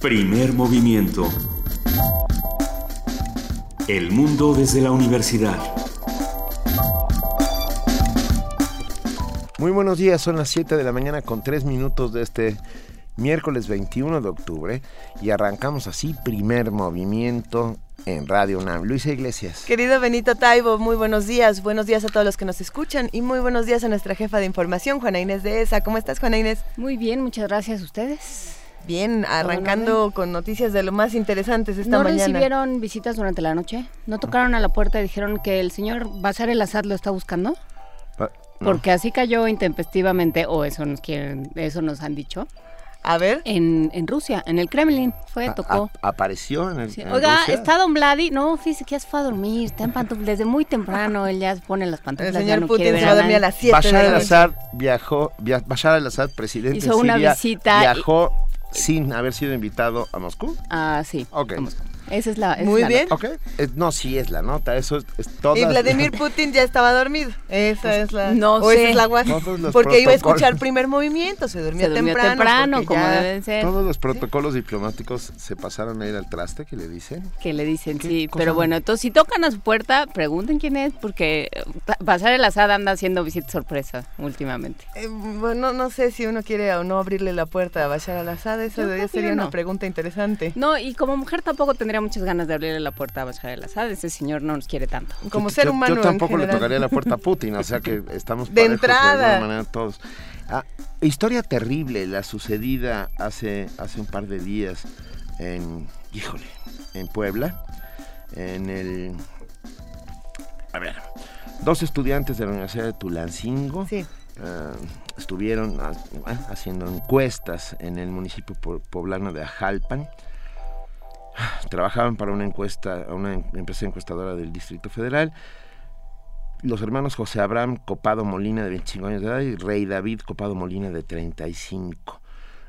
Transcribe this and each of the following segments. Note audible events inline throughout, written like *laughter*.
Primer movimiento. El mundo desde la universidad. Muy buenos días, son las 7 de la mañana con 3 minutos de este miércoles 21 de octubre y arrancamos así primer movimiento en Radio UNAM. Luisa Iglesias. Querido Benito Taibo, muy buenos días. Buenos días a todos los que nos escuchan y muy buenos días a nuestra jefa de información, Juana Inés de ESA. ¿Cómo estás, Juana Inés? Muy bien, muchas gracias a ustedes. Bien, arrancando con noticias de lo más interesantes esta ¿No mañana. ¿No recibieron visitas durante la noche? ¿No tocaron a la puerta y dijeron que el señor Bashar el Assad lo está buscando? Pa- no. Porque así cayó intempestivamente, o eso nos quieren, eso nos han dicho, A ver, en, en Rusia, en el Kremlin, fue, A- tocó. a- apareció en el. Sí. en Oiga, Rusia. está Don Vladi, no, fíjese que ya se fue a dormir, está en pantuflas, desde muy temprano él ya se pone las pantuflas. el señor no Putin se va a dormir a las 7 de Bashar la al noche. Assad viajó, via- Bashar al Assad, presidente Hizo de una Siria, visita y- viajó sin haber sido invitado a Moscú. Ah, sí. Ok. vamos. Esa es la. esa Muy es la bien. Ok, Eh, no, sí es la nota, eso es, es toda. Y Vladimir *laughs* Putin ya estaba dormido. Esa es la. no o esa sé. es la Porque iba a escuchar primer movimiento, se durmió, Se durmió temprano. temprano, como ya- deben ser. Todos los protocolos diplomáticos se pasaron a ir al traste, que le dicen. que le dicen, ¿Qué sí. cosa? Pero bueno, entonces si tocan a su puerta, pregunten quién es, porque eh, Bashar el Assad anda haciendo visitas sorpresa últimamente. Eh, bueno, no sé si uno quiere o no abrirle la puerta a Bashar al-Assad. Eso sería una pregunta interesante. No, y como mujer tampoco tendría muchas ganas de abrirle la puerta a Bashar el Assad. Ese señor no nos quiere tanto. Como Yo- ser yo- humano. Yo en tampoco le tocaría la puerta a *laughs* Putin, o sea que estamos De parejos entrada. alguna manera todos. Ah, historia terrible, la sucedida hace, hace un par de días en, híjole, en Puebla, en el... A ver, dos estudiantes de la Universidad de Tulancingo Sí. ah, estuvieron ah, haciendo encuestas en el municipio po- poblano de Ajalpan. Trabajaban para una encuesta, una em- empresa encuestadora del Distrito Federal. Los hermanos José Abraham Copado Molina, de 25 años de edad, y Rey David Copado Molina, de 35.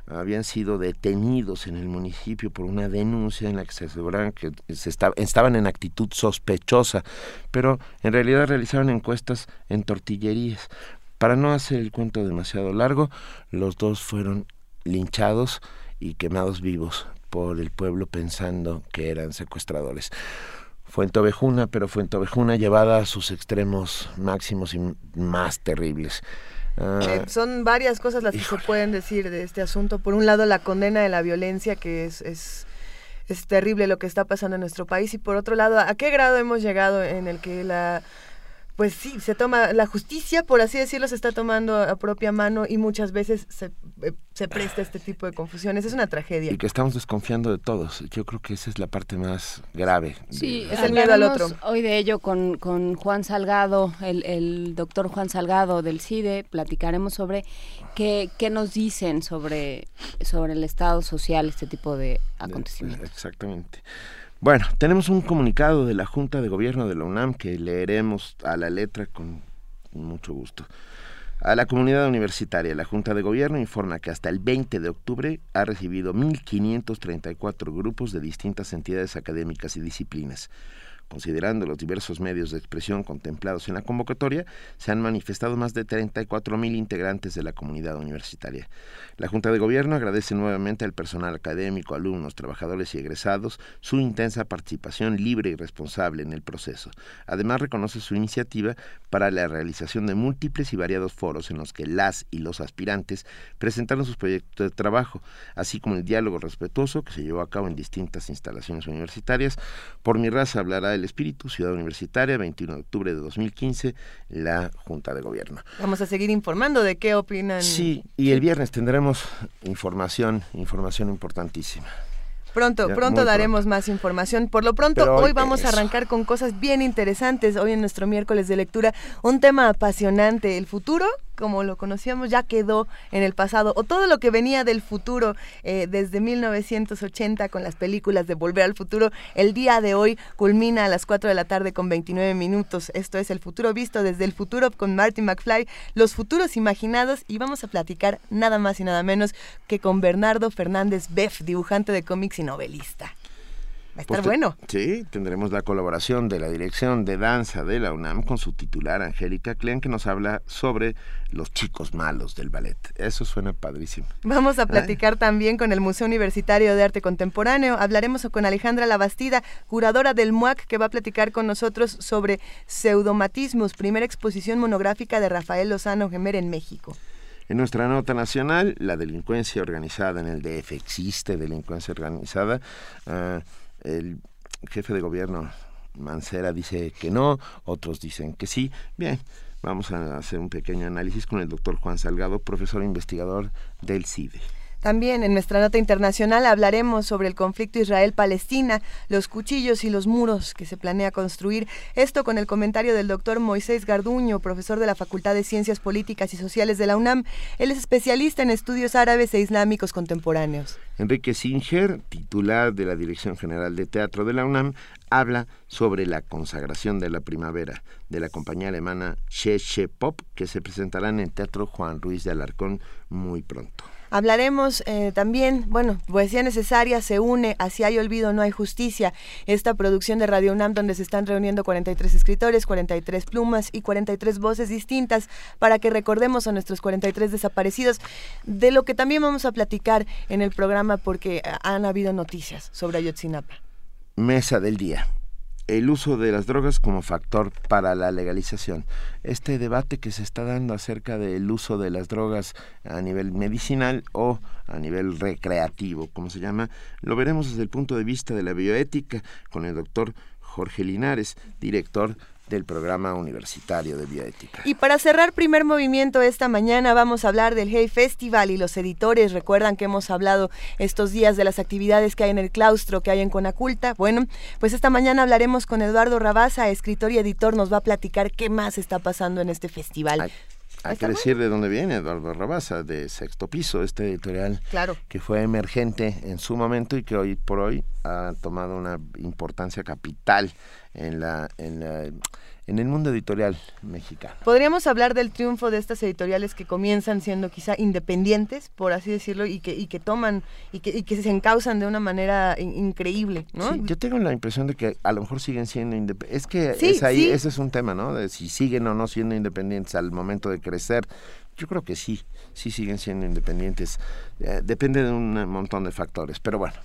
Habían sido detenidos en el municipio por una denuncia en la que se aseguraban que estaban en actitud sospechosa, pero en realidad realizaron encuestas en tortillerías. Para no hacer el cuento demasiado largo, los dos fueron linchados y quemados vivos por el pueblo pensando que eran secuestradores. Fuentovejuna, pero Fuentovejuna llevada a sus extremos máximos y más terribles. Ah, Eh, son varias cosas las que se pueden decir de este asunto. Por un lado, la condena de la violencia, que es, es, es terrible lo que está pasando en nuestro país. Y por otro lado, ¿a qué grado hemos llegado en el que la... Pues sí, se toma la justicia, por así decirlo, se está tomando a propia mano y muchas veces se, eh, se presta este tipo de confusiones. Es una tragedia. y que estamos desconfiando de todos. Yo creo que esa es la parte más grave. de- Sí, Es el miedo al otro. Hoy de ello con, con Juan Salgado, el, el doctor Juan Salgado del CIDE, platicaremos sobre qué, qué nos dicen sobre, sobre el estado social, este tipo de de- acontecimientos. Exactamente. Bueno, tenemos un comunicado de la Junta de Gobierno de la UNAM que leeremos a la letra con mucho gusto. A la comunidad universitaria, la Junta de Gobierno informa que hasta el 20 de octubre ha recibido 1.534 grupos de distintas entidades académicas y disciplinas. Considerando los diversos medios de expresión contemplados en la convocatoria, se han manifestado más de 34.000 integrantes de la comunidad universitaria. La Junta de Gobierno agradece nuevamente al personal académico, alumnos, trabajadores y egresados su intensa participación libre y responsable en el proceso. Además, reconoce su iniciativa para la realización de múltiples y variados foros en los que las y los aspirantes presentaron sus proyectos de trabajo, así como el diálogo respetuoso que se llevó a cabo en distintas instalaciones universitarias. Por mi raza hablará el espíritu, Ciudad Universitaria, 21 de octubre de 2015, la Junta de Gobierno. Vamos a seguir informando de qué opinan. Sí, y el viernes tendremos información, información importantísima. Pronto, Ya, pronto daremos pronto. más información. Por lo pronto, Pero hoy hoy vamos a arrancar con cosas bien interesantes. Hoy en nuestro miércoles de lectura, un tema apasionante. El futuro, como lo conocíamos, ya quedó en el pasado. O todo lo que venía del futuro eh, desde 1980 con las películas de Volver al Futuro, el día de hoy culmina a las 4 de la tarde con 29 minutos. Esto es El Futuro Visto desde el futuro con Marty McFly, los futuros imaginados. Y vamos a platicar nada más y nada menos que con Bernardo Fernández Beff, dibujante de cómics y novelista. A estar bueno. Sí, tendremos la colaboración de la Dirección de Danza de la UNAM con su titular Angélica Klein que nos habla sobre los chicos malos del ballet. Eso suena padrísimo. Vamos a platicar también con el Museo Universitario de Arte Contemporáneo. Hablaremos con Alejandra Labastida, curadora del MUAC, que va a platicar con nosotros sobre pseudomatismos, primera exposición monográfica de Rafael Lozano Gemer en México. En nuestra nota nacional, la delincuencia organizada en el DF, existe delincuencia organizada. Ah, el jefe de gobierno Mancera dice que no, otros dicen que sí. Bien, vamos a hacer un pequeño análisis con el doctor Juan Salgado, profesor investigador del CIDE. También en nuestra nota internacional hablaremos sobre el conflicto Israel-Palestina, los cuchillos y los muros que se planea construir. Esto con el comentario del doctor Moisés Garduño, profesor de la Facultad de Ciencias Políticas y Sociales de la UNAM. Él es especialista en estudios árabes e islámicos contemporáneos. Enrique Singer, titular de la Dirección General de Teatro de la UNAM, habla sobre la consagración de la primavera de la compañía alemana Che Che Pop, que se presentará en el Teatro Juan Ruiz de Alarcón muy pronto. Hablaremos eh, también, bueno, Poesía Necesaria se une a Si hay olvido no hay justicia, esta producción de Radio UNAM donde se están reuniendo 43 escritores, 43 plumas y 43 voces distintas para que recordemos a nuestros 43 desaparecidos, de lo que también vamos a platicar en el programa porque han habido noticias sobre Ayotzinapa. Mesa del día el uso de las drogas como factor para la legalización. Este debate que se está dando acerca del uso de las drogas a nivel medicinal o a nivel recreativo, como se llama, lo veremos desde el punto de vista de la bioética con el doctor Jorge Linares, director del programa universitario de bioética. Y para cerrar primer movimiento esta mañana vamos a hablar del Hey Festival y los editores recuerdan que hemos hablado estos días de las actividades que hay en el claustro, que hay en Conaculta. Bueno, pues esta mañana hablaremos con Eduardo Rabaza, escritor y editor, nos va a platicar qué más está pasando en este festival. Hay que decir de dónde viene Eduardo Rabaza, de Sexto Piso, este editorial claro. que fue emergente en su momento y que hoy por hoy ha tomado una importancia capital en la, en la en el mundo editorial mexicano. Podríamos hablar del triunfo de estas editoriales que comienzan siendo quizá independientes, por así decirlo, y que, y que toman y que, y que se encausan de una manera increíble, ¿no? yo tengo la impresión de que a lo mejor siguen siendo independientes. Es que es ahí, ese es un tema, ¿no? De si siguen o no siendo independientes al momento de crecer. Yo creo que sí, sí siguen siendo independientes. Eh, depende de un montón de factores, pero bueno.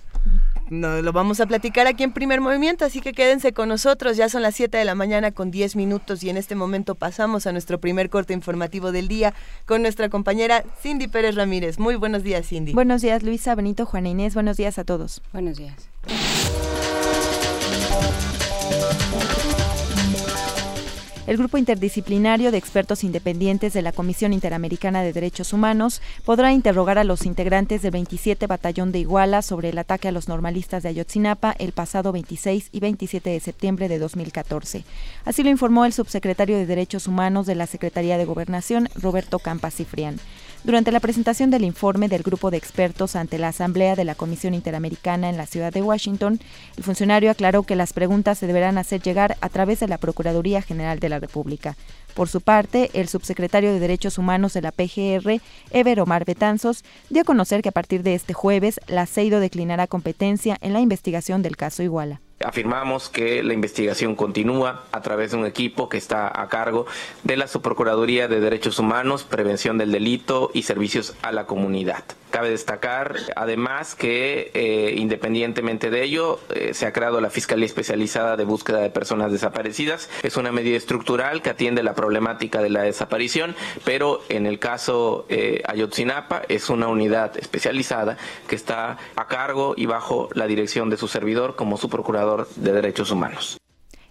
No, lo vamos a platicar aquí en primer movimiento, así que quédense con nosotros. Ya son las 7 de la mañana con 10 minutos y en este momento pasamos a nuestro primer corte informativo del día con nuestra compañera Cindy Pérez Ramírez. Muy buenos días, Cindy. Buenos días, Luisa, Benito, Juana Inés. Buenos días a todos. Buenos días. El grupo interdisciplinario de expertos independientes de la Comisión Interamericana de Derechos Humanos podrá interrogar a los integrantes del 27 Batallón de Iguala sobre el ataque a los normalistas de Ayotzinapa el pasado 26 y 27 de septiembre de 2014. Así lo informó el subsecretario de Derechos Humanos de la Secretaría de Gobernación, Roberto Campas Cifrián. Durante la presentación del informe del grupo de expertos ante la Asamblea de la Comisión Interamericana en la ciudad de Washington, el funcionario aclaró que las preguntas se deberán hacer llegar a través de la Procuraduría General de la República. Por su parte, el subsecretario de Derechos Humanos de la PGR, Ever Omar Betanzos, dio a conocer que a partir de este jueves, la CEIDO declinará competencia en la investigación del caso Iguala. Afirmamos que la investigación continúa a través de un equipo que está a cargo de la Subprocuraduría de Derechos Humanos, Prevención del Delito y Servicios a la Comunidad. Cabe destacar, además, que eh, independientemente de ello, eh, se ha creado la Fiscalía Especializada de Búsqueda de Personas Desaparecidas. Es una medida estructural que atiende la problemática de la desaparición, pero en el caso eh, Ayotzinapa es una unidad especializada que está a cargo y bajo la dirección de su servidor como su procurador de derechos humanos.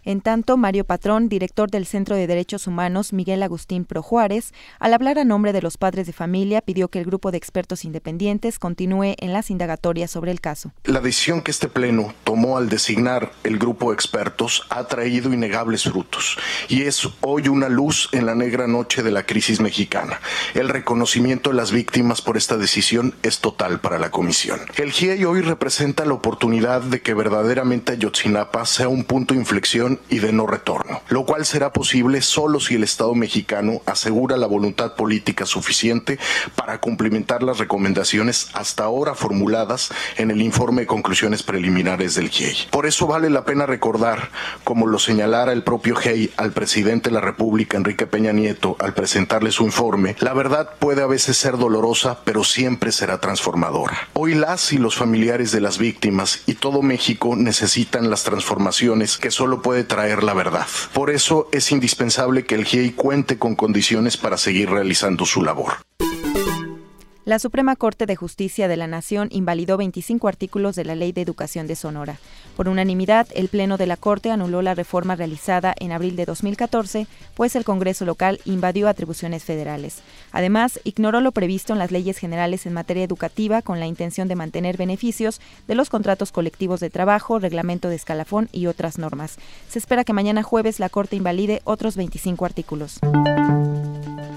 En tanto, Mario Patrón, director del Centro de Derechos Humanos Miguel Agustín Pro Juárez, al hablar a nombre de los padres de familia, pidió que el grupo de expertos independientes continúe en las indagatorias sobre el caso. La decisión que este Pleno tomó al designar el grupo de expertos ha traído innegables frutos y es hoy una luz en la negra noche de la crisis mexicana. El reconocimiento de las víctimas por esta decisión es total para la Comisión. El GIEI hoy representa la oportunidad de que verdaderamente Ayotzinapa sea un punto de inflexión y de no retorno, lo cual será posible solo si el Estado mexicano asegura la voluntad política suficiente para cumplimentar las recomendaciones hasta ahora formuladas en el informe de conclusiones preliminares del GIEI. Por eso vale la pena recordar, como lo señalara el propio GIEI al presidente de la República, Enrique Peña Nieto, al presentarle su informe, la verdad puede a veces ser dolorosa, pero siempre será transformadora. Hoy las y los familiares de las víctimas y todo México necesitan las transformaciones que solo puede traer la verdad. Por eso es indispensable que el GIEI cuente con condiciones para seguir realizando su labor. La Suprema Corte de Justicia de la Nación invalidó 25 artículos de la Ley de Educación de Sonora. Por unanimidad, el Pleno de la Corte anuló la reforma realizada en abril de 2014, pues el Congreso local invadió atribuciones federales. Además, ignoró lo previsto en las leyes generales en materia educativa con la intención de mantener beneficios de los contratos colectivos de trabajo, reglamento de escalafón y otras normas. Se espera que mañana jueves la Corte invalide otros 25 artículos.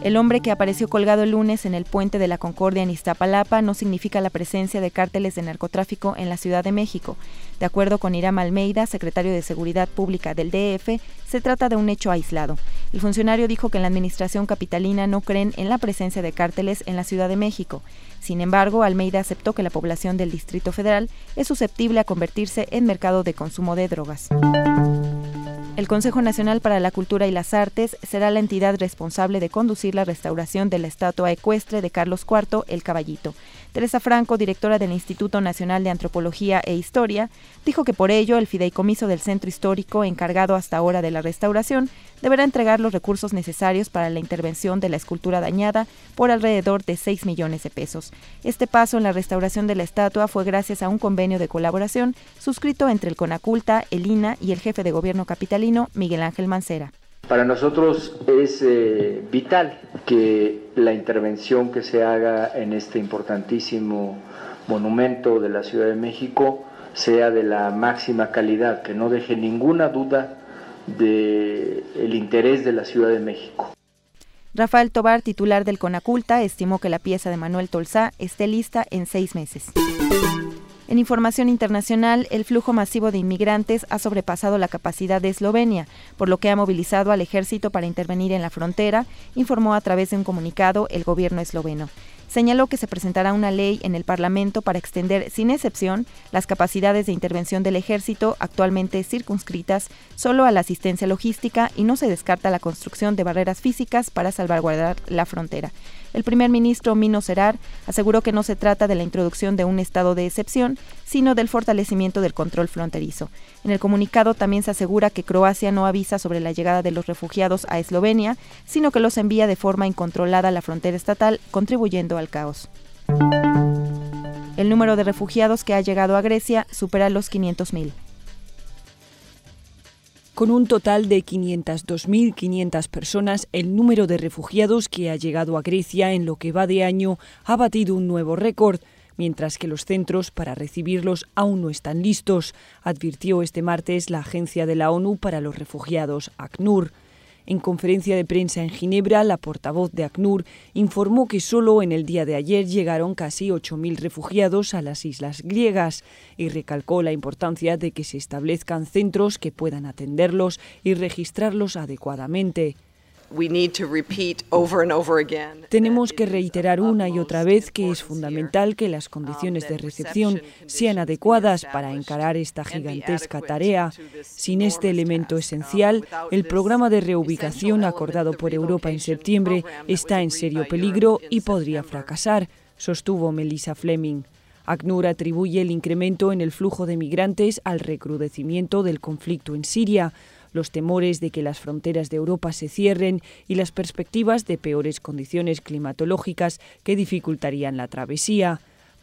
El hombre que apareció colgado el lunes en el puente de la Concordia en Iztapalapa no significa la presencia de cárteles de narcotráfico en la Ciudad de México. De acuerdo con Iram Almeida, secretario de Seguridad Pública del DF, se trata de un hecho aislado. El funcionario dijo que en la administración capitalina no creen en la presencia de cárteles en la Ciudad de México. Sin embargo, Almeida aceptó que la población del Distrito Federal es susceptible a convertirse en mercado de consumo de drogas. El Consejo Nacional para la Cultura y las Artes será la entidad responsable de conducir la restauración de la estatua ecuestre de Carlos IV, el Caballito. Teresa Franco, directora del Instituto Nacional de Antropología e Historia, dijo que por ello el fideicomiso del centro histórico encargado hasta ahora de la restauración deberá entregar los recursos necesarios para la intervención de la escultura dañada por alrededor de 6 millones de pesos. Este paso en la restauración de la estatua fue gracias a un convenio de colaboración suscrito entre el CONACULTA, el INA y el jefe de gobierno capitalino, Miguel Ángel Mancera. Para nosotros es eh, vital que la intervención que se haga en este importantísimo monumento de la Ciudad de México sea de la máxima calidad, que no deje ninguna duda del el interés de la Ciudad de México. Rafael Tobar, titular del Conaculta, estimó que la pieza de Manuel Tolsá esté lista en seis meses. En información internacional, el flujo masivo de inmigrantes ha sobrepasado la capacidad de Eslovenia, por lo que ha movilizado al ejército para intervenir en la frontera, informó a través de un comunicado el gobierno esloveno señaló que se presentará una ley en el Parlamento para extender sin excepción las capacidades de intervención del ejército actualmente circunscritas solo a la asistencia logística y no se descarta la construcción de barreras físicas para salvaguardar la frontera. El primer ministro Mino Serar aseguró que no se trata de la introducción de un estado de excepción, sino del fortalecimiento del control fronterizo. En el comunicado también se asegura que Croacia no avisa sobre la llegada de los refugiados a Eslovenia, sino que los envía de forma incontrolada a la frontera estatal, contribuyendo al caos. El número de refugiados que ha llegado a Grecia supera los 500.000. Con un total de 502.500 personas, el número de refugiados que ha llegado a Grecia en lo que va de año ha batido un nuevo récord, mientras que los centros para recibirlos aún no están listos, advirtió este martes la Agencia de la ONU para los Refugiados, ACNUR. En conferencia de prensa en Ginebra, la portavoz de ACNUR informó que solo en el día de ayer llegaron casi 8.000 refugiados a las islas griegas y recalcó la importancia de que se establezcan centros que puedan atenderlos y registrarlos adecuadamente. Tenemos que reiterar una y otra vez que es fundamental que las condiciones de recepción sean adecuadas para encarar esta gigantesca tarea. Sin este elemento esencial, el programa de reubicación acordado por Europa en septiembre está en serio peligro y podría fracasar, sostuvo Melissa Fleming. ACNUR atribuye el incremento en el flujo de migrantes al recrudecimiento del conflicto en Siria, los temores de que las fronteras de Europa se cierren y las perspectivas de peores condiciones climatológicas que dificultarían la travesía.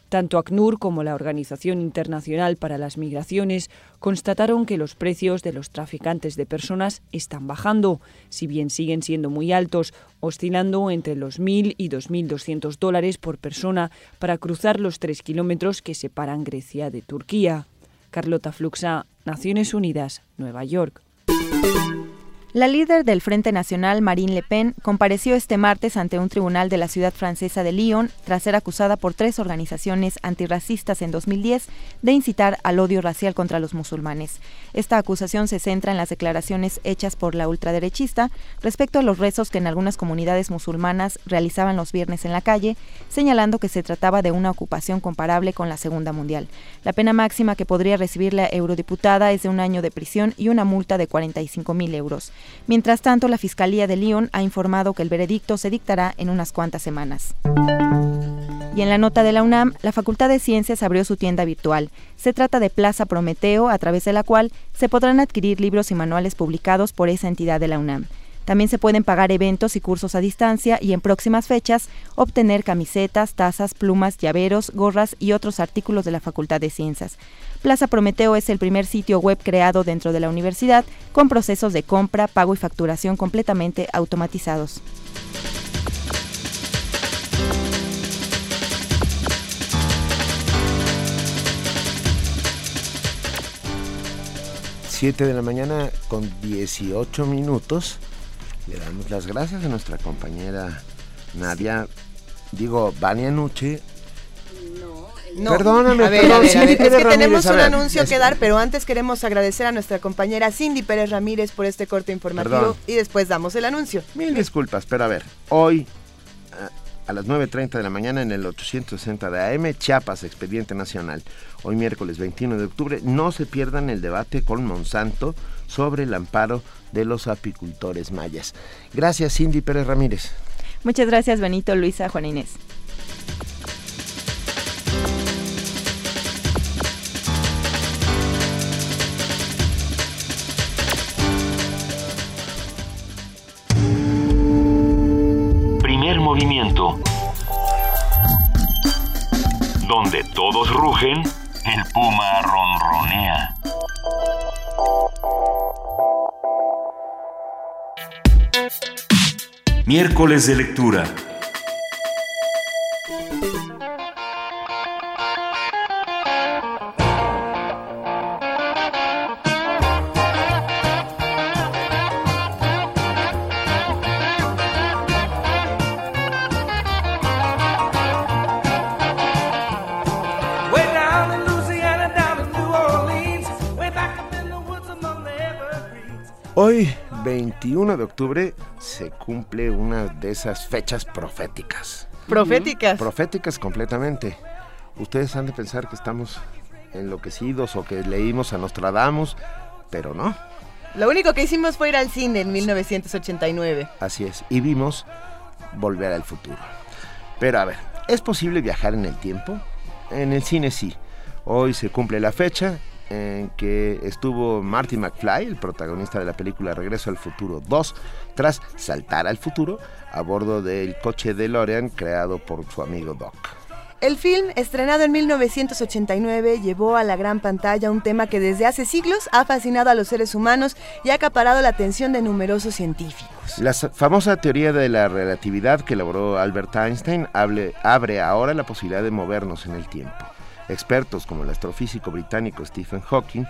Tanto ACNUR como la Organización Internacional para las Migraciones constataron que los precios de los traficantes de personas están bajando, si bien siguen siendo muy altos, oscilando entre los 1.000 y 2.200 dólares por persona para cruzar los tres kilómetros que separan Grecia de Turquía. Carlota Fluxa, Naciones Unidas, Nueva York. Thank you. La líder del Frente Nacional, Marine Le Pen, compareció este martes ante un tribunal de la ciudad francesa de Lyon tras ser acusada por tres organizaciones antirracistas en 2010 de incitar al odio racial contra los musulmanes. Esta acusación se centra en las declaraciones hechas por la ultraderechista respecto a los rezos que en algunas comunidades musulmanas realizaban los viernes en la calle, señalando que se trataba de una ocupación comparable con la Segunda Mundial. La pena máxima que podría recibir la eurodiputada es de un año de prisión y una multa de 45 mil euros. Mientras tanto, la Fiscalía de Lyon ha informado que el veredicto se dictará en unas cuantas semanas. Y en la nota de la UNAM, la Facultad de Ciencias abrió su tienda virtual. Se trata de Plaza Prometeo, a través de la cual se podrán adquirir libros y manuales publicados por esa entidad de la UNAM. También se pueden pagar eventos y cursos a distancia y en próximas fechas obtener camisetas, tazas, plumas, llaveros, gorras y otros artículos de la Facultad de Ciencias. Plaza Prometeo es el primer sitio web creado dentro de la universidad con procesos de compra, pago y facturación completamente automatizados. Siete de la mañana con 18 minutos. Le damos las gracias a nuestra compañera Nadia, digo, Vania Nuche. No. Perdóname, a ver, perdón, a ver, a Cindy ver, es que tenemos Ramírez, un anuncio que dar, pero antes queremos agradecer a nuestra compañera Cindy Pérez Ramírez por este corte informativo Perdón. y después damos el anuncio. Mil disculpas, pero a ver, hoy a las 9.30 de la mañana en el 860 de AM, Chiapas, Expediente Nacional. Hoy miércoles 21 de octubre, no se pierdan el debate con Monsanto sobre el amparo de los apicultores mayas. Gracias, Cindy Pérez Ramírez. Muchas gracias, Benito, Luisa, Juana Inés. Donde todos rugen, el puma ronronea. Miércoles de lectura. Hoy, 21 de octubre, se cumple una de esas fechas proféticas. Proféticas. Proféticas completamente. Ustedes han de pensar que estamos enloquecidos o que leímos a Nostradamus, pero no. Lo único que hicimos fue ir al cine en 1989. Así es. Y vimos Volver al futuro. Pero a ver, ¿es posible viajar en el tiempo? En el cine sí. Hoy se cumple la fecha en que estuvo Marty McFly, el protagonista de la película Regreso al Futuro 2, tras saltar al futuro a bordo del coche DeLorean creado por su amigo Doc. El film, estrenado en 1989, llevó a la gran pantalla un tema que desde hace siglos ha fascinado a los seres humanos y ha acaparado la atención de numerosos científicos. La sa- famosa teoría de la relatividad que elaboró Albert Einstein abre ahora la posibilidad de movernos en el tiempo. Expertos como el astrofísico británico Stephen Hawking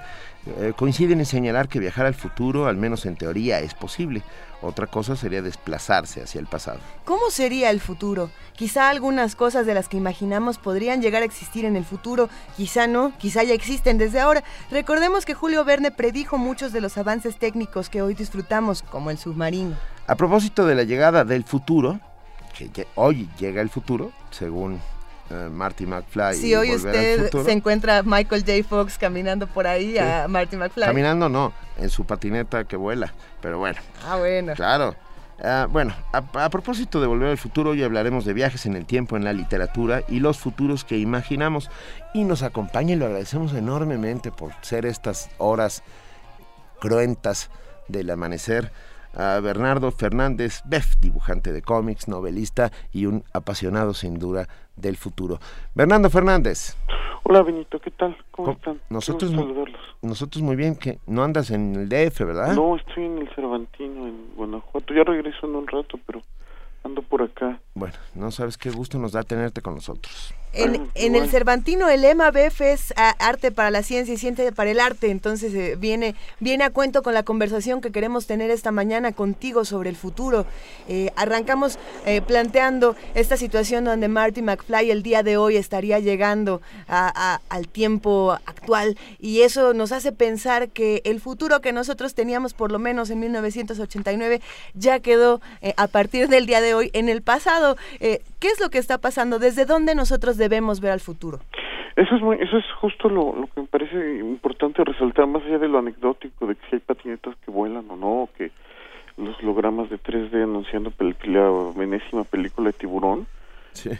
eh, coinciden en señalar que viajar al futuro, al menos en teoría, es posible. Otra cosa sería desplazarse hacia el pasado. ¿Cómo sería el futuro? Quizá algunas cosas de las que imaginamos podrían llegar a existir en el futuro, quizá no, quizá ya existen desde ahora. Recordemos que Julio Verne predijo muchos de los avances técnicos que hoy disfrutamos, como el submarino. A propósito de la llegada del futuro, que hoy llega el futuro, según eh, Marty McFly. Si hoy usted Futuro. se encuentra a Michael J. Fox caminando por ahí a Marty McFly. Caminando no, en su patineta que vuela, pero bueno. Ah, bueno. Claro. Ah, bueno, a, a propósito de Volver al Futuro, hoy hablaremos de viajes en el tiempo en la literatura y los futuros que imaginamos. Y nos acompaña y lo agradecemos enormemente por ser estas horas cruentas del amanecer. A Bernardo Fernández Beff, dibujante de cómics, novelista y un apasionado sin duda del futuro. Bernardo Fernández. Hola Benito, ¿qué tal? ¿Cómo, ¿Cómo- están? Nosotros, nosotros muy bien, que no andas en el DF, ¿verdad? No, estoy en el Cervantino, en Guanajuato. Ya regreso en un rato, pero ando por acá. Bueno, no sabes qué gusto nos da tenerte con nosotros. En, en el Cervantino el lema BEF es arte para la ciencia y ciencia para el arte, entonces eh, viene, viene a cuento con la conversación que queremos tener esta mañana contigo sobre el futuro. Eh, arrancamos eh, planteando esta situación donde Marty McFly el día de hoy estaría llegando a- a- al tiempo actual y eso nos hace pensar que el futuro que nosotros teníamos por lo menos en 1989 ya quedó eh, a partir del día de hoy en el pasado. Eh, ¿Qué es lo que está pasando? ¿Desde dónde nosotros debemos ver al futuro? Eso es, muy, eso es justo lo, lo que me parece importante resaltar, más allá de lo anecdótico, de que si hay patinetas que vuelan o no, o que los hologramas de 3D anunciando la enésima película de tiburón.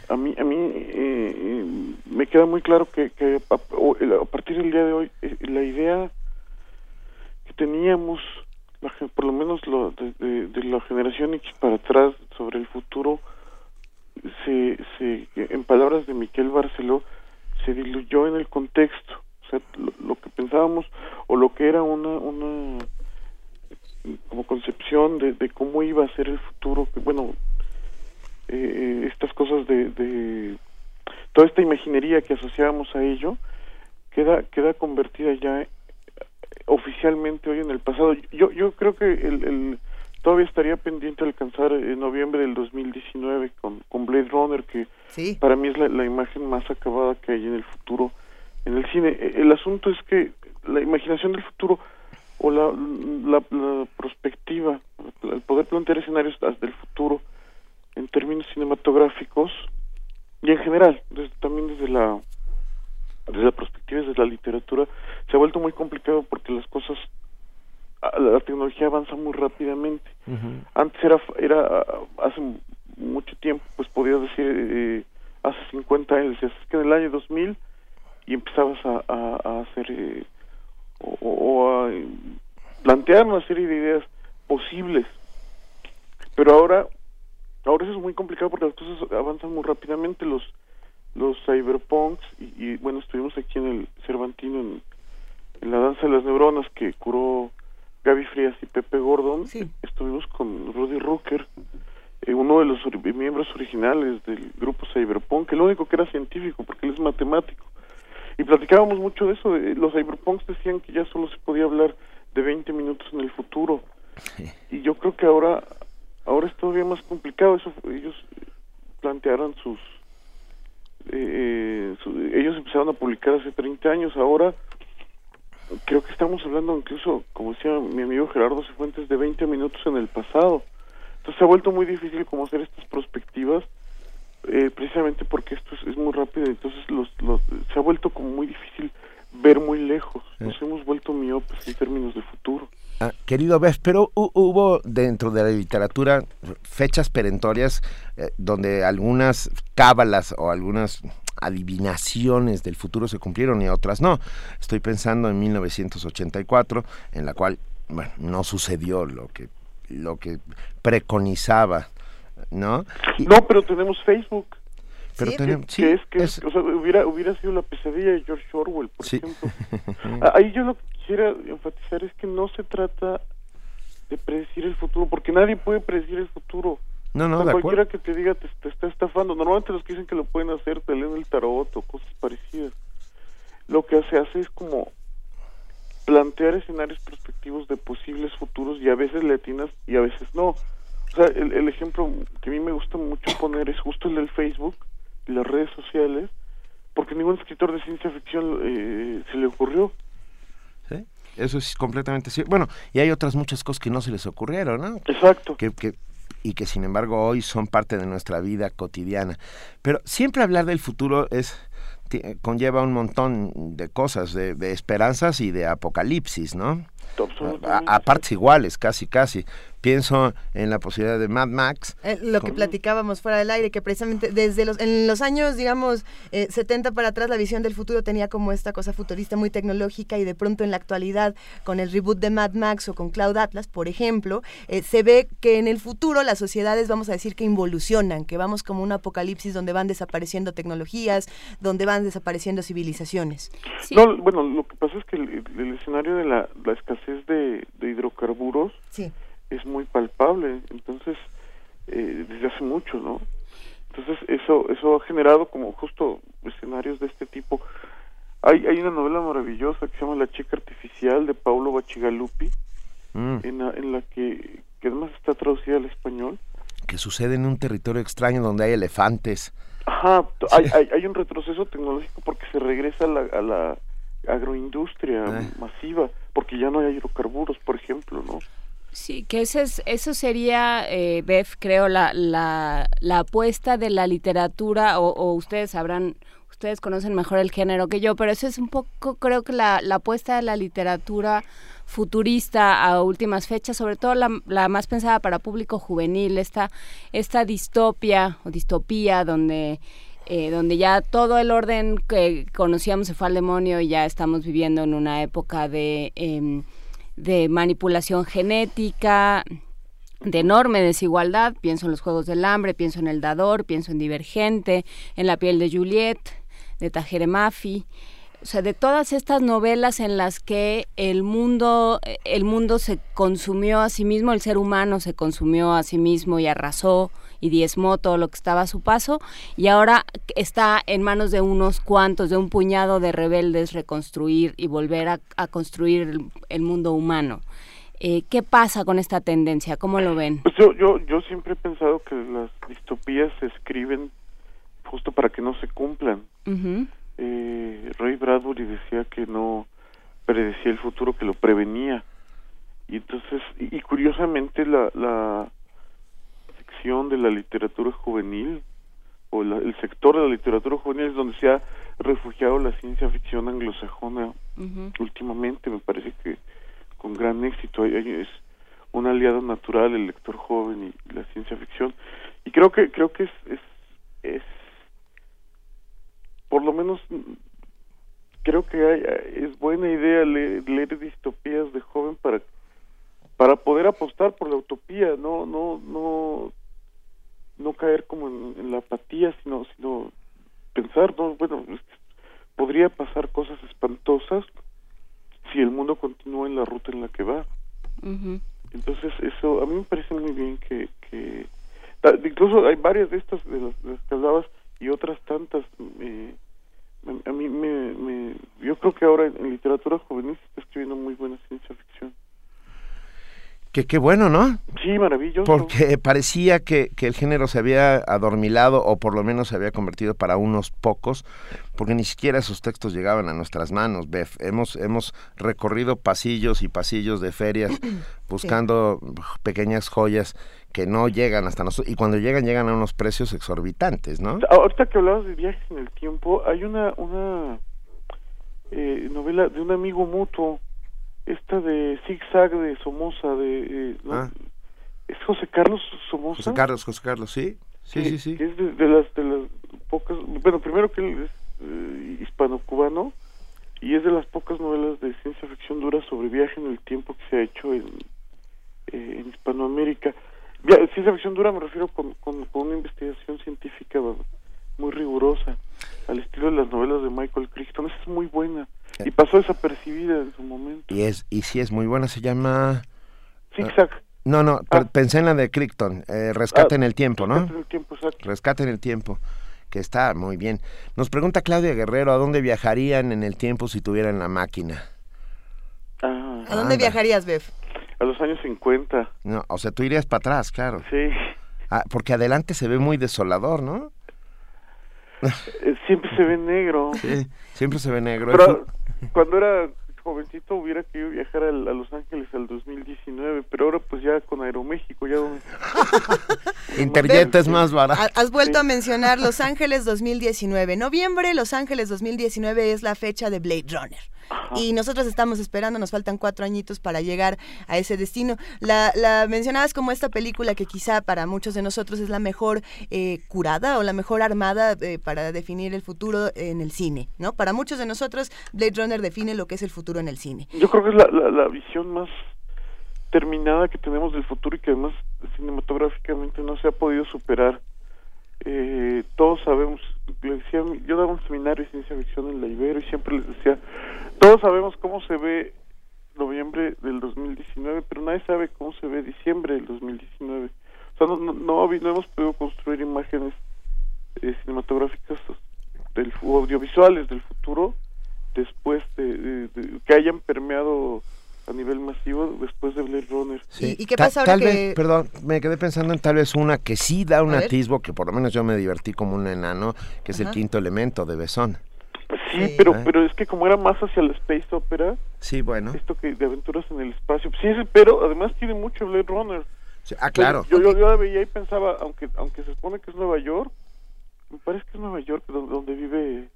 A mí, a mí eh, eh, me queda muy claro que, que a, partir del día de hoy, eh, la idea que teníamos, la por lo menos lo, de, de- de la generación X para atrás sobre el futuro, se, se, en palabras de Miquel Barceló, se diluyó en el contexto. O sea, lo, que pensábamos o lo que era una, una como concepción de, de cómo iba a ser el futuro, que bueno, eh, estas cosas de, de toda esta imaginería que asociábamos a ello queda queda convertida ya eh, oficialmente hoy en el pasado. Yo yo creo que el, el todavía estaría pendiente alcanzar en noviembre del 2019 con, con Blade Runner que para mí es la, la imagen más acabada que hay en el futuro en el cine. Eh, El asunto es que la imaginación del futuro o la, la, la perspectiva, el poder plantear escenarios del futuro en términos cinematográficos y en general, desde- también desde la desde la perspectiva desde la literatura se ha vuelto muy complicado porque las cosas la tecnología avanza muy rápidamente. Antes era era hace mucho tiempo pues podías decir eh, hace 50 años decías es que en el año 2000 y empezabas a, a- a hacer eh, o, a plantear una serie de ideas posibles. Pero ahora ahora eso es muy complicado porque las cosas avanzan muy rápidamente. Los los cyberpunks y, y, bueno estuvimos aquí en el Cervantino en, en la danza de las neuronas que curó Gaby Frías y Pepe Gordon estuvimos con Rudy Rucker eh, uno de los miembros originales del grupo cyberpunk el único que era científico porque él es matemático. Y platicábamos mucho de eso de- los cyberpunks decían que ya solo se podía hablar de 20 minutos en el futuro. Y yo creo que ahora ahora es todavía más complicado eso ellos plantearon sus eh, su- ellos empezaron a publicar hace 30 años ahora creo que estamos hablando incluso como decía mi amigo Gerardo Cifuentes de 20 minutos en el pasado. Entonces se ha vuelto muy difícil como hacer estas perspectivas eh, precisamente porque esto es, es muy rápido entonces los, los se ha vuelto como muy difícil ver muy lejos. Nos hemos vuelto miopes en términos de futuro. Ah, querido Bef, pero hu- hubo dentro de la literatura fechas perentorias eh, donde algunas cábalas o algunas adivinaciones del futuro se cumplieron y otras no. Estoy pensando en 1984, en la cual, bueno, no sucedió lo que lo que preconizaba, ¿no? Y- no pero tenemos Facebook pero tenemos, sí, que es que es- o sea, hubiera hubiera sido la pesadilla de George Orwell por sí. ejemplo *laughs* Ah, ahí yo lo que quisiera enfatizar es que no se trata de predecir el futuro porque nadie puede predecir el futuro No, no, O sea, de cualquiera acuerdo. que te diga te, te está estafando normalmente los que dicen que lo pueden hacer te leen el tarot o cosas parecidas lo que se hace es como plantear escenarios perspectivos de posibles futuros y a veces le atinas y a veces no. O sea, el, el ejemplo que a mí me gusta mucho poner es justo el del Facebook y las redes sociales, porque ningún escritor de ciencia ficción eh, se le ocurrió. ¿sí? Eso es completamente cierto. Bueno, y hay otras muchas cosas que no se les ocurrieron, ¿no? Exacto. Que, que- y que sin embargo hoy son parte de nuestra vida cotidiana. Pero siempre hablar del futuro es conlleva un montón de cosas, de, de esperanzas y de apocalipsis, ¿no? A, a partes iguales, casi, casi. Pienso en la posibilidad de Mad Max. Eh, lo que platicábamos fuera del aire, que precisamente desde los, en los años, digamos, eh, 70 para atrás, la visión del futuro tenía como esta cosa futurista muy tecnológica y de pronto en la actualidad, con el reboot de Mad Max o con Cloud Atlas, por ejemplo, eh, se ve que en el futuro las sociedades, vamos a decir, que involucionan, que vamos como un apocalipsis donde van desapareciendo tecnologías, donde van desapareciendo civilizaciones. No, bueno, lo que pasa es que el, el escenario de la, la escasez de, de hidrocarburos Sí. Es muy palpable, entonces, eh, desde hace mucho, ¿no? Entonces eso eso ha generado como justo escenarios de este tipo. Hay hay una novela maravillosa que se llama La chica artificial de Paulo Bacigalupi Mm. en la, en la que que además está traducida al español. Que sucede en un territorio extraño donde hay elefantes. Ajá, hay, hay, hay un retroceso tecnológico porque se regresa a la, a la agroindustria Ah. masiva, porque ya no hay hidrocarburos, por ejemplo, ¿no? Sí, que ese es, eso sería, eh, Bef, creo, la, la, la apuesta de la literatura, o, o ustedes sabrán, ustedes conocen mejor el género que yo, pero eso es un poco, creo que la, la apuesta de la literatura futurista a últimas fechas, sobre todo la, la más pensada para público juvenil, esta, esta distopia o distopía donde eh, donde ya todo el orden que conocíamos se fue al demonio y ya estamos viviendo en una época de, em, de manipulación genética, de enorme desigualdad. Pienso en los Juegos del Hambre, pienso en El Dador, pienso en Divergente, en La piel de Juliet, de Tajere Mafi. O sea, de todas estas novelas en las que el mundo, el mundo se consumió a sí mismo, el ser humano se consumió a sí mismo y arrasó y diezmó todo lo que estaba a su paso y ahora está en manos de unos cuantos, de un puñado de rebeldes reconstruir y volver a, a construir el, el mundo humano. Eh, ¿Qué pasa con esta tendencia? ¿Cómo lo ven? Pues yo, yo, yo siempre he pensado que las distopías se escriben justo para que no se cumplan. Eh, Ray Bradbury decía que no predecía el futuro, que lo prevenía. Y entonces, y, y curiosamente la, la sección de la literatura juvenil, o la- el sector de la literatura juvenil es donde se ha refugiado la ciencia ficción anglosajona últimamente, me parece que con gran éxito. Hay- hay- es un aliado natural el lector joven y la ciencia ficción. Y creo que creo que es, es, es por lo menos creo que hay- es buena idea leer, leer distopías de joven para para poder apostar por la utopía, no no no no caer como en, en la apatía, sino sino pensar, no, bueno, podría pasar cosas espantosas si el mundo continúa en la ruta en la que va. Entonces eso a mí me parece muy bien que, que ta- incluso hay varias de estas de las, de las que hablabas y otras tantas eh, me- a mí me, me yo creo que ahora en, en literatura juvenil se está escribiendo muy buena ciencia ficción. Que qué bueno, ¿no? Sí, maravilloso. Porque parecía que, que el género se había adormilado o por lo menos se había convertido para unos pocos, porque ni siquiera esos textos llegaban a nuestras manos, Bef. Hemos, hemos recorrido pasillos y pasillos de ferias *clears throat* buscando pequeñas joyas que no llegan hasta nosotros y cuando llegan llegan a unos precios exorbitantes, ¿no? Ahorita que hablabas de viajes en el tiempo, hay una una eh, novela de un amigo mutuo, esta de Zigzag de Somoza, de eh, ¿no? Ah. es José Carlos Somoza. José Carlos, José Carlos, sí. Sí, que- sí, sí. que es de, de las de las pocas, bueno, primero que él es eh, hispano-cubano y es de las pocas novelas de ciencia ficción dura sobre viaje en el tiempo que se ha hecho en, eh, en Hispanoamérica. Via- ciencia ficción dura me refiero con, con, con una investigación científica muy rigurosa, al estilo de las novelas de Michael Crichton. Esa es muy buena y pasó desapercibida en su momento. Y es y sí es muy buena, se llama Zigzag. No, no, per- pensé en la de Crichton, eh, Rescate Ah, en el tiempo, ¿no? Rescate en el tiempo, exacto. Rescate en el tiempo, que está muy bien. Nos pregunta Claudia Guerrero, ¿a dónde viajarían en el tiempo si tuvieran la máquina? Ah, ¿A dónde Anda. viajarías, Bef? a los años 50. No, o sea, tú irías para atrás, claro. Sí. Ah, porque adelante se ve muy desolador, ¿no? Eh, siempre se ve negro. *laughs* Sí, siempre se ve negro. Pero cuando era jovencito hubiera querido viajar al- a, Los Ángeles al 2019, pero ahora pues ya con Aeroméxico ya donde- *laughs* Interjet es más barato. Ha- Has vuelto a mencionar Los Ángeles 2019. Noviembre, Los Ángeles 2019 es la fecha de Blade Runner. Y nosotros estamos esperando, nos faltan cuatro añitos para llegar a ese destino. La, la mencionabas como esta película que quizá para muchos de nosotros es la mejor eh, curada o la mejor armada eh, para definir el futuro en el cine, ¿no? Para muchos de nosotros, Blade Runner define lo que es el futuro en el cine. Yo creo que es la, la, la visión más terminada que tenemos del futuro y que además cinematográficamente no se ha podido superar. Eh, todos sabemos, le decía, yo daba un seminario de ciencia ficción en la Ibero y siempre les decía, todos sabemos cómo se ve noviembre del 2019, pero nadie sabe cómo se ve diciembre del 2019. O sea, no, no, no, no hemos podido construir imágenes eh, cinematográficas del audiovisuales del futuro después de, de- de- que hayan permeado a nivel masivo después de Blade Runner. Sí. ¿Y qué Ta- pasa ahora tal que- vez, perdón, me quedé pensando en tal vez una que sí da un A ver. atisbo, que por lo menos yo me divertí como un enano, que es el Ajá. quinto elemento de Besón. Sí, Sí. pero pero es que como era más hacia la space opera, Sí, bueno. esto que de aventuras en el espacio, sí, pero además tiene mucho Blade Runner. Sí, ah, claro. Yo, yo, yo la veía y pensaba, aunque aunque se supone que es Nueva York, me parece que es Nueva York donde, donde vive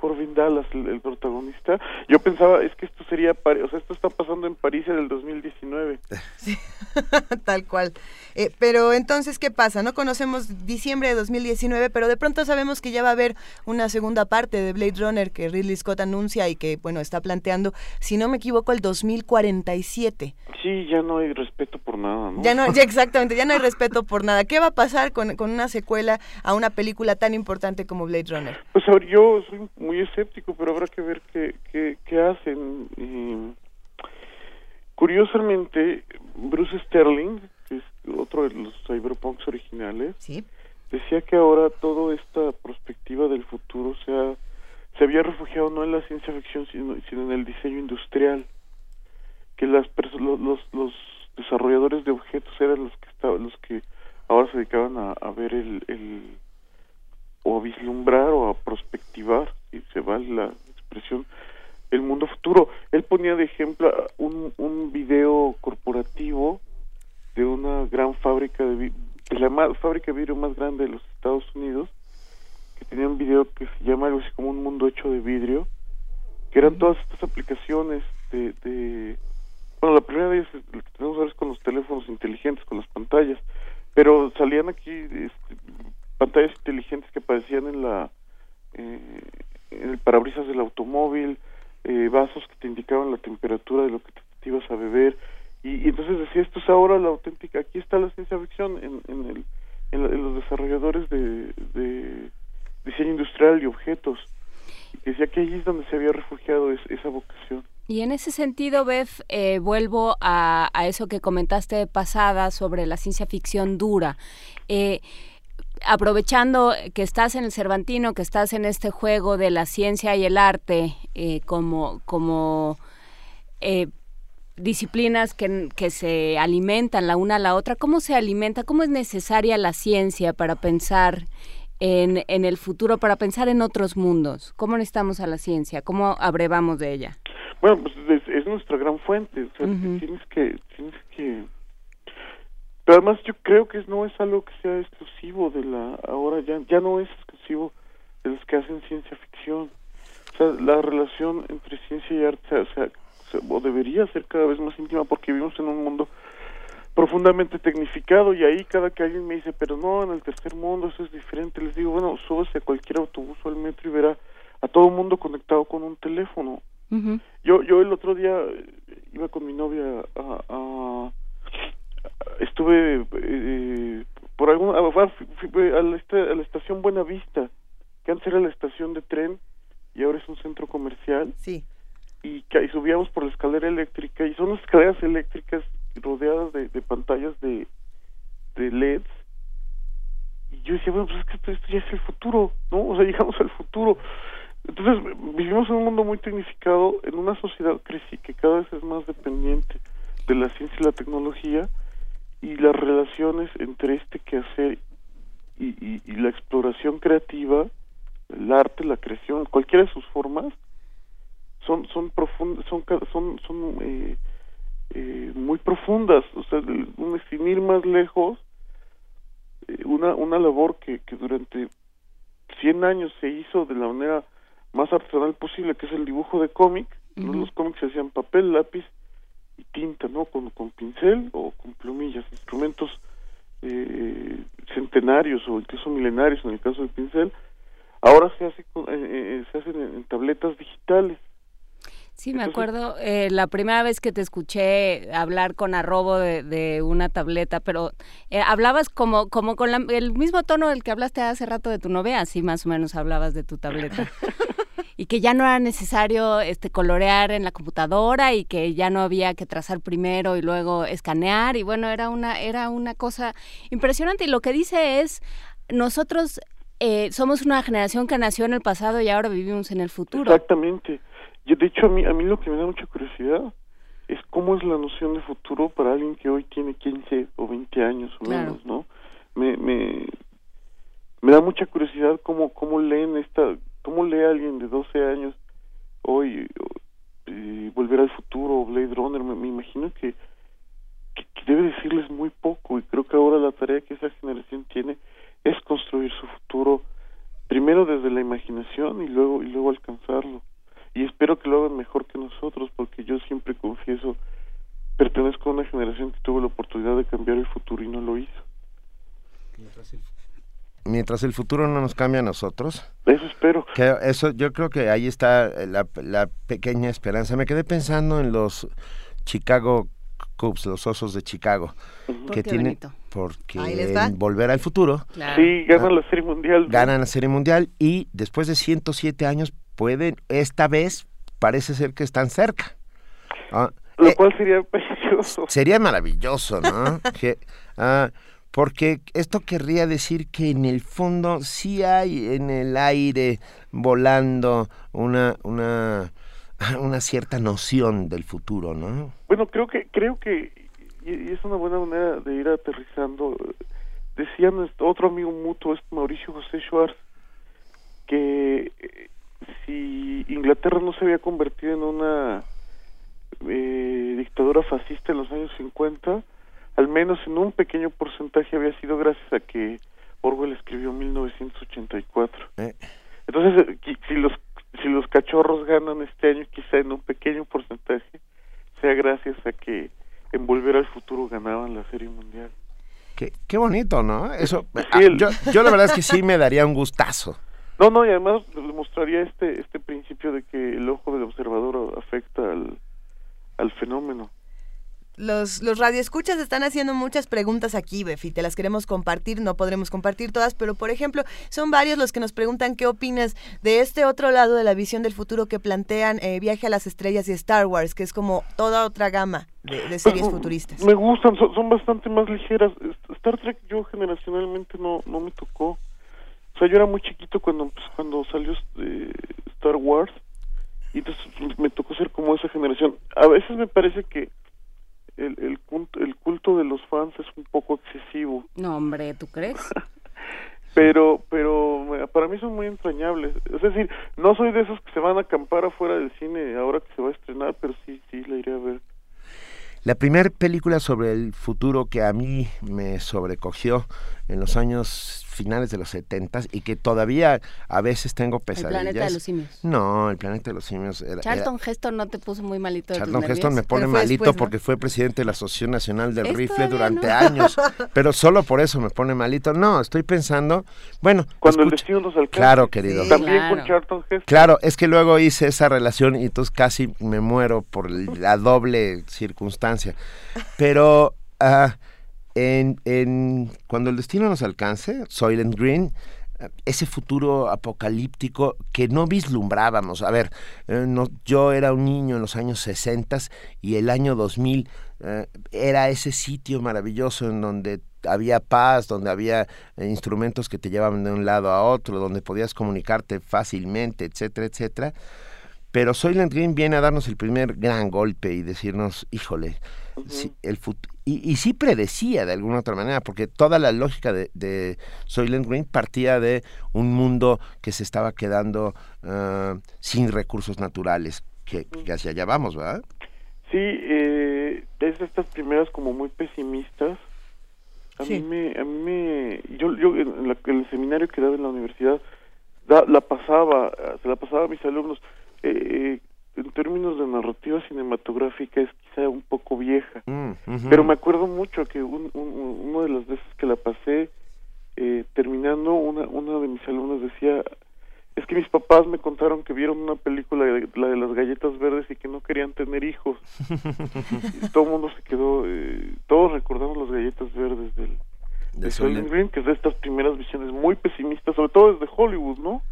Corbin Dallas, el, el protagonista. Yo pensaba, es que esto sería, o sea, esto está pasando en París en el 2019. *laughs* *laughs* Tal cual. Eh, pero entonces, ¿qué pasa? No conocemos diciembre de 2019, pero de pronto sabemos que ya va a haber una segunda parte de Blade Runner que Ridley Scott anuncia y que, bueno, está planteando, si no me equivoco, el 2047. Sí, ya no hay respeto por nada, ¿no? Ya no, ya *laughs* exactamente, ya no hay respeto por nada. ¿Qué va a pasar con, con una secuela a una película tan importante como Blade Runner? Pues yo soy muy escéptico, pero habrá que ver qué, qué, qué hacen. Y, curiosamente, Bruce Sterling, que es otro de los cyberpunks originales, Sí. decía que ahora toda esta perspectiva del futuro se, ha- se había refugiado no en la ciencia ficción, sino, sino en el diseño industrial. Que las los, los desarrolladores de objetos eran los que estaban, los que ahora se dedicaban a, a ver el, el o a vislumbrar o a prospectivar, si se vale la expresión, el mundo futuro. Él ponía de ejemplo un, un video corporativo de una gran fábrica de, de la ma- fábrica de vidrio más grande de los Estados Unidos, que tenía un video que se llama algo así como un mundo hecho de vidrio, que eran todas estas aplicaciones de, de bueno, la primera de ellas la que tenemos ahora es con los teléfonos inteligentes, con las pantallas, pero salían aquí este, pantallas inteligentes que aparecían en la eh, el parabrisas del automóvil, eh, vasos que te indicaban la temperatura de lo que te, ibas a beber y, entonces decía esto es ahora la auténtica, aquí está la ciencia ficción en, en, el, en, la- en los desarrolladores de, de diseño industrial y objetos y decía que ahí es donde se había refugiado es- esa vocación. Y en ese sentido, Beth, eh, vuelvo a, a eso que comentaste pasada sobre la ciencia ficción dura. Eh, aprovechando que estás en el Cervantino, que estás en este juego de la ciencia y el arte eh, como, como eh, disciplinas que, que se alimentan la una a la otra, ¿cómo se alimenta? ¿Cómo es necesaria la ciencia para pensar en, en el futuro, para pensar en otros mundos? ¿Cómo necesitamos a la ciencia? ¿Cómo abrevamos de ella? Bueno, pues es, es nuestra gran fuente. O sea, tienes que, tienes que. Pero además yo creo que no es algo que sea exclusivo de la. Ahora ya, ya no es exclusivo de los que hacen ciencia ficción. O sea, la relación entre ciencia y arte, o sea, se- o debería ser cada vez más íntima porque vivimos en un mundo profundamente tecnificado y ahí cada que alguien me dice, pero no, en el tercer mundo eso es diferente, les digo, bueno, súbase a cualquier autobús o al metro y verá a todo el mundo conectado con un teléfono. Yo, yo el otro día iba con mi novia a, a- estuve eh, por algún a, fui- fui a la, a la estación Buenavista, que antes era la estación de tren y ahora es un centro comercial. Sí. Y, y subíamos por la escalera eléctrica y son las escaleras eléctricas rodeadas de, de pantallas de, de LEDs. Y yo decía, bueno, pues es que esto, esto ya es el futuro, ¿no? O sea, *laughs* llegamos al futuro. Entonces, vivimos en un mundo muy tecnificado, en una sociedad que cada vez es más dependiente de la ciencia y la tecnología, y las relaciones entre este quehacer y, y, y la exploración creativa, el arte, la creación, cualquiera de sus formas, son son profundas, son son son eh, eh, muy profundas, o sea, sin ir más lejos, eh, una una labor que, que durante 100 años se hizo de la manera más artesanal posible, que es el dibujo de cómic. ¿no? Los cómics se hacían papel, lápiz y tinta, ¿no? Con, con pincel o con plumillas, instrumentos eh, centenarios o incluso milenarios en el caso del pincel. Ahora se hace con- eh, eh, se hacen en, en tabletas digitales. Sí, me acuerdo eh, la primera vez que te escuché hablar con arrobo de, de una tableta, pero eh, hablabas como, como con la- el mismo tono del que hablaste hace rato de tu novia, así más o menos hablabas de tu tableta. *laughs* y que ya no era necesario este colorear en la computadora y que ya no había que trazar primero y luego escanear y bueno, era una era una cosa impresionante y lo que dice es nosotros eh, somos una generación que nació en el pasado y ahora vivimos en el futuro. Exactamente. Y de hecho a mí, a mí lo que me da mucha curiosidad es cómo es la noción de futuro para alguien que hoy tiene 15 o 20 años o Claro. menos, ¿no? Me, me, me da mucha curiosidad cómo, cómo leen esta, cómo lee alguien de 12 años hoy eh, Volver al Futuro o Blade Runner, me, me imagino que, que, que debe decirles muy poco y creo que ahora la tarea que esa generación tiene es construir su futuro primero desde la imaginación y luego y luego alcanzarlo. Y espero que lo hagan mejor que nosotros porque yo siempre confieso pertenezco a una generación que tuvo la oportunidad de cambiar el futuro y no lo hizo Mientras el futuro no nos cambia a nosotros. Eso espero. Que eso, yo creo que ahí está eh, la, la pequeña esperanza. Me quedé pensando en los Chicago Cubs, los Osos de Chicago, ¿Por que qué, tienen Benito? porque Volver al Futuro sí ganan la serie mundial ganan la Serie Mundial y después de 107 años pueden, esta vez parece ser que están cerca. Ah, lo cual sería *laughs* precioso Sería maravilloso, ¿no? *laughs* que, ah, porque esto querría decir que en el fondo sí hay en el aire volando una, una, *laughs* una cierta noción del futuro, ¿no? Bueno, creo que creo que y, es una buena manera de ir aterrizando. Decía nuestro otro amigo mutuo, es Mauricio José Schwartz, que eh, si Inglaterra no se había convertido en una eh, dictadura fascista en los años 50, al menos en un pequeño porcentaje había sido gracias a que Orwell escribió 1984. Eh. Entonces, eh, si los si los cachorros ganan este año, quizá en un pequeño porcentaje, sea gracias a que en Volver al Futuro ganaban la Serie Mundial. Qué, qué bonito, ¿no? Eso, Sí, ah, el- yo, yo la verdad es que sí me daría un gustazo. No, no, y además demostraría este este principio de que el ojo del observador afecta al, al fenómeno. Los, los radioescuchas están haciendo muchas preguntas aquí, Befi, te las queremos compartir, no podremos compartir todas, pero por ejemplo, son varios los que nos preguntan qué opinas de este otro lado de la visión del futuro que plantean eh, Viaje a las Estrellas y Star Wars, que es como toda otra gama de, de series Pues, futuristas. Me gustan, son, son bastante más ligeras. Star Trek yo generacionalmente no no me tocó. O sea, yo era muy chiquito cuando pues, cuando salió eh, Star Wars y entonces pues, me tocó ser como esa generación. A veces me parece que el, el, culto, el culto de los fans es un poco excesivo, No, hombre, ¿tú crees? *laughs* pero pero para mí son muy entrañables. Es decir, no soy de esos que se van a acampar afuera del cine ahora que se va a estrenar, pero sí, sí, la iré a ver. La primera película sobre el futuro que a mí me sobrecogió en los años finales de los 70 y que todavía a veces tengo pesadillas. planeta de los simios. No, el planeta de los simios era, era- Charlton Heston no te puso muy malito de Charlton? Heston me pone malito después, ¿no? porque fue presidente de la Asociación Nacional del Es Rifle durante ¿no? años, *laughs* pero solo por eso me pone malito. No, estoy pensando, bueno, Cuando el escucha- destino nos alcance. Claro, querido. También con Charlton Heston. Claro, es que luego hice esa relación y entonces casi me muero por la doble circunstancia. Pero ah, en, en cuando el destino nos alcance, Soylent Green, ese futuro apocalíptico que no vislumbrábamos. A ver, eh, no- yo era un niño en los años 60 y el año 2000 eh, era ese sitio maravilloso en donde había paz, donde había eh, instrumentos que te llevaban de un lado a otro, donde podías comunicarte fácilmente, etcétera, etcétera. Pero Soylent Green viene a darnos el primer gran golpe y decirnos, híjole, el fut- y, y sí predecía de alguna otra manera, porque toda la lógica de, de Soylent Green partía de un mundo que se estaba quedando ah, sin recursos naturales, que, que hacia allá vamos, ¿verdad? Sí, eh, es de estas primeras como muy pesimistas. A Sí. mí me, a mí me, yo, yo en, la- en el seminario que daba en la universidad, da- la pasaba, eh, se la pasaba a mis alumnos. Eh, en términos de narrativa cinematográfica es quizá un poco vieja, Mm, pero me acuerdo mucho que un, un- una de las veces que la pasé, eh, terminando, una, una de mis alumnos decía, es que mis papás me contaron que vieron una película, de- la de las galletas verdes y que no querían tener hijos. *laughs* Y todo el mundo se quedó, eh, todos recordamos las galletas verdes del, De de Green, que es de estas primeras visiones muy pesimistas, sobre todo desde Hollywood, ¿no?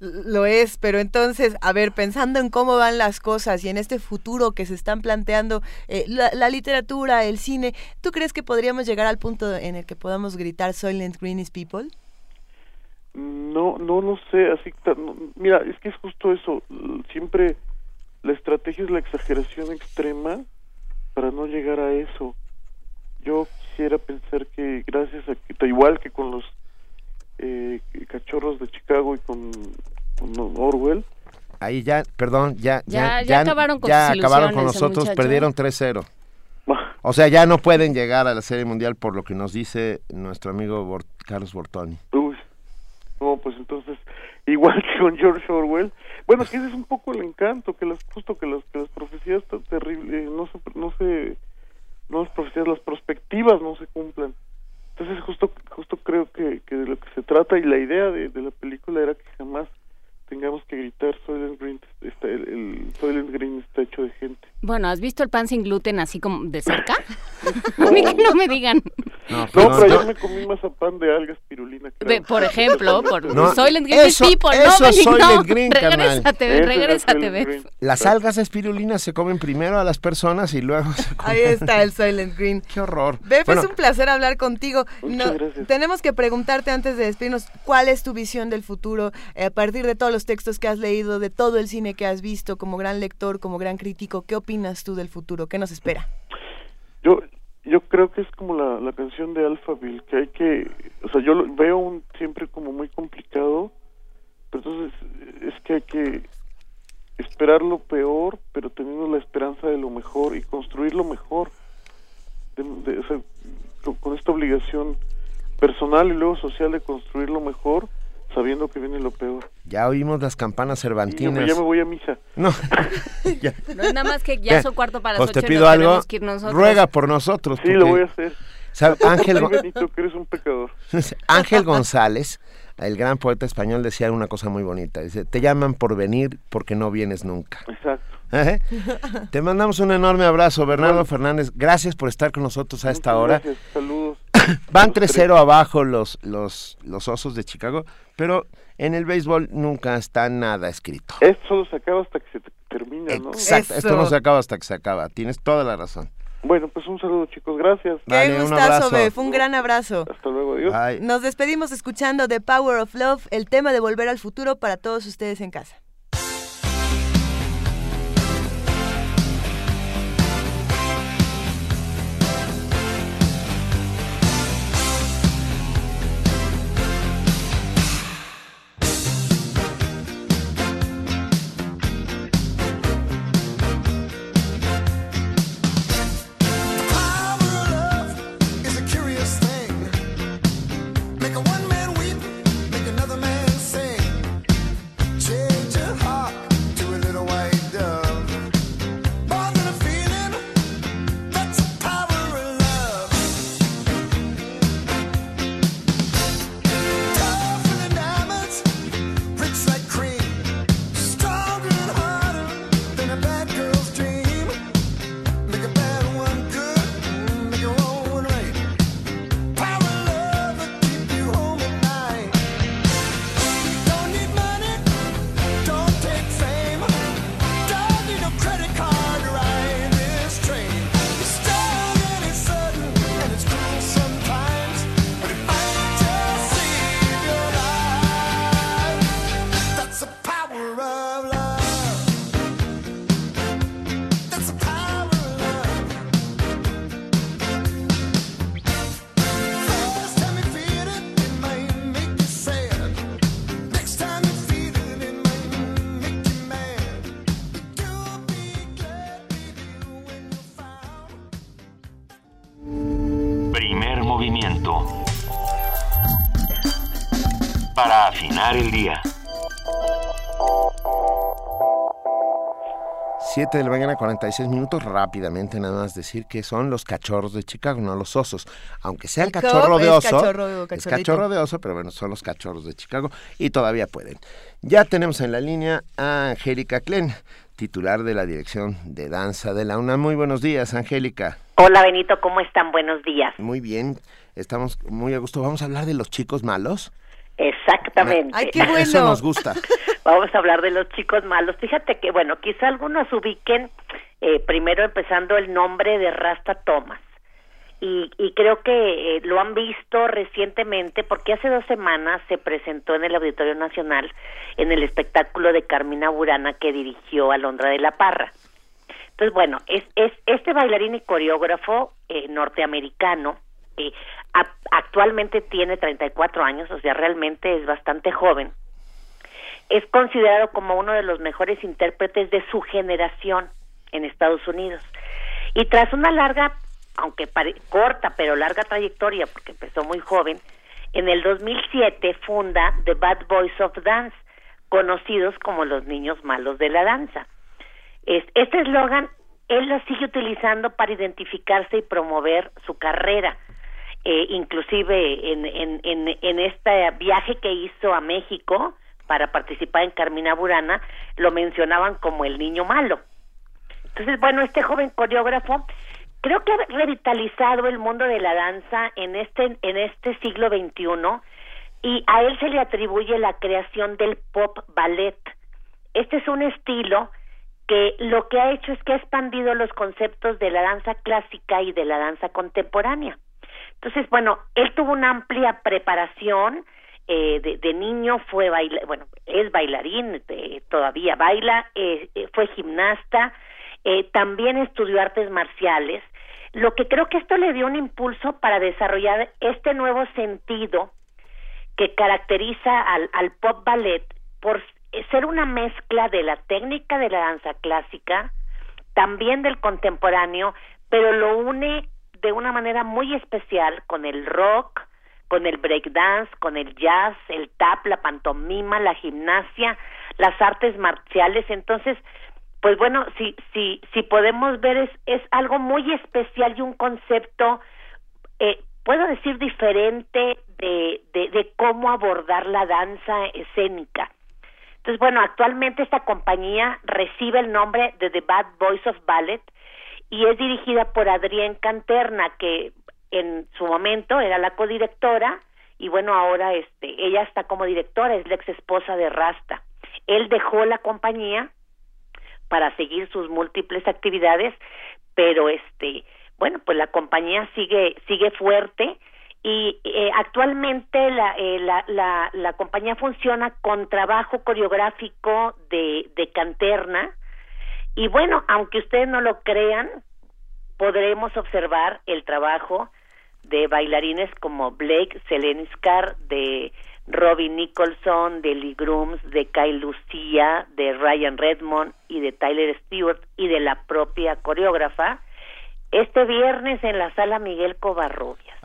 Lo es, pero entonces, a ver, pensando en cómo van las cosas y en este futuro que se están planteando, eh, la, literatura, el cine, ¿tú crees que podríamos llegar al punto en el que podamos gritar Soylent Green is People? No, no lo sé, así no, mira, es que es justo eso, siempre la estrategia es la exageración extrema para no llegar a eso. Yo quisiera pensar que gracias a que, igual que con los eh, cachorros de Chicago y con, con Orwell, Ahí ya, perdón, ya, Ya- ya acabaron con ya acabaron con nosotros, muchacho. perdieron 3-0. *laughs* O sea, ya no pueden llegar a la Serie Mundial por lo que nos dice nuestro amigo Carlos Bortoni. Uy, no, pues entonces, igual que con George Orwell, bueno, que ese es un poco el encanto, que las, justo que las, que las profecías tan terribles, no se, no se, no las profecías, las perspectivas no se cumplan. Entonces justo, justo creo que, que de lo que se trata y la idea de, de la película era que jamás tengamos que gritar Soylent Green está, el, el Soylent Green está hecho de gente. Bueno, ¿has visto el pan sin gluten así como de cerca? A mí que no me digan. No, No, pero yo- yo me comí mazapán de algas pirulina. Ve, por ejemplo, por No, Soylent Green eso- People, eso no, es no. Soylent Green. Regrésate, es regrésate, Soylent. Las algas espirulinas se comen primero a las personas y luego se comen. Ahí está el Silent Green. Qué horror. Bef, Bueno, es un placer hablar contigo. Muchas No, gracias. tenemos que preguntarte antes de despedirnos, ¿cuál es tu visión del futuro eh, a partir de todos los textos que has leído, de todo el cine que has visto, como gran lector, como gran crítico? ¿Qué opinas tú del futuro? ¿Qué nos espera? Yo yo creo que es como la, la canción de Alphaville, que hay que, o sea, yo lo veo un, siempre como muy complicado, pero entonces es que hay que esperar lo peor, pero teniendo la esperanza de lo mejor y construir lo mejor, con, con esta obligación personal y luego social de construir lo mejor, sabiendo que viene lo peor. ya oímos las campanas cervantinas. ya me voy a misa. No, *laughs* ya. No es nada más que ya Eh, son cuarto para las Pues te ocho y pido nos algo, que ir nosotros. ruega por nosotros. Sí, lo voy a hacer. ¿sabe? *laughs* Ángel, Ay, Go- Benito, que eres un pecador. *laughs* Ángel González, el gran poeta español, decía una cosa muy bonita. Dice, te llaman por venir porque no vienes nunca. Exacto. ¿Eh? *laughs* Te mandamos un enorme abrazo, Bernardo Fernández. Gracias por estar con nosotros a esta Muchas hora. Gracias, saludos. *coughs* Van Los 3-0 abajo los, los, los osos de Chicago, pero en el béisbol nunca está nada escrito. Esto solo se acaba hasta que se te- termina, ¿no? Exacto, esto no se acaba hasta que se acaba. Tienes toda la razón. Bueno, pues un saludo, chicos. Gracias. Qué un gustazo, abrazo. Bef, un gran abrazo. Hasta luego, adiós. Bye. Nos despedimos escuchando The Power of Love, el tema de volver al futuro para todos ustedes en casa. 7 de la mañana, 46 minutos. Rápidamente, nada más decir que son los cachorros de Chicago, no los osos. Aunque sea el, cachorro de es oso. cachorro, es cachorro de oso, pero bueno, son los cachorros de Chicago y todavía pueden. Ya tenemos en la línea a Angélica Klen, titular de la Dirección de Danza de la UNAM. Muy buenos días, Angélica. Hola Benito, ¿cómo están? Buenos días. Muy bien, estamos muy a gusto. Vamos a hablar de los chicos malos. Exactamente. Ay, qué *laughs* bueno. Eso nos gusta. *laughs* Vamos a hablar de los chicos malos. Fíjate que, bueno, quizá algunos ubiquen, eh, primero empezando el nombre de Rasta Thomas, y, y creo que eh, lo han visto recientemente porque hace dos semanas se presentó en el Auditorio Nacional en el espectáculo de Carmina Burana que dirigió Alondra de la Parra. Entonces, bueno, es, es este bailarín y coreógrafo eh, norteamericano eh, a- actualmente tiene 34 años, o sea, realmente es bastante joven. Es considerado como uno de los mejores intérpretes de su generación en Estados Unidos. Y tras una larga, aunque pare- corta, pero larga trayectoria, porque empezó muy joven, en el 2007 funda The Bad Boys of Dance, conocidos como los niños malos de la danza. Es- Este eslogan él lo sigue utilizando para identificarse y promover su carrera. Eh, inclusive en, en, en, en este viaje que hizo a México para participar en Carmina Burana, lo mencionaban como el niño malo. Entonces, bueno, este joven coreógrafo creo que ha revitalizado el mundo de la danza en este, en este siglo XXI y a él se le atribuye la creación del pop ballet. Este es un estilo que lo que ha hecho es que ha expandido los conceptos de la danza clásica y de la danza contemporánea. Entonces, bueno, él tuvo una amplia preparación, eh, de, niño fue baila, bueno, es bailarín, eh, todavía baila, eh, eh, fue gimnasta, eh, también estudió artes marciales, lo que creo que esto le dio un impulso para desarrollar este nuevo sentido que caracteriza al pop ballet por ser una mezcla de la técnica de la danza clásica, también del contemporáneo, pero lo une de una manera muy especial con el rock, con el breakdance, con el jazz, el tap, la pantomima, la gimnasia, las artes marciales. Entonces, pues bueno, si si si podemos ver es es algo muy especial y un concepto eh, puedo decir diferente de, de de cómo abordar la danza escénica. Entonces, bueno, actualmente esta compañía recibe el nombre de The Bad Boys of Ballet y es dirigida por Adrienne Canterna, que en su momento era la codirectora y bueno, ahora este ella está como directora, es la ex esposa de Rasta. Él dejó la compañía para seguir sus múltiples actividades, pero este, bueno, pues la compañía sigue sigue fuerte y eh, actualmente la, eh, la, la, la compañía funciona con trabajo coreográfico de, de Canterna y bueno, aunque ustedes no lo crean, podremos observar el trabajo de bailarines como Blake Seleniskar, de Robbie Nicholson, de Lee Grooms, de Kyle Lucia, de Ryan Redmond y de Tyler Stewart y de la propia coreógrafa este viernes en la sala Miguel Covarrubias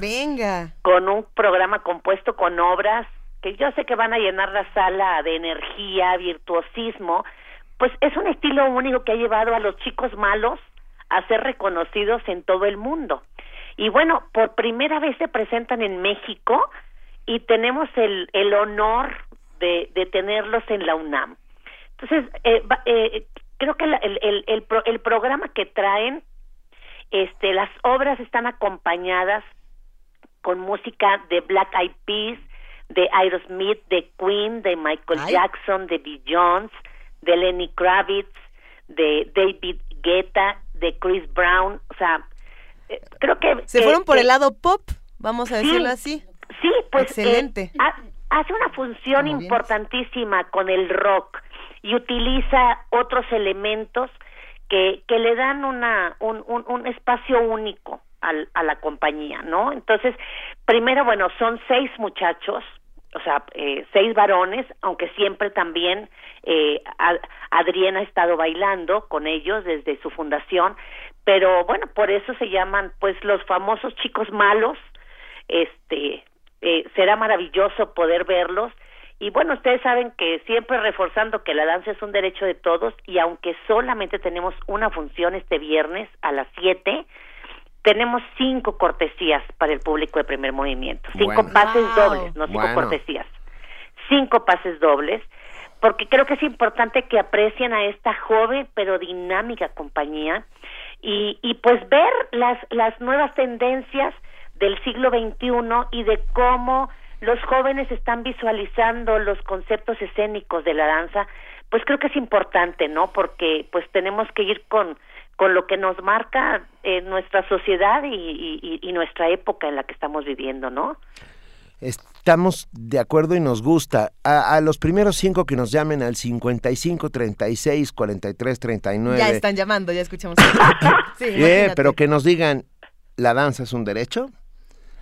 Venga. con un programa compuesto con obras que yo sé que van a llenar la sala de energía, virtuosismo, pues es un estilo único que ha llevado a los chicos malos a ser reconocidos en todo el mundo. Y bueno, por primera vez se presentan en México y tenemos el, el honor de, de tenerlos en la UNAM. Entonces, eh, eh, creo que la- el, el, el, pro- el programa que traen, este, las obras están acompañadas con música de Black Eyed Peas, de Aerosmith, de Queen, de Michael Jackson, de Jones, de Lenny Kravitz, de David Guetta, de Chris Brown, o sea, eh, creo que Se que- fueron por que- el lado pop, vamos a Sí, decirlo así. Sí, pues Excelente. eh, ha- hace una función bien importantísima con el rock y utiliza otros elementos que, que le dan una, un, un, un espacio único al, a la compañía, ¿no? Entonces, primero, bueno, son seis muchachos, o sea, eh, seis varones, aunque siempre también eh, Adriana ha estado bailando con ellos desde su fundación, pero bueno, por eso se llaman pues los famosos chicos malos, este, eh, será maravilloso poder verlos. Y bueno, ustedes saben que siempre reforzando que la danza es un derecho de todos y aunque solamente tenemos una función este viernes a las 7, tenemos cinco cortesías para el público de primer movimiento, cinco Bueno. pases Wow. dobles, no cinco Bueno. cortesías, cinco pases dobles, porque creo que es importante que aprecien a esta joven pero dinámica compañía y, y pues ver las, las nuevas tendencias del siglo XXI y de cómo los jóvenes están visualizando los conceptos escénicos de la danza, pues creo que es importante, ¿no? Porque pues tenemos que ir con con lo que nos marca eh, nuestra sociedad y, y- y nuestra época en la que estamos viviendo, ¿no? Estamos de acuerdo y nos gusta. A, a los primeros cinco que nos llamen al 55 36 43 39. Ya están llamando, ya escuchamos. *laughs* *laughs* sí, Eh, pero que nos digan, ¿la danza es un derecho?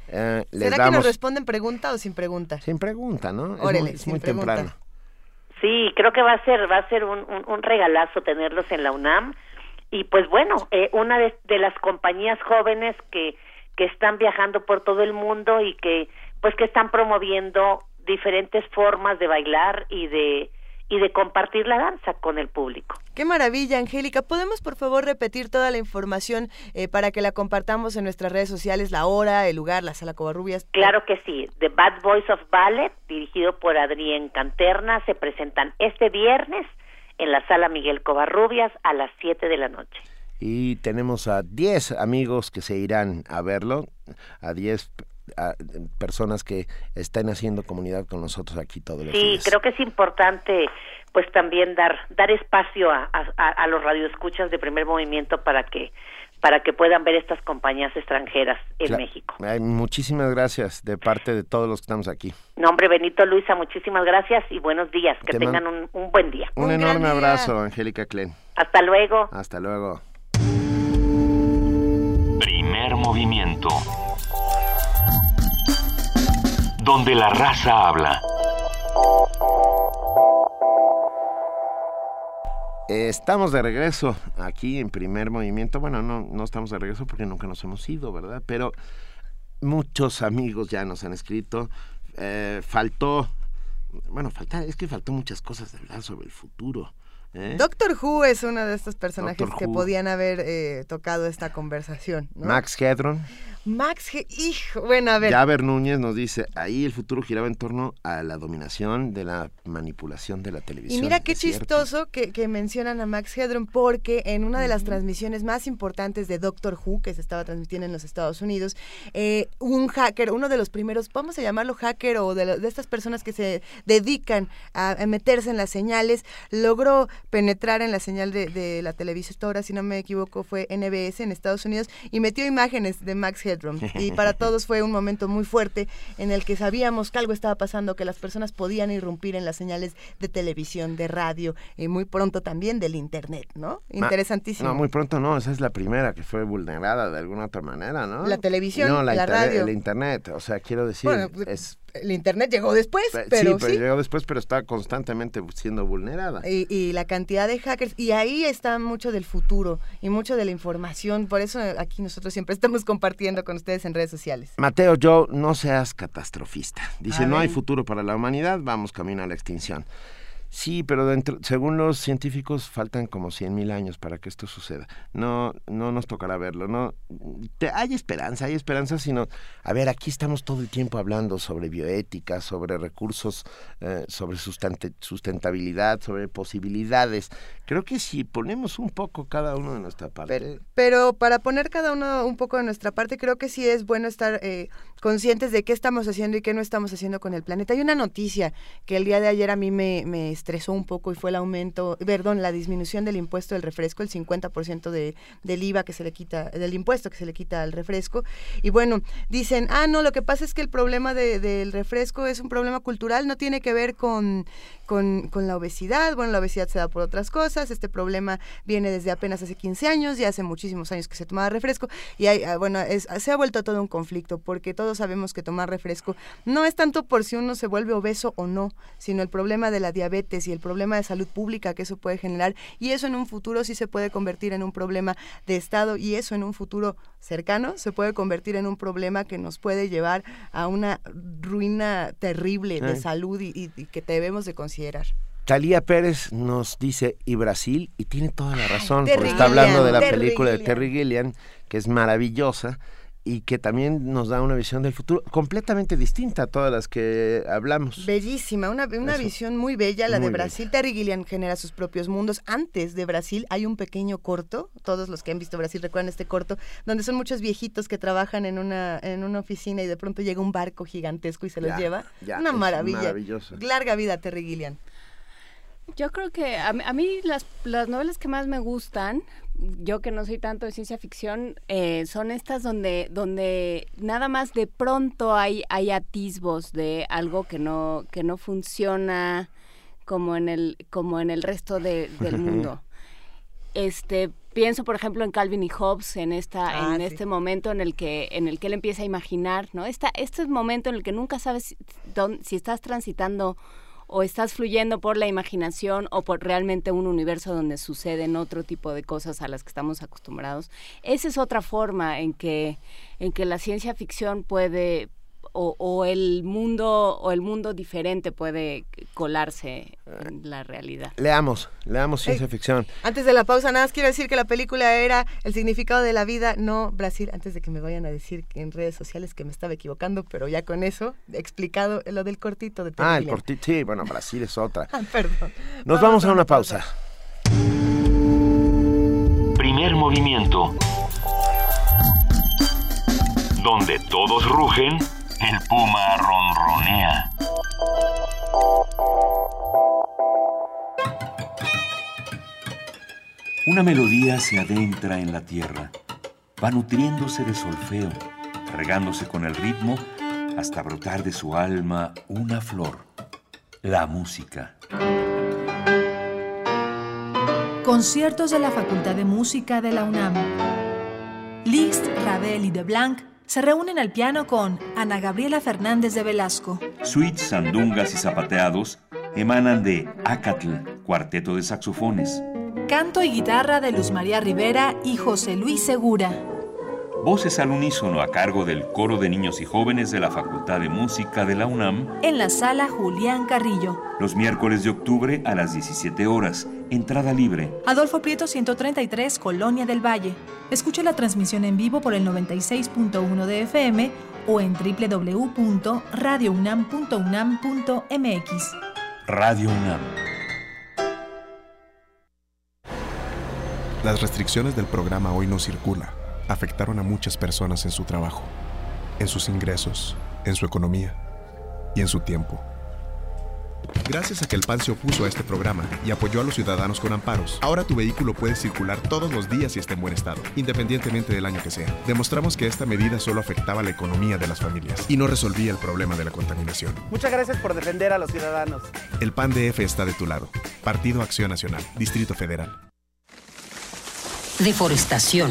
Eh, les ¿Será que damos nos responden pregunta o sin pregunta? sin pregunta, ¿no? Es Órale, muy, es sin muy temprano. Sí, creo que va a ser va a ser un, un, un regalazo tenerlos en la UNAM y pues bueno, eh, una de, de las compañías jóvenes que que están viajando por todo el mundo y que pues que están promoviendo diferentes formas de bailar y de y de compartir la danza con el público. Qué maravilla, Angélica. ¿Podemos, por favor, repetir toda la información eh, para que la compartamos en nuestras redes sociales? La hora, el lugar, la sala Covarrubias. Claro que sí. The Bad Boys of Ballet, dirigido por Adrián Canterna, se presentan este viernes en la sala Miguel Covarrubias a las 7 de la noche. Y tenemos a 10 amigos que se irán a verlo, a 10 a- personas que están haciendo comunidad con nosotros aquí todos los Sí, días. creo que es importante pues también dar dar espacio a, a, a los radioescuchas de primer movimiento para que para que puedan ver estas compañías extranjeras en México. Ay, muchísimas gracias de parte de todos los que estamos aquí. Nombre Benito Luisa, muchísimas gracias y buenos días. Que Te tengan un, un buen día. Un, enorme abrazo, Angélica Klen. Hasta luego. Hasta luego. Primer movimiento. Donde la raza habla. Estamos de regreso aquí en primer movimiento. Bueno, no, no estamos de regreso porque nunca nos hemos ido, ¿verdad? Pero muchos amigos ya nos han escrito. Eh, faltó, bueno, falta, es que faltó muchas cosas de hablar sobre el futuro. ¿eh? Doctor Who es uno de estos personajes Doctor que Who. podían haber eh, tocado esta conversación. ¿no? Max Hedron, Max, hijo, bueno, a ver. Javer Núñez nos dice, ahí el futuro giraba en torno a la dominación de la manipulación de la televisión. Y mira qué chistoso que, que mencionan a Max Hedron porque en una de las transmisiones más importantes de Doctor Who que se estaba transmitiendo en los Estados Unidos, eh, un hacker, uno de los primeros, vamos a llamarlo hacker o de, de estas personas que se dedican a, a meterse en las señales, logró penetrar en la señal de, de la televisora, si no me equivoco, fue NBS en Estados Unidos y metió imágenes de Max Hedron. *laughs* Y para todos fue un momento muy fuerte en el que sabíamos que algo estaba pasando, que las personas podían irrumpir en las señales de televisión, de radio y muy pronto también del internet, ¿no? Interesantísimo. No, muy pronto no, esa es la primera que fue vulnerada de alguna otra manera, ¿no? La televisión, no, la, radio. El internet, o sea, quiero decir, Bueno, pues, es... El internet llegó después, eh, pero sí, pero sí. llegó después, pero está constantemente siendo vulnerada. Y, y la cantidad de hackers, y ahí está mucho del futuro y mucho de la información, por eso aquí nosotros siempre *laughs* estamos compartiendo con ustedes en redes sociales. Mateo, yo no seas catastrofista. Dice, no hay futuro para la humanidad, vamos camino a la extinción. Sí, pero dentro- según los científicos faltan como 100 mil años para que esto suceda. No, no nos tocará verlo. No, Te- hay esperanza, hay esperanza, sino, a ver, aquí estamos todo el tiempo hablando sobre bioética, sobre recursos, eh, sobre sustante- sustentabilidad, sobre posibilidades. Creo que si ponemos un poco cada uno de nuestra parte, Pero para poner cada uno un poco de nuestra parte, creo que sí es bueno estar eh, conscientes de qué estamos haciendo y qué no estamos haciendo con el planeta. Hay una noticia que el día de ayer a mí me, me estresó un poco y fue el aumento, perdón, la disminución del impuesto del refresco, el 50% de, del IVA que se le quita, del impuesto que se le quita al refresco. Y bueno, dicen, ah, no, lo que pasa es que el problema de- del refresco es un problema cultural, no tiene que ver con, con, con la obesidad. Bueno, la obesidad se da por otras cosas. Este problema viene desde apenas hace 15 años y hace muchísimos años que se tomaba refresco. Y hay, ah, bueno, es- se ha vuelto todo un conflicto porque todos sabemos que tomar refresco no es tanto por si uno se vuelve obeso o no, sino el problema de la diabetes y el problema de salud pública que eso puede generar. Y eso en un futuro sí se puede convertir en un problema de Estado y eso en un futuro cercano se puede convertir en un problema que nos puede llevar a una ruina terrible de Ay. salud y, y- y que debemos de considerar. Talía Pérez nos dice, y Brasil, y tiene toda la razón, porque está hablando de la Terry película de. Terry Gilliam, que es maravillosa, y que también nos da una visión del futuro completamente distinta a todas las que hablamos. Bellísima, una, una visión muy bella, la de Brasil. Terry Gilliam genera sus propios mundos. Antes de Brasil hay un pequeño corto, todos los que han visto Brasil recuerdan este corto, donde son muchos viejitos que trabajan en una, en una oficina y de pronto llega un barco gigantesco y se los Ya, lleva. ya, una maravilla. maravilloso. Larga vida, Terry Gilliam. Yo creo que a, mí- a mí las, las novelas que más me gustan, yo que no soy tanto de ciencia ficción, eh, son estas donde, donde nada más de pronto hay, hay atisbos de algo que no, que no funciona como en el, como en el resto de- del mundo. Este, pienso por ejemplo en Calvin y Hobbes en esta Ah, en sí. este momento en el que en el que él empieza a imaginar no Esta, este es el momento en el que nunca sabes dónde- si estás transitando o estás fluyendo por la imaginación o por realmente un universo donde suceden otro tipo de cosas a las que estamos acostumbrados esa es otra forma en que en que la ciencia ficción puede o, o el mundo o el mundo diferente puede colarse en la realidad Leamos, leamos ciencia Ey. ficción. Antes de la pausa, nada más quiero decir que la película era El significado de la vida, no Brasil, antes de que me vayan a decir en redes sociales que me estaba equivocando, pero ya con eso, explicado lo del cortito de Ah, el cortito. Sí, bueno, Brasil es otra. *laughs* Ah, perdón. Nos vamos a una pausa. Primer movimiento. Donde todos rugen, el puma ronronea. Una melodía se adentra en la tierra, va nutriéndose de solfeo, regándose con el ritmo hasta brotar de su alma una flor, la música. Conciertos de la Facultad de Música de la UNAM. Liszt, Ravel y De Blanc se reúnen al piano con Ana Gabriela Fernández de Velasco. Suites, sandungas y zapateados emanan de Acatl, cuarteto de saxofones. Canto y guitarra de Luz María Rivera y José Luis Segura. Voces al unísono a cargo del coro de niños y jóvenes de la Facultad de Música de la UNAM En la sala Julián Carrillo. los miércoles de octubre a las 17 horas. Entrada libre. Adolfo Prieto 133, Colonia del Valle. Escuche la transmisión en vivo por el 96.1 de FM o en www.radiounam.unam.mx. Radio UNAM. Las restricciones del programa Hoy no circula afectaron a muchas personas en su trabajo, en sus ingresos, en su economía y en su tiempo. Gracias a que el PAN se opuso a este programa y apoyó a los ciudadanos con amparos, ahora tu vehículo puede circular todos los días y está en buen estado, independientemente del año que sea. Demostramos que esta medida solo afectaba la economía de las familias y no resolvía el problema de la contaminación. Muchas gracias por defender a los ciudadanos. El PAN DF está de tu lado. Partido Acción Nacional, Distrito Federal. Deforestación.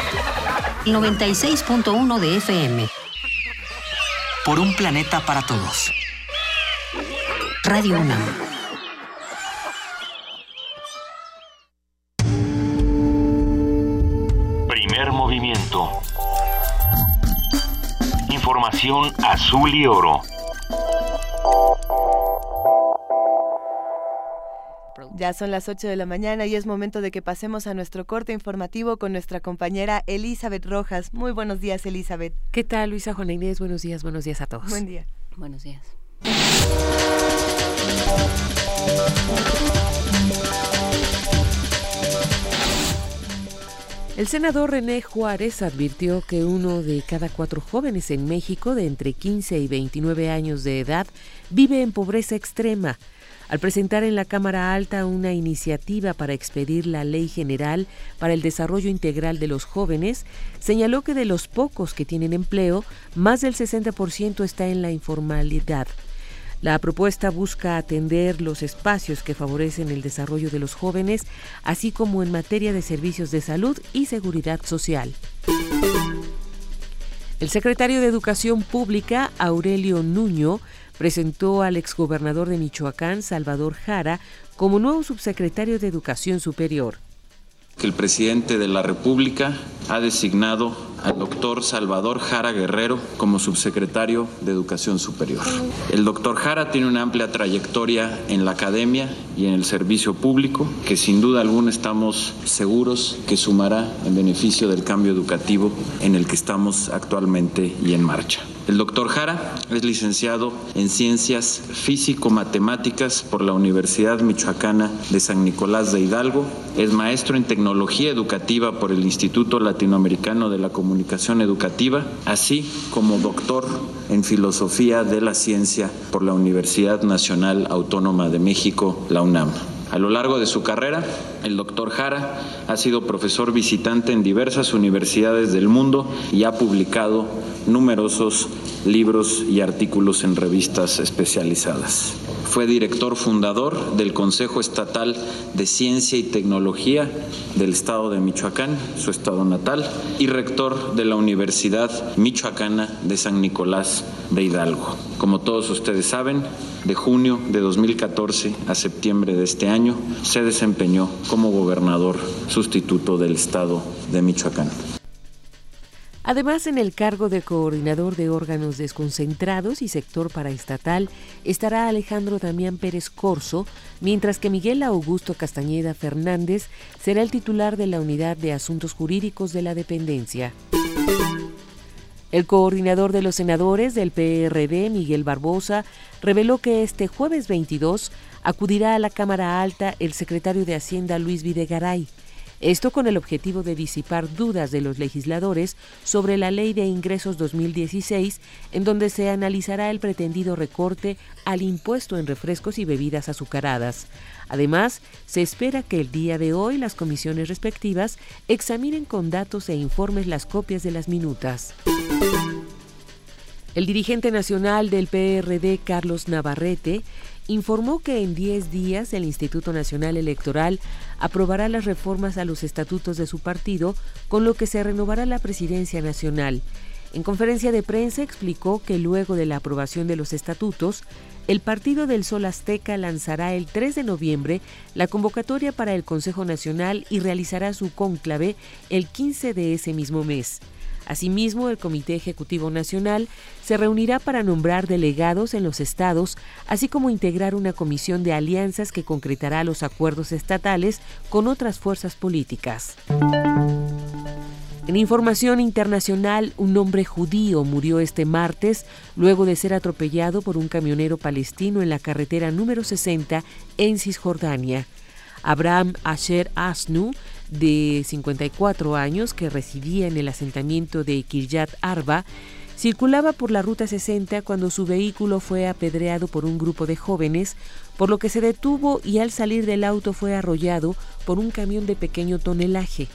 96.1 de FM. Por un planeta para todos. Radio UNAM. Primer movimiento. Información azul y oro. Ya son las 8 de la mañana y es momento de que pasemos a nuestro corte informativo con nuestra compañera Elizabeth Rojas. Muy buenos días, Elizabeth. ¿Qué tal, Luisa Juana Inés? Buenos días, buenos días a todos. Buen día. Buenos días. El senador René Juárez advirtió que uno de cada cuatro jóvenes en México de entre 15 y 29 años de edad vive en pobreza extrema. Al presentar en la Cámara Alta una iniciativa para expedir la Ley General para el Desarrollo Integral de los Jóvenes, señaló que de los pocos que tienen empleo, más del 60% está en la informalidad. La propuesta busca atender los espacios que favorecen el desarrollo de los jóvenes, así como en materia de servicios de salud y seguridad social. El secretario de Educación Pública, Aurelio Nuño, presentó al exgobernador de Michoacán, Salvador Jara, como nuevo subsecretario de Educación Superior. que el presidente de la República ha designado al doctor Salvador Jara Guerrero como subsecretario de Educación Superior. El doctor Jara tiene una amplia trayectoria en la academia y en el servicio público que sin duda alguna estamos seguros que sumará en beneficio del cambio educativo en el que estamos actualmente y en marcha. El doctor Jara es licenciado en Ciencias Físico-Matemáticas por la Universidad Michoacana de San Nicolás de Hidalgo. Es maestro en Tecnología Educativa por el Instituto Latinoamericano de la Comunicación Educativa, así como doctor en Filosofía de la Ciencia por la Universidad Nacional Autónoma de México, la UNAM. A lo largo de su carrera, el doctor Jara ha sido profesor visitante en diversas universidades del mundo y ha publicado numerosos libros y artículos en revistas especializadas. Fue director fundador del Consejo Estatal de Ciencia y Tecnología del Estado de Michoacán, su estado natal, y rector de la Universidad Michoacana de San Nicolás de Hidalgo. Como todos ustedes saben, de junio de 2014 a septiembre de este año se desempeñó como gobernador sustituto del Estado de Michoacán. Además, en el cargo de coordinador de órganos desconcentrados y sector paraestatal estará Alejandro Damián Pérez Corso, mientras que Miguel Augusto Castañeda Fernández será el titular de la Unidad de Asuntos Jurídicos de la Dependencia. El coordinador de los senadores del PRD, Miguel Barbosa, reveló que este jueves 22 acudirá a la Cámara Alta el secretario de Hacienda Luis Videgaray. Esto con el objetivo de disipar dudas de los legisladores sobre la Ley de Ingresos 2016, en donde se analizará el pretendido recorte al impuesto en refrescos y bebidas azucaradas. Además, se espera que el día de hoy las comisiones respectivas examinen con datos e informes las copias de las minutas. El dirigente nacional del PRD, Carlos Navarrete, informó que en 10 días el Instituto Nacional Electoral aprobará las reformas a los estatutos de su partido, con lo que se renovará la presidencia nacional. En conferencia de prensa explicó que luego de la aprobación de los estatutos, el Partido del Sol Azteca lanzará el 3 de noviembre la convocatoria para el Consejo Nacional y realizará su cónclave el 15 de ese mismo mes. Asimismo, el Comité Ejecutivo Nacional se reunirá para nombrar delegados en los estados, así como integrar una comisión de alianzas que concretará los acuerdos estatales con otras fuerzas políticas. En información internacional, un hombre judío murió este martes luego de ser atropellado por un camionero palestino en la carretera número 60 en Cisjordania. Abraham Asher Asnu, de 54 años, que residía en el asentamiento de Kiryat Arba, circulaba por la Ruta 60 cuando su vehículo fue apedreado por un grupo de jóvenes, por lo que se detuvo y al salir del auto fue arrollado por un camión de pequeño tonelaje.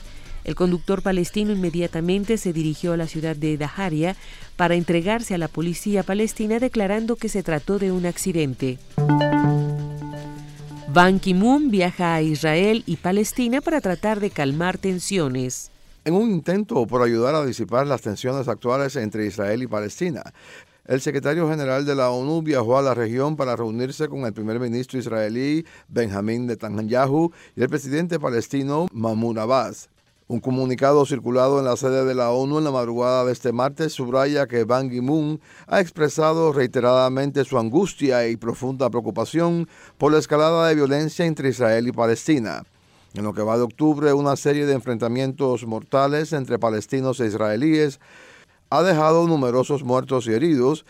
El conductor palestino inmediatamente se dirigió a la ciudad de Daharia para entregarse a la policía palestina declarando que se trató de un accidente. Ban Ki-moon viaja a Israel y Palestina para tratar de calmar tensiones. En un intento por ayudar a disipar las tensiones actuales entre Israel y Palestina, el secretario general de la ONU viajó a la región para reunirse con el primer ministro israelí Benjamín Netanyahu y el presidente palestino Mahmoud Abbas. Un comunicado circulado en la sede de la ONU en la madrugada de este martes subraya que Ban Ki-moon ha expresado reiteradamente su angustia y profunda preocupación por la escalada de violencia entre Israel y Palestina. En lo que va de octubre, una serie de enfrentamientos mortales entre palestinos e israelíes ha dejado numerosos muertos y heridos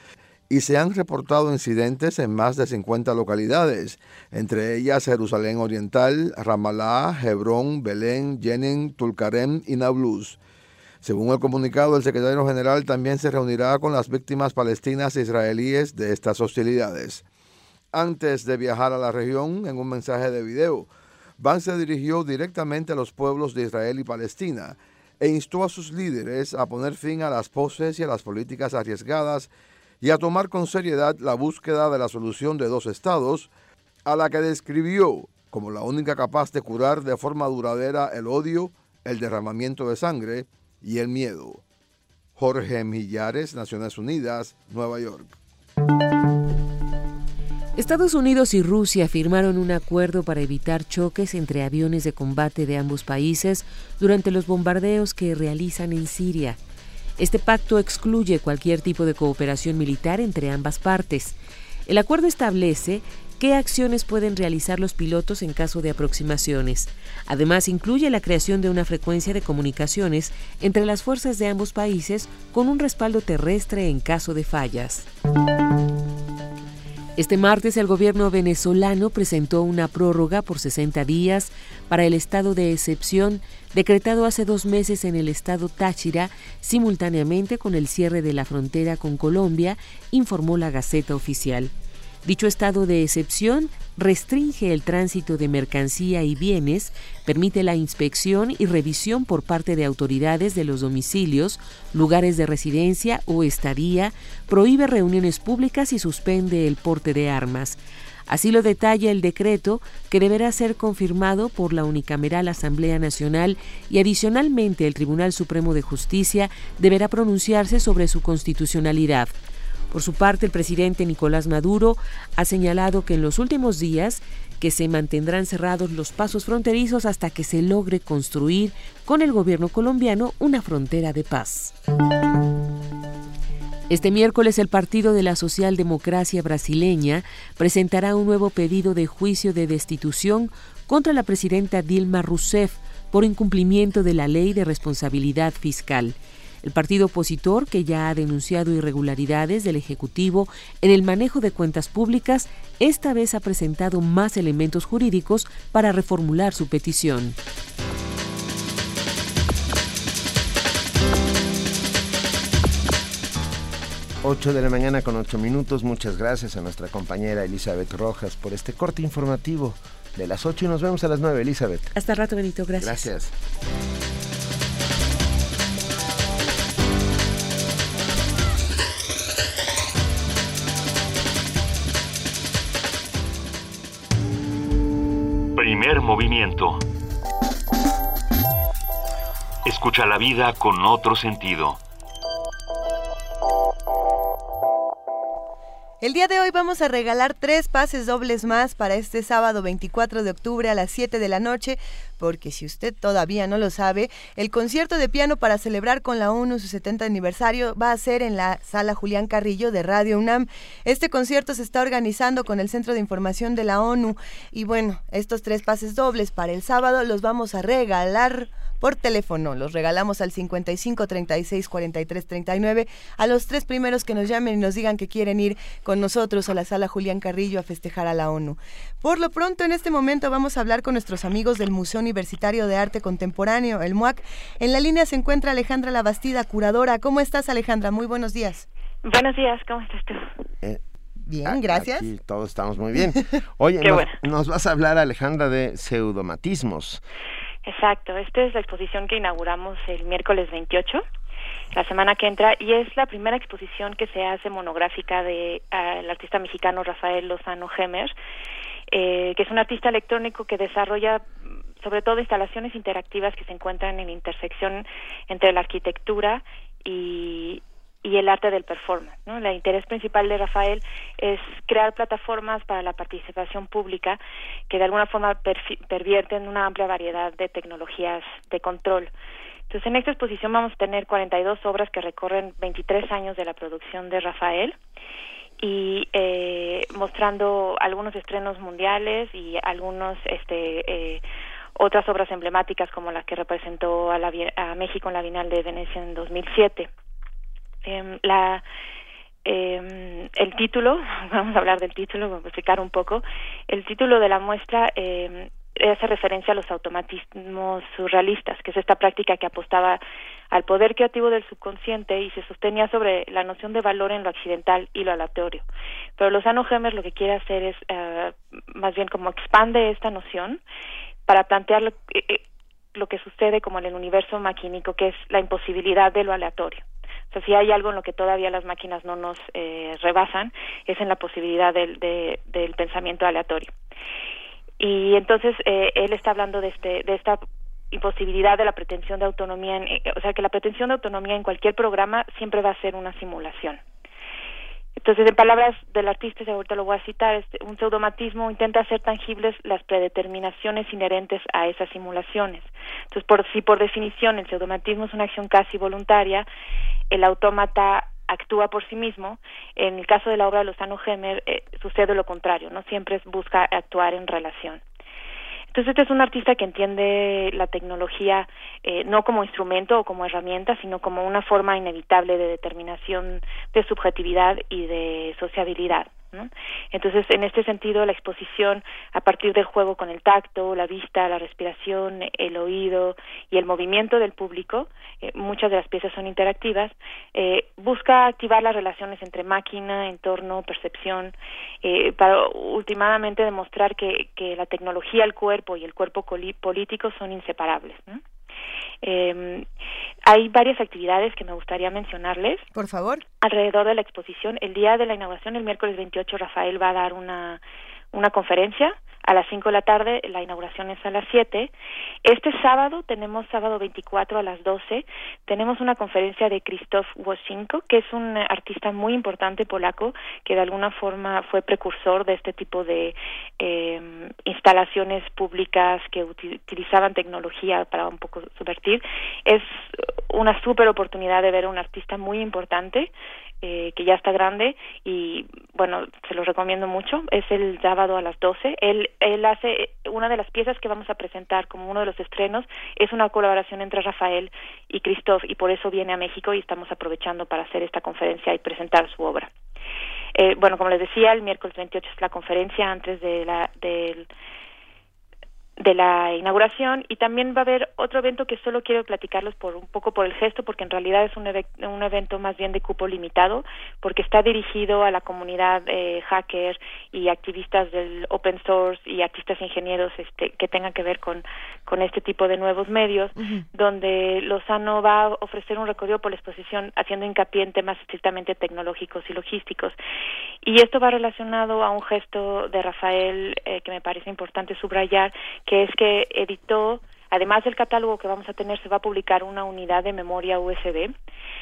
y se han reportado incidentes en más de 50 localidades, entre ellas Jerusalén Oriental, Ramallah, Hebrón, Belén, Jenin, Tulkarem y Nablus. Según el comunicado, el secretario general también se reunirá con las víctimas palestinas e israelíes de estas hostilidades. Antes de viajar a la región, en un mensaje de video, Ban se dirigió directamente a los pueblos de Israel y Palestina e instó a sus líderes a poner fin a las poses y a las políticas arriesgadas y a tomar con seriedad la búsqueda de la solución de dos estados, a la que describió como la única capaz de curar de forma duradera el odio, el derramamiento de sangre y el miedo. Jorge Millares, Naciones Unidas, Nueva York. Estados Unidos y Rusia firmaron un acuerdo para evitar choques entre aviones de combate de ambos países durante los bombardeos que realizan en Siria. Este pacto excluye cualquier tipo de cooperación militar entre ambas partes. El acuerdo establece qué acciones pueden realizar los pilotos en caso de aproximaciones. Además, incluye la creación de una frecuencia de comunicaciones entre las fuerzas de ambos países con un respaldo terrestre en caso de fallas. Este martes el gobierno venezolano presentó una prórroga por 60 días para el estado de excepción decretado hace dos meses en el estado Táchira, simultáneamente con el cierre de la frontera con Colombia, informó la Gaceta Oficial. Dicho estado de excepción restringe el tránsito de mercancía y bienes, permite la inspección y revisión por parte de autoridades de los domicilios, lugares de residencia o estadía, prohíbe reuniones públicas y suspende el porte de armas. Así lo detalla el decreto que deberá ser confirmado por la unicameral Asamblea Nacional y adicionalmente el Tribunal Supremo de Justicia deberá pronunciarse sobre su constitucionalidad. Por su parte, el presidente Nicolás Maduro ha señalado que en los últimos días que se mantendrán cerrados los pasos fronterizos hasta que se logre construir con el gobierno colombiano una frontera de paz. Este miércoles el Partido de la Socialdemocracia Brasileña presentará un nuevo pedido de juicio de destitución contra la presidenta Dilma Rousseff por incumplimiento de la ley de responsabilidad fiscal. El partido opositor, que ya ha denunciado irregularidades del Ejecutivo en el manejo de cuentas públicas, esta vez ha presentado más elementos jurídicos para reformular su petición. Ocho de la mañana con ocho minutos. Muchas gracias a nuestra compañera Elizabeth Rojas por este corte informativo de las 8 y nos vemos a las 9, Elizabeth. Hasta el rato, Benito. Gracias. Gracias. Primer movimiento. Escucha la vida con otro sentido. El día de hoy vamos a regalar tres pases dobles más para este sábado 24 de octubre a las 7 de la noche, porque si usted todavía no lo sabe, el concierto de piano para celebrar con la ONU su 70 aniversario va a ser en la sala Julián Carrillo de Radio UNAM. Este concierto se está organizando con el Centro de Información de la ONU y bueno, estos tres pases dobles para el sábado los vamos a regalar por teléfono. Los regalamos al 55 36 43 39 a los tres primeros que nos llamen y nos digan que quieren ir con nosotros a la sala Julián Carrillo a festejar a la ONU. Por lo pronto, en este momento vamos a hablar con nuestros amigos del Museo Universitario de Arte Contemporáneo, el MUAC. En la línea se encuentra Alejandra Labastida, curadora. ¿Cómo estás, Alejandra? Muy buenos días. Buenos días, ¿cómo estás tú? Bien, gracias. Aquí todos estamos muy bien. *laughs* Oye, Qué nos, bueno. nos vas a hablar, Alejandra, de pseudomatismos. Exacto, esta es la exposición que inauguramos el miércoles 28, la semana que entra, y es la primera exposición que se hace monográfica de ah, el artista mexicano Rafael Lozano Gemer, eh, que es un artista electrónico que desarrolla mm, sobre todo instalaciones interactivas que se encuentran en intersección entre la arquitectura y, y el arte del performance. El interés principal de Rafael es crear plataformas para la participación pública que de alguna forma pervierten una amplia variedad de tecnologías de control. Entonces, en esta exposición vamos a tener 42 obras que recorren 23 años de la producción de Rafael y eh, mostrando algunos estrenos mundiales y algunos este eh, otras obras emblemáticas como la que representó a, la, a México en la Bienal de Venecia en 2007. Em, la em, el título, *laughs* vamos a hablar del título, vamos a explicar un poco. El título de la muestra em, hace referencia a los automatismos surrealistas, que es esta práctica que apostaba al poder creativo del subconsciente y se sostenía sobre la noción de valor en lo accidental y lo aleatorio. Pero Lozano Gemer lo que quiere hacer es eh, más bien como expande esta noción para plantear lo, eh, eh, lo que sucede como en el universo maquínico, que es la imposibilidad de lo aleatorio. O sea, si hay algo en lo que todavía las máquinas no nos eh, rebasan, es en la posibilidad del, de- del pensamiento aleatorio. Y entonces eh, él está hablando de, este, de esta imposibilidad de la pretensión de autonomía, en- eh, o sea, que la pretensión de autonomía en cualquier programa siempre va a ser una simulación. Entonces, en palabras del artista, y ahorita lo voy a citar, este, un pseudomatismo intenta hacer tangibles las predeterminaciones inherentes a esas simulaciones. Entonces, por, si por definición el pseudomatismo es una acción casi voluntaria, el autómata actúa por sí mismo. En el caso de la obra de Lozano Gemer eh, sucede lo contrario, no siempre busca actuar en relación. Entonces este es un artista que entiende la tecnología eh, no como instrumento o como herramienta, sino como una forma inevitable de determinación de subjetividad y de sociabilidad. ¿No? Entonces, en este sentido, la exposición a partir del juego con el tacto, la vista, la respiración, el oído y el movimiento del público, eh, muchas de las piezas son interactivas, eh, busca activar las relaciones entre máquina, entorno, percepción, eh, para últimamente demostrar que, que la tecnología, el cuerpo y el cuerpo político son inseparables. ¿no? Eh, hay varias actividades que me gustaría mencionarles. Por favor. Alrededor de la exposición, el día de la inauguración, el miércoles 28, Rafael va a dar una, una conferencia a las 5 de la tarde, la inauguración es a las 7. Este sábado, tenemos sábado 24 a las 12, tenemos una conferencia de Krzysztof Wosinko, que es un artista muy importante polaco, que de alguna forma fue precursor de este tipo de eh, instalaciones públicas que uti- utilizaban tecnología para un poco subvertir. Es una súper oportunidad de ver a un artista muy importante eh, que ya está grande y bueno, se lo recomiendo mucho. Es el sábado a las 12. Él, él hace una de las piezas que vamos a presentar como uno de los estrenos es una colaboración entre Rafael y Christoph y por eso viene a México y estamos aprovechando para hacer esta conferencia y presentar su obra. Eh, bueno, como les decía, el miércoles 28 es la conferencia antes de la, del de la inauguración y también va a haber otro evento que solo quiero platicarlos por un poco por el gesto porque en realidad es un, un evento más bien de cupo limitado porque está dirigido a la comunidad eh, hacker y activistas del open source y artistas ingenieros este, que tengan que ver con, con este tipo de nuevos medios donde Lozano va a ofrecer un recorrido por la exposición haciendo hincapié en temas estrictamente tecnológicos y logísticos. Y esto va relacionado a un gesto de Rafael eh, que me parece importante subrayar, que es que editó, además del catálogo que vamos a tener, se va a publicar una unidad de memoria USB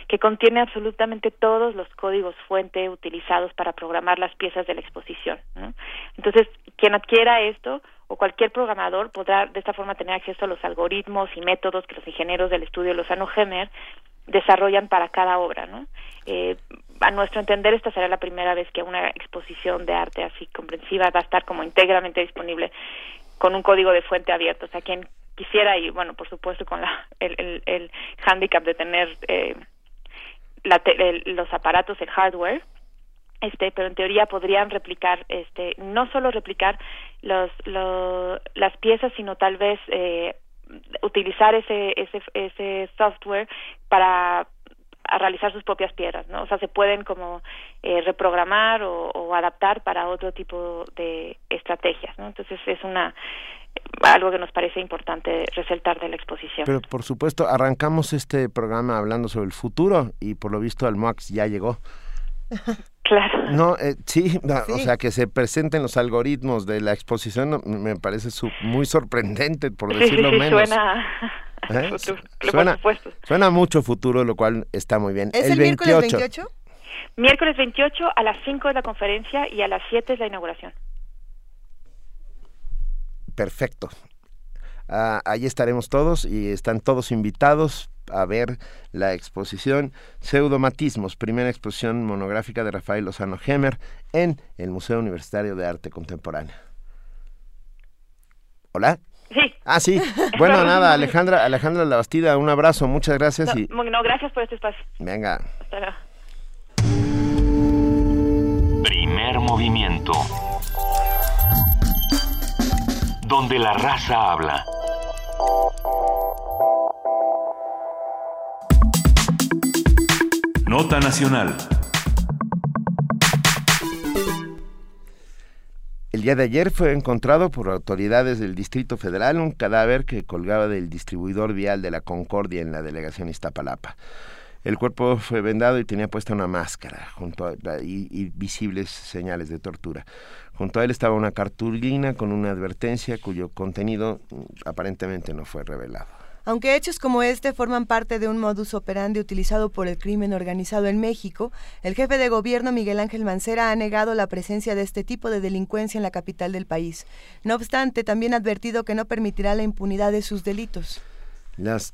que contiene absolutamente todos los códigos fuente utilizados para programar las piezas de la exposición. ¿no? Entonces, quien adquiera esto o cualquier programador podrá de esta forma tener acceso a los algoritmos y métodos que los ingenieros del estudio Lozano Gemer desarrollan para cada obra, ¿no? Eh, a nuestro entender esta será la primera vez que una exposición de arte así comprensiva va a estar como íntegramente disponible con un código de fuente abierto, o sea, quien quisiera y bueno, por supuesto con la, el, el, el handicap de tener eh, la te- los aparatos, el hardware, este pero en teoría podrían replicar este no solo replicar los, lo- las piezas sino tal vez eh, utilizar ese ese ese software para a realizar sus propias piedras, ¿no? O sea, se pueden como eh, reprogramar o, o adaptar para otro tipo de estrategias, ¿no? Entonces es una algo que nos parece importante resaltar de la exposición. Pero por supuesto, arrancamos este programa hablando sobre el futuro y por lo visto el MOAX ya llegó. *laughs* Claro. No, eh, sí, o sea, que se presenten los algoritmos de la exposición me parece su- muy sorprendente, por Sí, decirlo sí, sí, menos. suena ¿Eh? futuro, Suena, por supuesto. suena mucho futuro, lo cual está muy bien. ¿Es el, miércoles 28? Miércoles 28 a las 5 de la conferencia y a las 7 es la inauguración. Perfecto. Ah, ahí estaremos todos y están todos invitados a ver la exposición Pseudomatismos, primera exposición monográfica de Rafael Lozano Hemer en el Museo Universitario de Arte Contemporánea. ¿Hola? Sí. Ah, sí. *laughs* Bueno, nada, Alejandra, Alejandra Labastida, un abrazo, muchas gracias y No, no, gracias por este espacio. venga. Hasta luego. Primer movimiento. Donde la raza habla. Nota Nacional. El día de ayer fue encontrado por autoridades del Distrito Federal un cadáver que colgaba del distribuidor vial de la Concordia en la delegación Iztapalapa. El cuerpo fue vendado y tenía puesta una máscara y, y visibles señales de tortura. Junto a él estaba una cartulina con una advertencia cuyo contenido mm, aparentemente no fue revelado. Aunque hechos como este forman parte de un modus operandi utilizado por el crimen organizado en México, el jefe de gobierno Miguel Ángel Mancera ha negado la presencia de este tipo de delincuencia en la capital del país. No obstante, también ha advertido que no permitirá la impunidad de sus delitos. Las,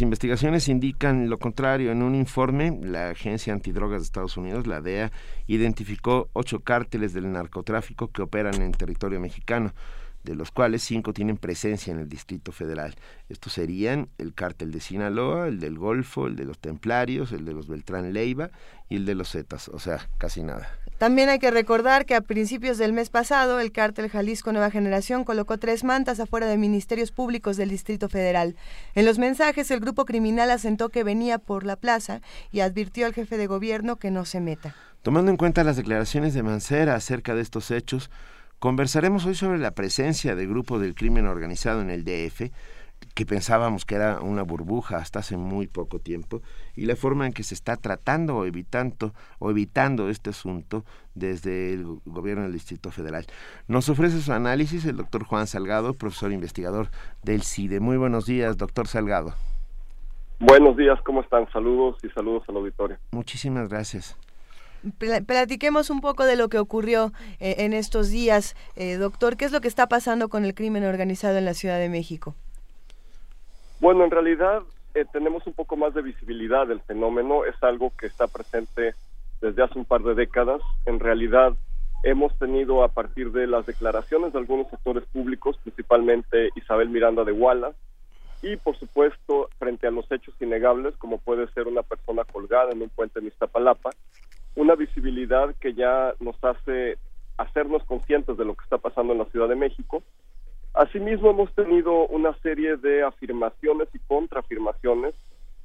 investigaciones indican lo contrario. En un informe, la Agencia Antidrogas de Estados Unidos, la DEA, identificó ocho cárteles del narcotráfico que operan en territorio mexicano, de los cuales cinco tienen presencia en el Distrito Federal. Estos serían el cártel de Sinaloa, el del Golfo, el de los Templarios, el de los Beltrán Leiva y el de los Zetas, o sea, casi nada. También hay que recordar que a principios del mes pasado el cártel Jalisco Nueva Generación colocó tres mantas afuera de ministerios públicos del Distrito Federal. En los mensajes el grupo criminal asentó que venía por la plaza y advirtió al jefe de gobierno que no se meta. Tomando en cuenta las declaraciones de Mancera acerca de estos hechos, conversaremos hoy sobre la presencia de grupos del crimen organizado en el DF, que pensábamos que era una burbuja hasta hace muy poco tiempo, y la forma en que se está tratando o evitando, o evitando este asunto desde el go- gobierno del Distrito Federal. Nos ofrece su análisis el doctor Juan Salgado, profesor investigador del CIDE. Muy buenos días, doctor Salgado. Buenos días, ¿cómo están? Saludos y saludos al auditorio. Muchísimas gracias. Pla- Platiquemos un poco de lo que ocurrió eh, en estos días, eh, doctor. ¿Qué es lo que está pasando con el crimen organizado en la Ciudad de México? Bueno, en realidad eh, tenemos un poco más de visibilidad del fenómeno. Es algo que está presente desde hace un par de décadas. En realidad hemos tenido a partir de las declaraciones de algunos sectores públicos, principalmente Isabel Miranda de Wallace, y por supuesto frente a los hechos innegables, como puede ser una persona colgada en un puente en Iztapalapa, una visibilidad que ya nos hace hacernos conscientes de lo que está pasando en la Ciudad de México. Asimismo, hemos tenido una serie de afirmaciones y contraafirmaciones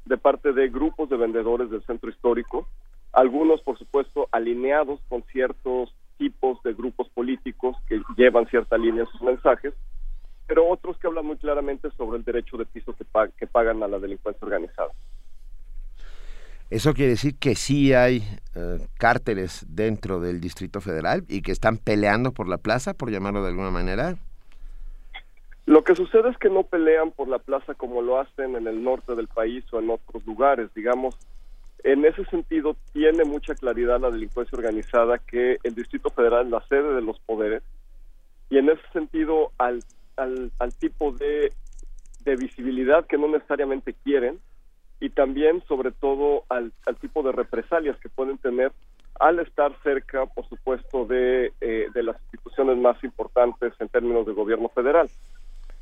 de parte de grupos de vendedores del centro histórico, algunos, por supuesto, alineados con ciertos tipos de grupos políticos que llevan cierta línea en sus mensajes, pero otros que hablan muy claramente sobre el derecho de piso que, que pagan a la delincuencia organizada. Eso quiere decir que sí hay eh, cárteles dentro del Distrito Federal y que están peleando por la plaza, por llamarlo de alguna manera. Lo que sucede es que no pelean por la plaza como lo hacen en el norte del país o en otros lugares, digamos. En ese sentido, tiene mucha claridad la delincuencia organizada que el Distrito Federal es la sede de los poderes y en ese sentido al, al, al tipo de, de visibilidad que no necesariamente quieren y también sobre todo al, al tipo de represalias que pueden tener al estar cerca, por supuesto, de, eh, de las instituciones más importantes en términos de gobierno federal.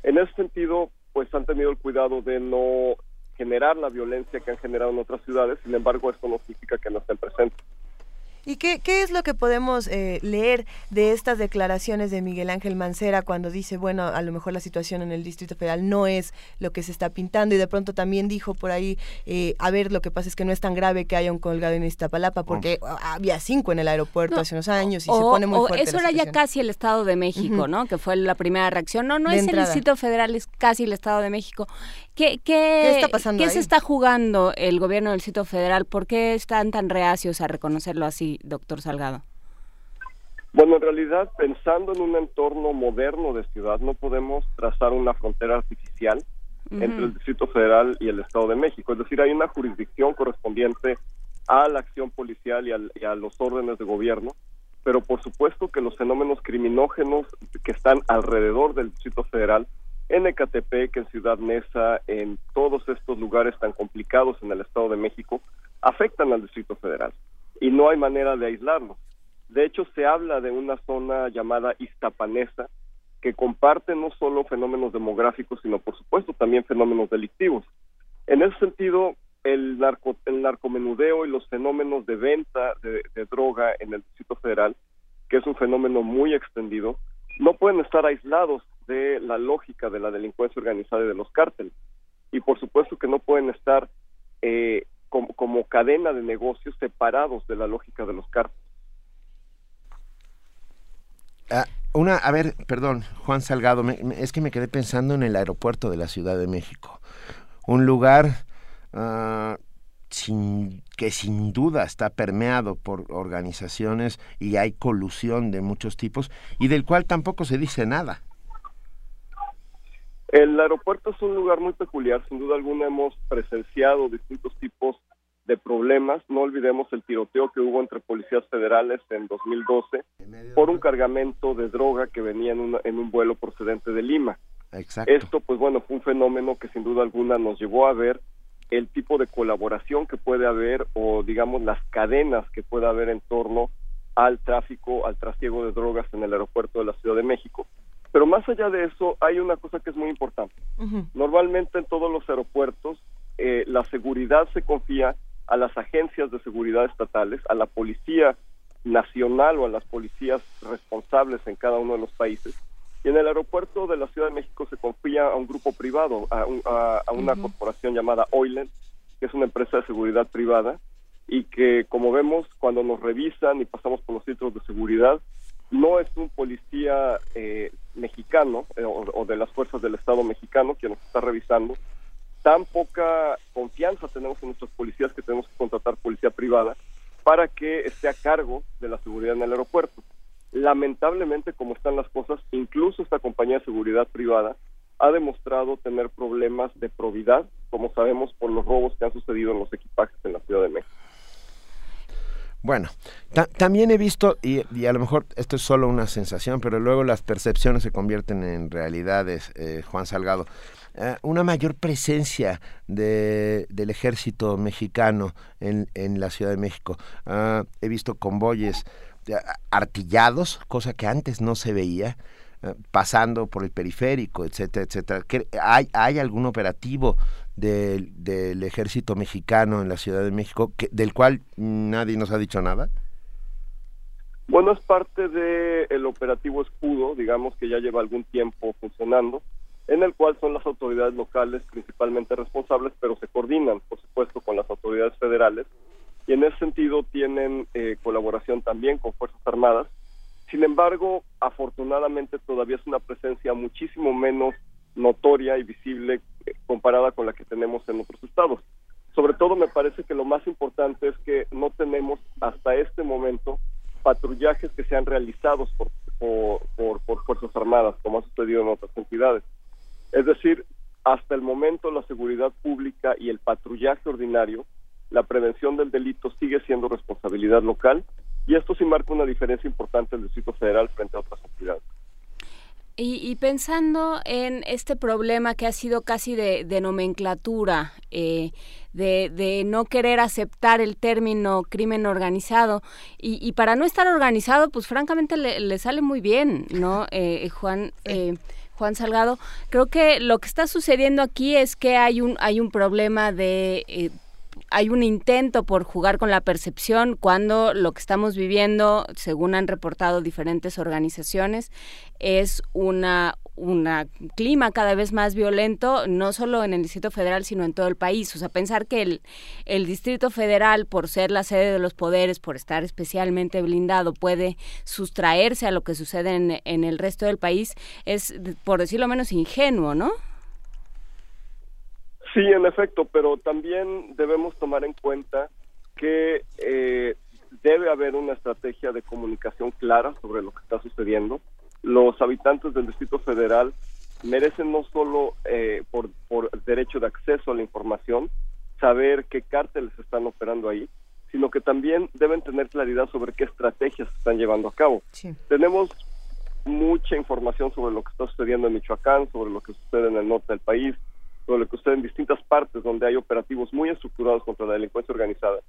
En ese sentido, pues han tenido el cuidado de no generar la violencia que han generado en otras ciudades, sin embargo, esto no significa que no estén presentes. ¿Y qué, qué es lo que podemos eh, leer de estas declaraciones de Miguel Ángel Mancera cuando dice, bueno, a lo mejor la situación en el Distrito Federal no es lo que se está pintando y de pronto también dijo por ahí, eh, a ver, lo que pasa es que no es tan grave que haya un colgado en Iztapalapa porque ah, había cinco en el aeropuerto No, hace unos años y o, se pone muy o fuerte. eso la era ya casi el Estado de México. ¿no? Que fue la primera reacción. No, no De es el. Distrito Federal, es casi el Estado de México. ¿Qué, qué, ¿Qué está pasando ¿qué ahí? se está jugando el gobierno del Distrito Federal? ¿Por qué están tan reacios a reconocerlo así, doctor Salgado? Bueno, en realidad, pensando en un entorno moderno de ciudad, no podemos trazar una frontera artificial entre el Distrito Federal y el Estado de México. Es decir, hay una jurisdicción correspondiente a la acción policial y, al- y a los órdenes de gobierno, pero por supuesto que los fenómenos criminógenos que están alrededor del Distrito Federal, en Ecatepec, en Ciudad Neza, en todos estos lugares tan complicados en el Estado de México, afectan al Distrito Federal y no hay manera de aislarlos. De hecho, se habla de una zona llamada Iztapanesa, que comparte no solo fenómenos demográficos, sino por supuesto también fenómenos delictivos. En ese sentido, el, narco, el narcomenudeo y los fenómenos de venta de droga en el Distrito Federal, que es un fenómeno muy extendido, no pueden estar aislados de la lógica de la delincuencia organizada y de los cárteles. Y por supuesto que no pueden estar eh, como, como cadena de negocios separados de la lógica de los cárteles. Ah, una, a ver, perdón, Juan Salgado, me- es que me quedé pensando en el aeropuerto de la Ciudad de México. Un lugar sin, que sin duda está permeado por organizaciones y hay colusión de muchos tipos y del cual tampoco se dice nada. El aeropuerto es un lugar muy peculiar, sin duda alguna hemos presenciado distintos tipos de problemas. No olvidemos el tiroteo que hubo entre policías federales en 2012 por un cargamento de droga que venía en, una- en un vuelo procedente de Lima. Exacto. Esto, pues bueno, fue un fenómeno que sin duda alguna nos llevó a ver el tipo de colaboración que puede haber o digamos las cadenas que puede haber en torno al tráfico, al trasiego de drogas en el aeropuerto de la Ciudad de México. Pero más allá de eso, hay una cosa que es muy importante. Normalmente en todos los aeropuertos eh, la seguridad se confía a las agencias de seguridad estatales, a la policía nacional o a las policías responsables en cada uno de los países. Y en el aeropuerto de la Ciudad de México se confía a un grupo privado, a, un- a- a una corporación llamada Oilen, que es una empresa de seguridad privada, y que como vemos cuando nos revisan y pasamos por los filtros de seguridad, no es un policía eh, mexicano eh, o, o de las fuerzas del Estado mexicano quien nos está revisando. Tan poca confianza tenemos en nuestros policías que tenemos que contratar policía privada para que esté a cargo de la seguridad en el aeropuerto. Lamentablemente, como están las cosas, incluso esta compañía de seguridad privada ha demostrado tener problemas de probidad, como sabemos por los robos que han sucedido en los equipajes en la Ciudad de México. Bueno, ta- también he visto, y, y a lo mejor esto es solo una sensación, pero luego las percepciones se convierten en realidades, eh, Juan Salgado, eh, una mayor presencia de, del ejército mexicano en, la Ciudad de México. Ah, he visto convoyes eh, artillados, cosa que antes no se veía, eh, pasando por el periférico, etcétera, etcétera. ¿Qué- ¿Hay, hay algún operativo del, del ejército mexicano en la Ciudad de México del cual nadie nos ha dicho nada? Bueno, es parte del operativo Escudo, digamos que ya lleva algún tiempo funcionando, en el cual son las autoridades locales principalmente responsables, pero se coordinan, por supuesto, con las autoridades federales y en ese sentido tienen eh, colaboración también con Fuerzas Armadas. Sin embargo, afortunadamente todavía es una presencia muchísimo menos notoria y visible comparada con la que tenemos en otros estados. Sobre todo me parece que lo más importante es que no tenemos hasta este momento patrullajes que sean realizados por, por, por, Fuerzas Armadas, como ha sucedido en otras entidades. Es decir, hasta el momento la seguridad pública y el patrullaje ordinario, la prevención del delito sigue siendo responsabilidad local y esto sí marca una diferencia importante en el Distrito Federal frente a otras entidades. Y, y pensando en este problema que ha sido casi de, de nomenclatura, eh, de, de no querer aceptar el término crimen organizado, y, y para no estar organizado, pues francamente le, le sale muy bien, ¿no, *laughs* eh, Juan? Eh, Juan Salgado, creo que lo que está sucediendo aquí es que hay un hay un problema de eh, hay un intento por jugar con la percepción cuando lo que estamos viviendo, según han reportado diferentes organizaciones, es una una clima cada vez más violento, no solo en el Distrito Federal, sino en todo el país. O sea, pensar que el, el Distrito Federal, por ser la sede de los poderes, por estar especialmente blindado, puede sustraerse a lo que sucede en, en el resto del país, es, por decirlo menos, ingenuo, ¿no? Sí, en efecto, pero también debemos tomar en cuenta que eh, debe haber una estrategia de comunicación clara sobre lo que está sucediendo. Los habitantes del Distrito Federal merecen no solo eh, por, por derecho de acceso a la información, saber qué cárteles están operando ahí, sino que también deben tener claridad sobre qué estrategias están llevando a cabo. Tenemos mucha información sobre lo que está sucediendo en Michoacán, sobre lo que sucede en el norte del país, sobre lo que sucede en distintas partes donde hay operativos muy estructurados contra la delincuencia organizada.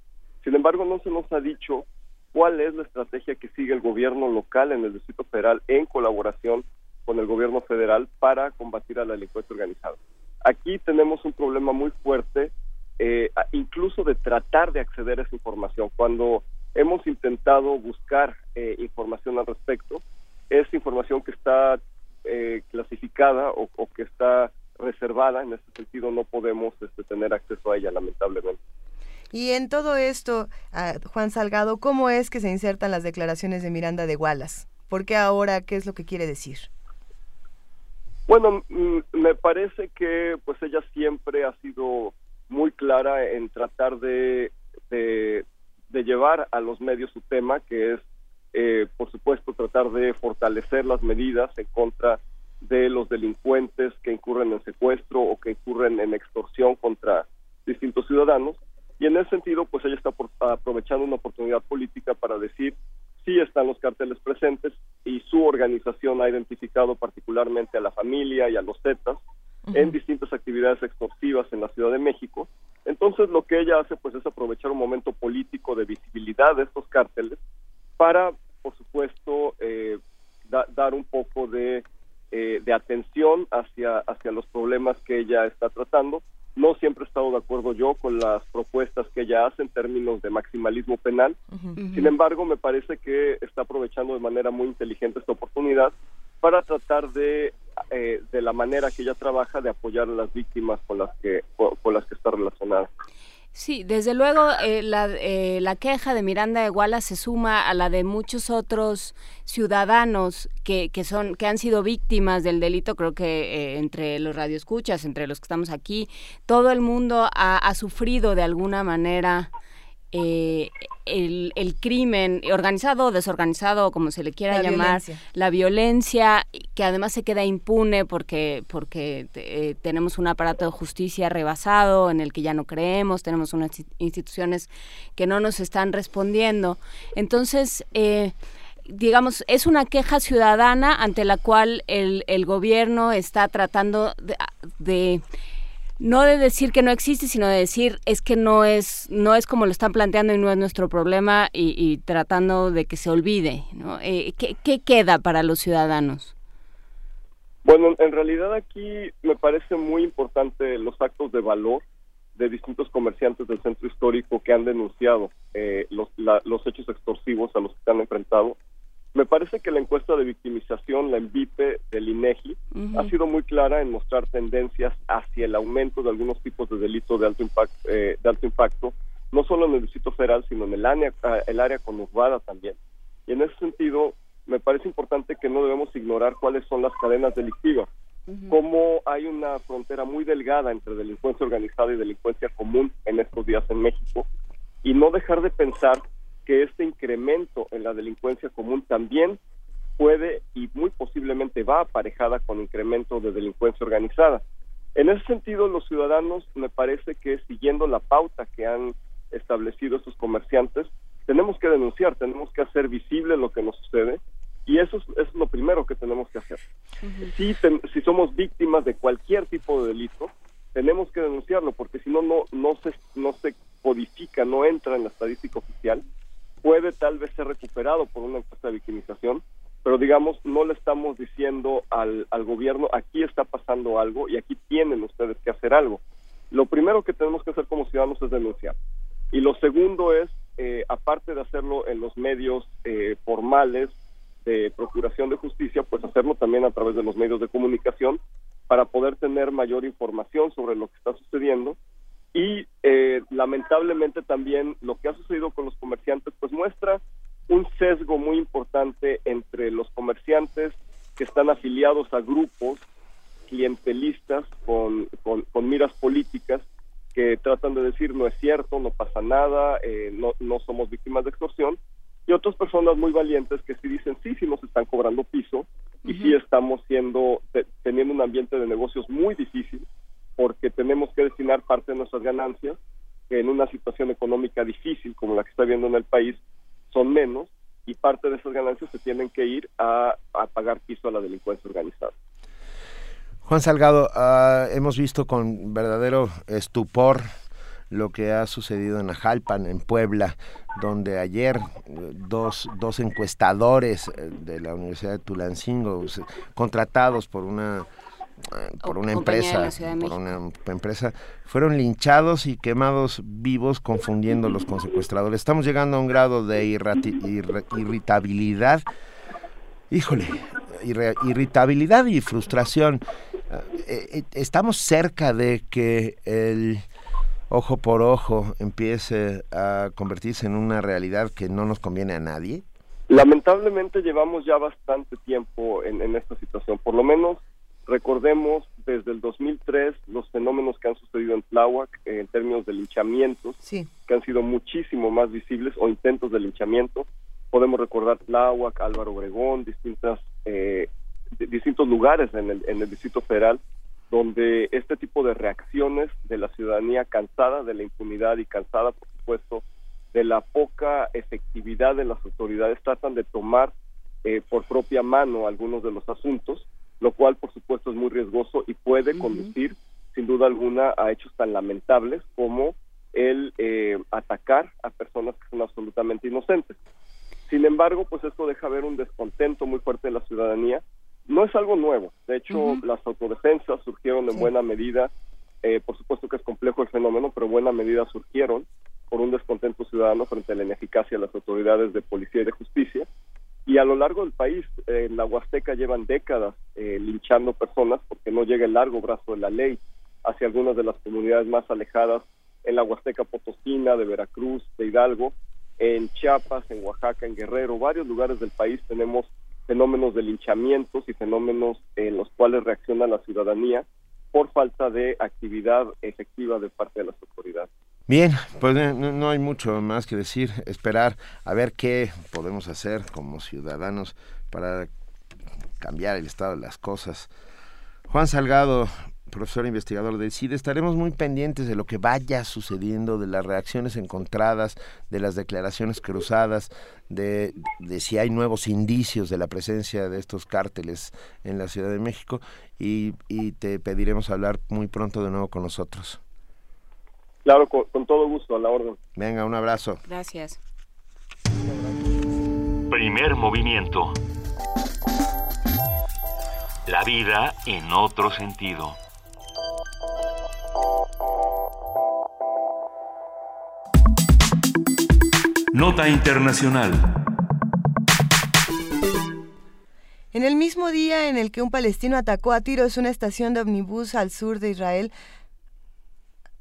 Sin embargo, no se nos ha dicho cuál es la estrategia que sigue el gobierno local en el Distrito Federal en colaboración con el gobierno federal para combatir a la delincuencia organizada. Aquí tenemos un problema muy fuerte, eh, incluso de tratar de acceder a esa información. Cuando hemos intentado buscar eh, información al respecto, es información que está eh, clasificada o que está reservada, en ese sentido no podemos este, tener acceso a ella, lamentablemente. Y en todo esto, ah, Juan Salgado, ¿cómo es que se insertan las declaraciones de Miranda de Wallace? ¿Por qué ahora? ¿Qué es lo que quiere decir? Bueno, mm, me parece que pues ella siempre ha sido muy clara en tratar de, de, de llevar a los medios su tema, que es, eh, por supuesto, tratar de fortalecer las medidas en contra de los delincuentes que incurren en secuestro o que incurren en extorsión contra distintos ciudadanos. Y en ese sentido, pues ella está por- aprovechando una oportunidad política para decir sí están los carteles presentes y su organización ha identificado particularmente a la familia y a los Zetas en distintas actividades extorsivas en la Ciudad de México. Entonces lo que ella hace pues es aprovechar un momento político de visibilidad de estos cárteles para, por supuesto, eh, da- dar un poco de, eh, de atención hacia, hacia los problemas que ella está tratando. No siempre he estado de acuerdo yo con las propuestas que ella hace en términos de maximalismo penal. Sin embargo, me parece que está aprovechando de manera muy inteligente esta oportunidad para tratar de, eh, de la manera que ella trabaja, de apoyar a las víctimas con las que, con, con las que está relacionada. Sí, desde luego eh, la, eh, la queja de Miranda de Wallace se suma a la de muchos otros ciudadanos que, que son que han sido víctimas del delito. Creo que eh, entre los radioescuchas, entre los que estamos aquí, todo el mundo ha, ha sufrido de alguna manera eh, el, el crimen organizado o desorganizado, como se le quiera La llamar, violencia. la violencia que además se queda impune porque porque eh, tenemos un aparato de justicia rebasado en el que ya no creemos, tenemos unas insti- instituciones que no nos están respondiendo. Entonces, eh, digamos, es una queja ciudadana ante la cual el, el gobierno está tratando de, de- no de decir que no existe, sino de decir es que no es no es como lo están planteando y no es nuestro problema y, tratando de que se olvide. ¿no? Eh, ¿qué, qué queda para los ciudadanos? Bueno, en realidad aquí me parece muy importante los actos de valor de distintos comerciantes del centro histórico que han denunciado eh, los, la- los hechos extorsivos a los que se han enfrentado. Me parece que la encuesta de victimización, la ENVIPE del INEGI, ha sido muy clara en mostrar tendencias hacia el aumento de algunos tipos de delitos de alto impacto, de alto impacto no solo en el distrito federal, sino en el área, ah, el área conurbada también. Y en ese sentido, me parece importante que no debemos ignorar cuáles son las cadenas delictivas. Cómo hay una frontera muy delgada entre delincuencia organizada y delincuencia común en estos días en México y no dejar de pensar que este incremento en la delincuencia común también puede y muy posiblemente va aparejada con incremento de delincuencia organizada. En ese sentido, los ciudadanos me parece que siguiendo la pauta que han establecido estos comerciantes, tenemos que denunciar, tenemos que hacer visible lo que nos sucede y eso es, eso es lo primero que tenemos que hacer. Si, ten- si somos víctimas de cualquier tipo de delito, tenemos que denunciarlo porque si no, no, no, se, no se codifica, no entra en la estadística oficial, puede tal vez ser recuperado por una encuesta de victimización, pero digamos, no le estamos diciendo al, al gobierno, aquí está pasando algo y aquí tienen ustedes que hacer algo. Lo primero que tenemos que hacer como ciudadanos es denunciar. Y lo segundo es, eh, aparte de hacerlo en los medios eh, formales de procuración de justicia, pues hacerlo también a través de los medios de comunicación para poder tener mayor información sobre lo que está sucediendo y eh, lamentablemente también lo que ha sucedido con los comerciantes pues muestra un sesgo muy importante entre los comerciantes que están afiliados a grupos clientelistas con, con, con miras políticas que tratan de decir no es cierto, no pasa nada, eh, no, no somos víctimas de extorsión, y otras personas muy valientes que sí dicen sí, sí nos están cobrando piso y sí estamos siendo, te- teniendo un ambiente de negocios muy difícil porque tenemos que destinar parte de nuestras ganancias que en una situación económica difícil como la que está viendo en el país son menos y parte de esas ganancias se tienen que ir a, a pagar piso a la delincuencia organizada. Juan Salgado, ah, hemos visto con verdadero estupor lo que ha sucedido en Ajalpan, en Puebla, donde ayer eh, dos, dos encuestadores eh, de la Universidad de Tulancingo, contratados por una por una empresa, por una empresa, fueron linchados y quemados vivos confundiéndolos con secuestradores. Estamos llegando a un grado de irritabilidad híjole, irritabilidad y frustración. Eh, eh, estamos cerca de que el ojo por ojo empiece a convertirse en una realidad que no nos conviene a nadie. Lamentablemente llevamos ya bastante tiempo en, en esta situación, por lo menos recordemos desde el 2003 los fenómenos que han sucedido en Tláhuac eh, en términos de linchamientos, que han sido muchísimo más visibles, o intentos de linchamiento. Podemos recordar Tláhuac, Álvaro Obregón, distintas eh, di- distintos lugares en el, en el Distrito Federal donde este tipo de reacciones de la ciudadanía cansada de la impunidad y cansada, por supuesto, de la poca efectividad de las autoridades, tratan de tomar eh, por propia mano algunos de los asuntos, lo cual, por supuesto, es muy riesgoso y puede conducir, sin duda alguna, a hechos tan lamentables como el eh, atacar a personas que son absolutamente inocentes. Sin embargo, pues esto deja ver un descontento muy fuerte de la ciudadanía. No es algo nuevo. De hecho, las autodefensas surgieron en Sí. buena medida. eh, por supuesto que es complejo el fenómeno, pero en buena medida surgieron por un descontento ciudadano frente a la ineficacia de las autoridades de policía y de justicia. Y a lo largo del país, en la Huasteca llevan décadas eh, linchando personas porque no llega el largo brazo de la ley hacia algunas de las comunidades más alejadas en la Huasteca Potosina, de Veracruz, de Hidalgo, en Chiapas, en Oaxaca, en Guerrero, varios lugares del país tenemos fenómenos de linchamientos y fenómenos en los cuales reacciona la ciudadanía por falta de actividad efectiva de parte de las autoridades. Bien, pues no, hay mucho más que decir, esperar a ver qué podemos hacer como ciudadanos para cambiar el estado de las cosas. Juan Salgado, profesor investigador del CIDE, estaremos muy pendientes de lo que vaya sucediendo, de las reacciones encontradas, de las declaraciones cruzadas, de, de si hay nuevos indicios de la presencia de estos cárteles en la Ciudad de México y, y te pediremos hablar muy pronto de nuevo con nosotros. Claro, con, con todo gusto, a la orden. Venga, un abrazo. Gracias. Primer movimiento. La vida en otro sentido. Nota Internacional. En el mismo día en el que un palestino atacó a tiros una estación de omnibus al sur de Israel,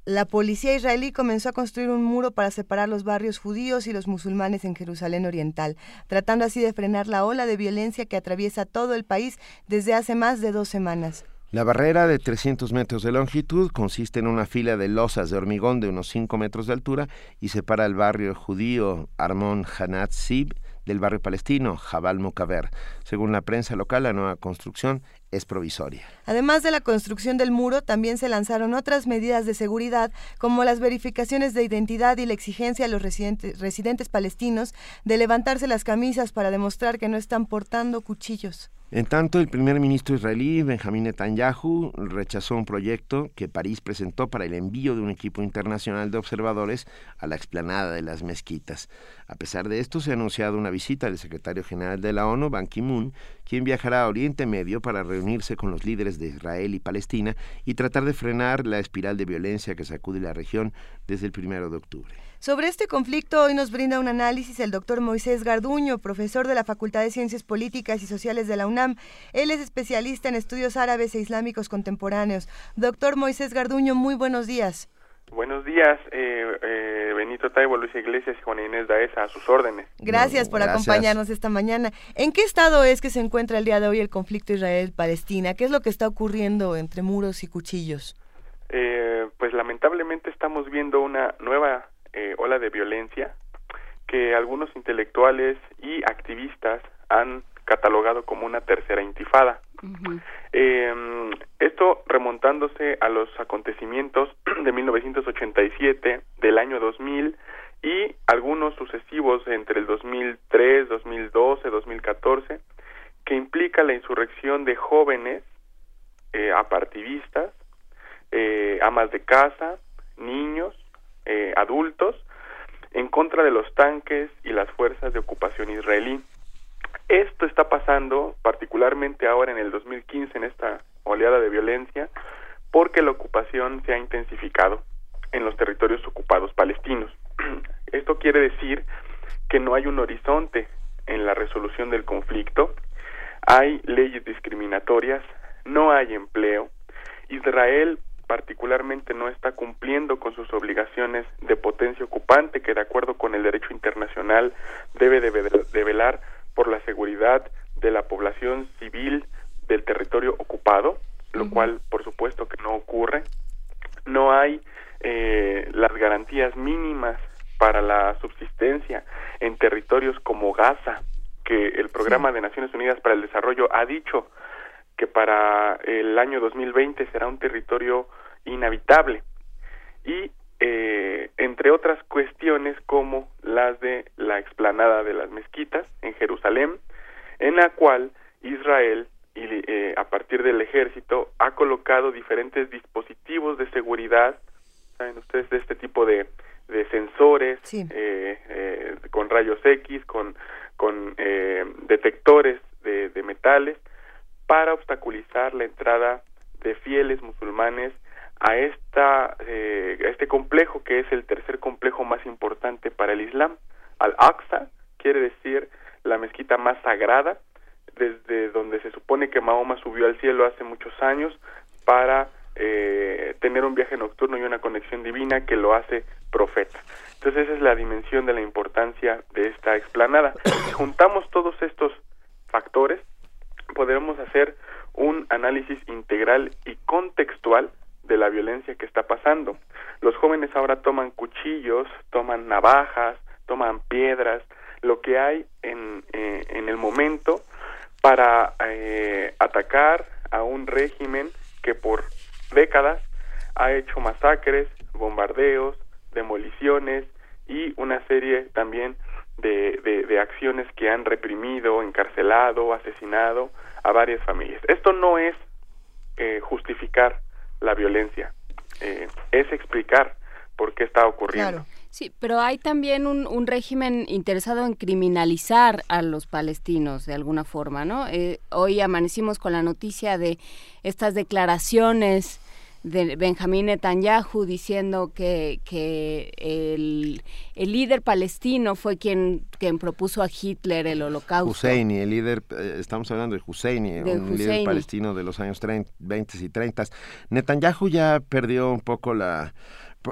la policía israelí comenzó a construir un muro para separar los barrios judíos y los musulmanes en Jerusalén Oriental, tratando así de frenar la ola de violencia que atraviesa todo el país desde hace más de dos semanas. La barrera de 300 metros de longitud consiste en una fila de losas de hormigón de unos 5 metros de altura y separa el barrio judío Armon Hanat Sib del barrio palestino Jabal Mukaber. Según la prensa local, la nueva construcción es provisoria. Además de la construcción del muro, también se lanzaron otras medidas de seguridad, como las verificaciones de identidad y la exigencia a los residentes, residentes palestinos de levantarse las camisas para demostrar que no están portando cuchillos. En tanto, el primer ministro israelí, Benjamín Netanyahu, rechazó un proyecto que París presentó para el envío de un equipo internacional de observadores a la explanada de las mezquitas. A pesar de esto, se ha anunciado una visita del secretario general de la ONU, Ban Ki-moon, quien viajará a Oriente Medio para reunirse con los líderes de Israel y Palestina y tratar de frenar la espiral de violencia que sacude la región desde el primero de octubre. Sobre este conflicto hoy nos brinda un análisis el doctor Moisés Garduño, profesor de la Facultad de Ciencias Políticas y Sociales de la UNAM. Él es especialista en estudios árabes e islámicos contemporáneos. Doctor Moisés Garduño, muy buenos días. Buenos días, eh, eh, Benito Taibo, Luis Iglesias y Juana Inés Daesa, a sus órdenes. Gracias por Gracias. acompañarnos esta mañana. ¿En qué estado es que se encuentra el día de hoy el conflicto Israel-Palestina? ¿Qué es lo que está ocurriendo entre muros y cuchillos? Eh, pues lamentablemente estamos viendo una nueva eh, ola de violencia que algunos intelectuales y activistas han catalogado como una tercera intifada. Eh, esto remontándose a los acontecimientos *clears throat* de 1987, del año 2000 y algunos sucesivos entre el 2003, 2012, 2014, que implica la insurrección de jóvenes eh, apartivistas, eh, amas de casa, niños, eh, adultos, en contra de los tanques y las fuerzas de ocupación israelí. Esto está pasando particularmente ahora en el 2015, en esta oleada de violencia, porque la ocupación se ha intensificado en los territorios ocupados palestinos. *clears throat* Esto quiere decir que no hay un horizonte en la resolución del conflicto, hay leyes discriminatorias, no hay empleo, Israel particularmente no está cumpliendo con sus obligaciones de potencia ocupante que de acuerdo con el derecho internacional debe de, velar por la seguridad de la población civil del territorio ocupado, lo cual por supuesto que no ocurre. No hay eh, las garantías mínimas para la subsistencia en territorios como Gaza, que el Programa de Naciones Unidas para el Desarrollo ha dicho que para el año 2020 será un territorio inhabitable. Y eh, entre otras cuestiones como las de la explanada de las mezquitas en Jerusalén, en la cual Israel y eh, a partir del ejército ha colocado diferentes dispositivos de seguridad, saben ustedes de este tipo de, de sensores eh, eh, con rayos X, con, con eh, detectores de, de metales para obstaculizar la entrada de fieles musulmanes a esta eh, este complejo que es el tercer complejo más importante para el Islam. Al-Aqsa quiere decir la mezquita más sagrada, desde donde se supone que Mahoma subió al cielo hace muchos años para eh, tener un viaje nocturno y una conexión divina que lo hace profeta. Entonces esa es la dimensión de la importancia de esta explanada. Si juntamos todos estos factores, podremos hacer un análisis integral y contextual de la violencia que está pasando. Los jóvenes ahora toman cuchillos, toman navajas, toman piedras, lo que hay en, eh, en el momento para eh, atacar a un régimen que por décadas ha hecho masacres, bombardeos, demoliciones y una serie también de, de, de acciones que han reprimido, encarcelado, asesinado a varias familias. Esto no es eh, justificar la violencia, eh, es explicar por qué está ocurriendo. Sí, pero hay también un, un, régimen interesado en criminalizar a los palestinos de alguna forma, ¿no? Eh, hoy amanecimos con la noticia de estas declaraciones de Benjamín Netanyahu diciendo que, que el, el, líder palestino fue quien, quien propuso a Hitler el holocausto. Husseini, el líder, eh, estamos hablando de Husseini, de un Husseini. líder palestino de los años 30, 20 y 30. Netanyahu ya perdió un poco la...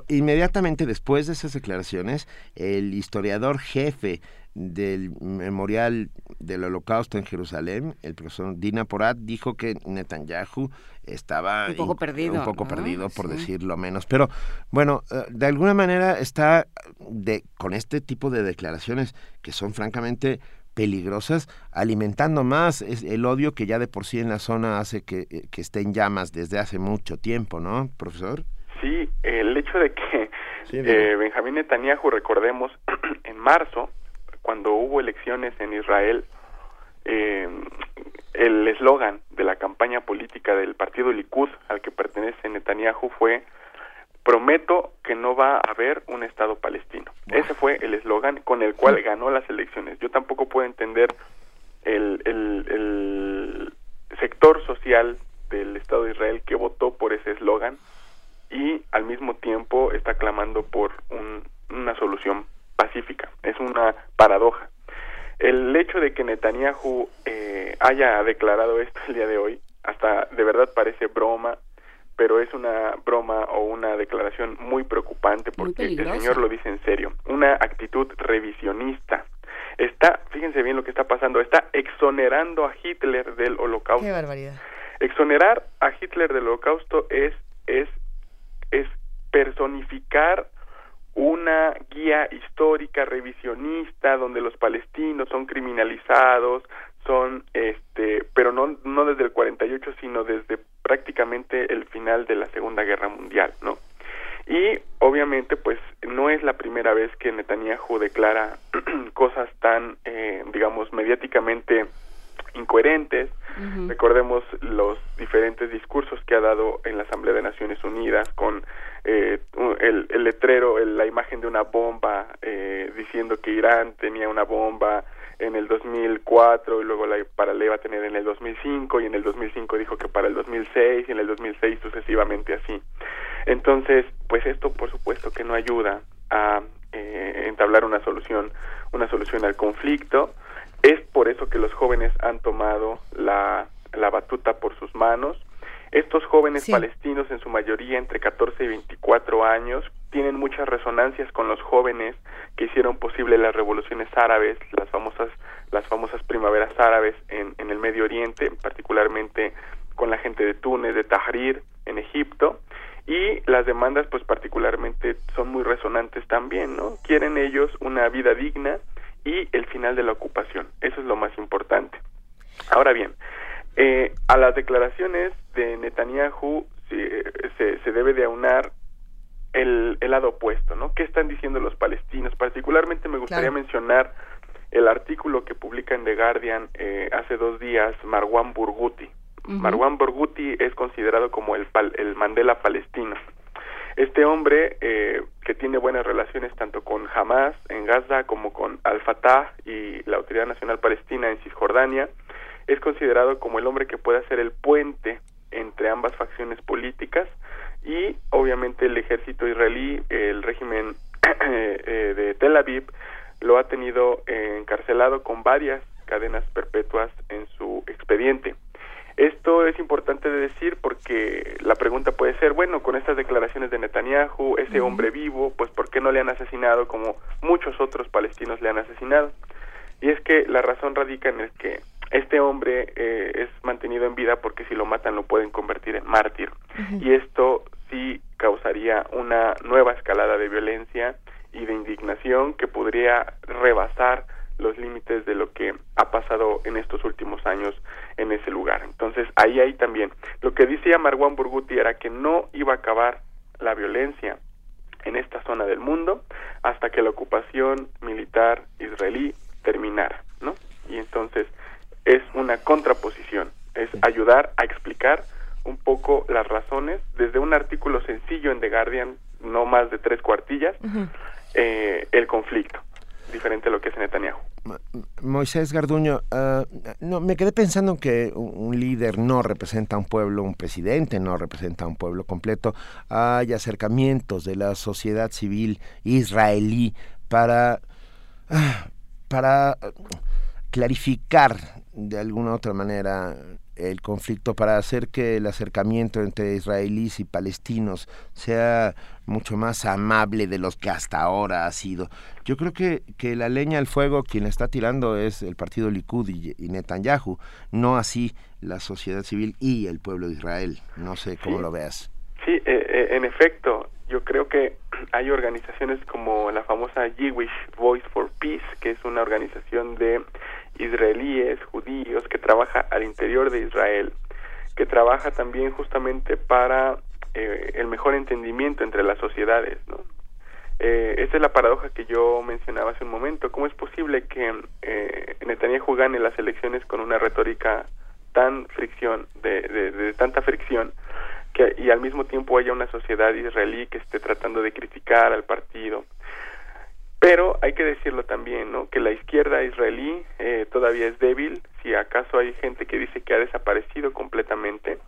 Inmediatamente después de esas declaraciones, el historiador jefe del memorial del holocausto en Jerusalén, el profesor Dina Porat dijo que Netanyahu estaba un poco perdido, un poco ¿no? perdido por sí. decirlo menos. Pero bueno, eh, de alguna manera está de, con este tipo de declaraciones que son francamente peligrosas, alimentando más el odio que ya de por sí en la zona hace que, eh, que esté en llamas desde hace mucho tiempo, ¿no, profesor? Sí, el hecho de que sí, eh, Benjamín Netanyahu, recordemos, *clears throat* en marzo, cuando hubo elecciones en Israel, eh, el eslogan de la campaña política del partido Likud al que pertenece Netanyahu fue prometo que no va a haber un Estado palestino. Ese fue el eslogan con el cual ganó las elecciones. Yo tampoco puedo entender el, el, el sector social del Estado de Israel que votó por ese eslogan y al mismo tiempo está clamando por un, una solución pacífica. Es una paradoja. El hecho de que Netanyahu eh, haya declarado esto el día de hoy, hasta de verdad parece broma, pero es una broma o una declaración muy preocupante porque muy el señor lo dice en serio. Una actitud revisionista. Está, fíjense bien lo que está pasando, está exonerando a Hitler del holocausto. Qué barbaridad. Exonerar a Hitler del holocausto es, es, es personificar una guía histórica revisionista donde los palestinos son criminalizados, son este, pero no no desde el 48, sino desde prácticamente el final de la Segunda Guerra Mundial, ¿no? Y obviamente pues no es la primera vez que Netanyahu declara *clears throat* cosas tan eh, digamos mediáticamente incoherentes. Uh -huh. Recordemos los diferentes discursos que ha dado en la Asamblea de Naciones Unidas con eh, el, letrero, el, la imagen de una bomba eh, diciendo que Irán tenía una bomba en el 2004 y luego la, para la iba a tener en el 2005 y en el 2005 dijo que para el 2006 y en el 2006 sucesivamente así. Entonces, pues esto por supuesto que no ayuda a eh, entablar una solución, una solución al conflicto. Es por eso que los jóvenes han tomado la, la batuta por sus manos. Estos jóvenes sí. palestinos, en su mayoría entre 14 y 24 años, tienen muchas resonancias con los jóvenes que hicieron posible las revoluciones árabes, las famosas, las famosas primaveras árabes en, en el Medio Oriente, particularmente con la gente de Túnez, de Tahrir, en Egipto, y las demandas, pues particularmente, son muy resonantes también, ¿no? Quieren ellos una vida digna y el final de la ocupación. Eso es lo más importante. Ahora bien, Eh, a las declaraciones de Netanyahu se, se, se debe de aunar el, el lado opuesto, ¿no? ¿Qué están diciendo los palestinos? Particularmente me gustaría Claro. mencionar el artículo que publica en The Guardian eh, hace dos días Marwan Burguti. Marwan Burguti es considerado como el, pal- el Mandela palestino. Este hombre, eh, que tiene buenas relaciones tanto con Hamas en Gaza como con Al-Fatah y la Autoridad Nacional Palestina en Cisjordania, es considerado como el hombre que puede hacer el puente entre ambas facciones políticas y obviamente el ejército israelí, el régimen *clears throat* eh, de Tel Aviv, lo ha tenido eh, encarcelado con varias cadenas perpetuas en su expediente. Esto es importante de decir porque la pregunta puede ser, bueno, con estas declaraciones de Netanyahu, ese hombre vivo, pues ¿por qué no le han asesinado como muchos otros palestinos le han asesinado? Y es que la razón radica en el que este hombre eh, es mantenido en vida porque si lo matan lo pueden convertir en mártir. Y esto sí causaría una nueva escalada de violencia y de indignación que podría rebasar los límites de lo que ha pasado en estos últimos años en ese lugar. Entonces, ahí hay también. Lo que decía Marwan Burguti era que no iba a acabar la violencia en esta zona del mundo hasta que la ocupación militar israelí terminara, ¿no? Y entonces es una contraposición, es ayudar a explicar un poco las razones desde un artículo sencillo en The Guardian, no más de tres cuartillas, eh, el conflicto, diferente a lo que hace Netanyahu. Moisés Garduño, ah, no, me quedé pensando que un un líder no representa a un pueblo, un presidente no representa a un pueblo completo. Hay acercamientos de la sociedad civil israelí para, ah, para ah, clarificar de alguna otra manera el conflicto, para hacer que el acercamiento entre israelíes y palestinos sea mucho más amable de los que hasta ahora ha sido. Yo creo que, que la leña al fuego quien la está tirando es el partido Likud y, y Netanyahu, no así la sociedad civil y el pueblo de Israel. No sé cómo Sí. lo veas. Sí, eh, eh, en efecto, yo creo que *clears throat* hay organizaciones como la famosa Jewish Voice for Peace, que es una organización de israelíes, judíos, que trabaja al interior de Israel, que trabaja también justamente para eh, el mejor entendimiento entre las sociedades, ¿no? Eh, esa es la paradoja que yo mencionaba hace un momento. ¿Cómo es posible que eh, Netanyahu gane las elecciones con una retórica tan fricción, de, de- de tanta fricción, que, y al mismo tiempo haya una sociedad israelí que esté tratando de criticar al partido? Pero hay que decirlo también, ¿no? Que la izquierda israelí eh, todavía es débil. Si acaso hay gente que dice que ha desaparecido completamente.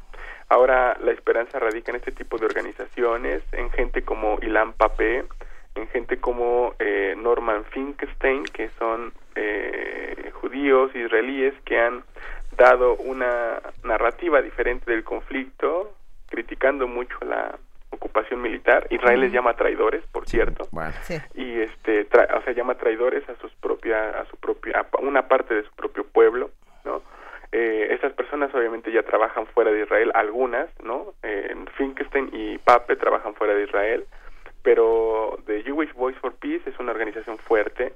Ahora la esperanza radica en este tipo de organizaciones, en gente como Ilan Pape, en gente como eh, Norman Finkelstein, que son eh, judíos israelíes que han dado una narrativa diferente del conflicto, criticando mucho la ocupación militar. Israel les llama traidores, por cierto. Bueno. y este tra- o sea llama traidores a sus propia a su propia a una parte de su propio pueblo no eh, estas personas obviamente ya trabajan fuera de Israel algunas no eh, Finkelstein y Pape trabajan fuera de Israel pero The Jewish Voice for Peace es una organización fuerte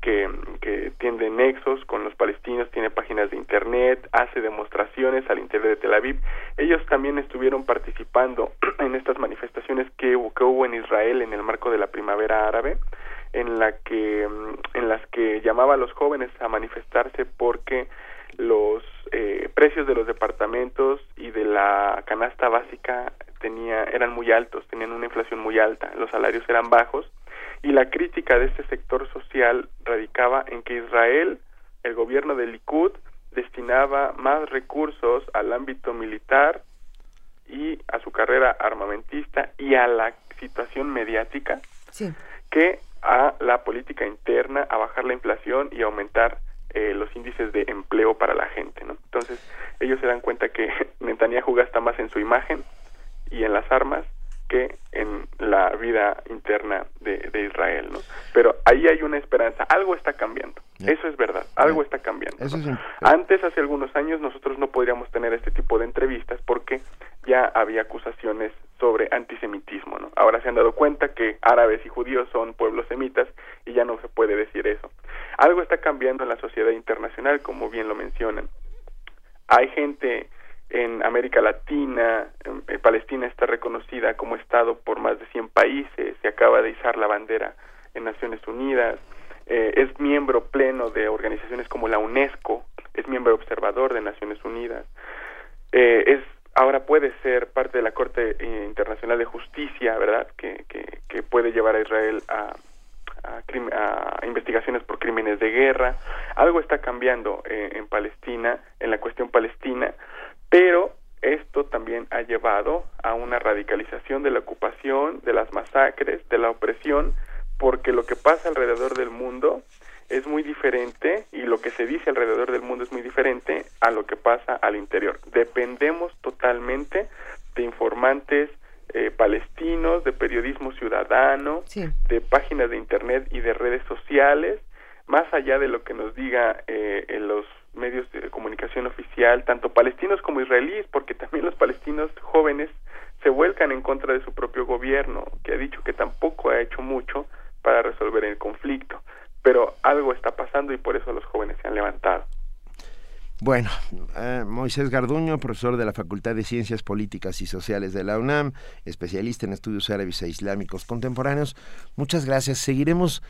que, que tiende nexos con los palestinos, tiene páginas de internet, hace demostraciones al interior de Tel Aviv. Ellos también estuvieron participando *clears throat* en estas manifestaciones que hubo, que hubo en Israel en el marco de la primavera árabe, en la que mm, en las que llamaba a los jóvenes a manifestarse porque los eh, precios de los departamentos y de la canasta básica tenía eran muy altos, tenían una inflación muy alta, los salarios eran bajos y la crítica de este sector social radicaba en que Israel, el gobierno de Likud, destinaba más recursos al ámbito militar y a su carrera armamentista y a la situación mediática Sí. que a la política interna, a bajar la inflación y aumentar eh, los índices de empleo para la gente, ¿no? Entonces, ellos se dan cuenta que *laughs* Netanyahu gasta más en su imagen y en las armas que en la vida interna de, de Israel, ¿no? Pero ahí hay una esperanza, algo está cambiando, eso es verdad, algo está cambiando. Eso es im- Antes, hace algunos años, nosotros no podríamos tener este tipo de entrevistas porque ya había acusaciones sobre antisemitismo, ¿no? Ahora se han dado cuenta que árabes y judíos son pueblos semitas y ya no se puede decir eso. Algo está cambiando en la sociedad internacional, como bien lo mencionan. Hay gente en América Latina, Palestina está reconocida como Estado por más de 100 países, se acaba de izar la bandera en Naciones Unidas, eh, es miembro pleno de organizaciones como la UNESCO, es miembro observador de Naciones Unidas, eh, es ahora puede ser parte de la Corte eh, Internacional de Justicia, ¿verdad? Que, que, que puede llevar a Israel a, a, a investigaciones por crímenes de guerra. Algo está cambiando eh, en Palestina, en la cuestión palestina, pero esto también ha llevado a una radicalización de la ocupación, de las masacres, de la opresión, porque lo que pasa alrededor del mundo es muy diferente y lo que se dice alrededor del mundo es muy diferente a lo que pasa al interior. Dependemos totalmente de informantes eh, palestinos, de periodismo ciudadano, de páginas de internet y de redes sociales, más allá de lo que nos diga eh, en los medios de comunicación oficial, tanto palestinos como israelíes, porque también los palestinos jóvenes se vuelcan en contra de su propio gobierno, que ha dicho que tampoco ha hecho mucho para resolver el conflicto. Pero algo está pasando y por eso los jóvenes se han levantado. Bueno, eh, Moisés Garduño, profesor de la Facultad de Ciencias Políticas y Sociales de la UNAM, especialista en estudios árabes e islámicos contemporáneos, muchas gracias. Seguiremos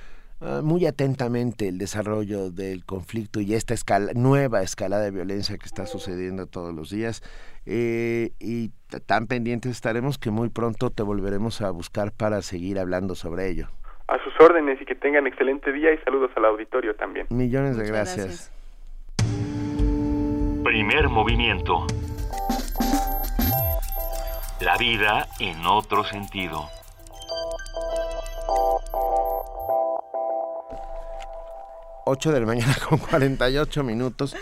muy atentamente el desarrollo del conflicto y esta escala, nueva escalada de violencia que está sucediendo todos los días. eh, y tan pendientes estaremos que muy pronto te volveremos a buscar para seguir hablando sobre ello. A sus órdenes y que tengan excelente día y saludos al auditorio también. Millones de gracias. Primer movimiento. La vida en otro sentido. Ocho de la mañana *laughs* con 48 minutos.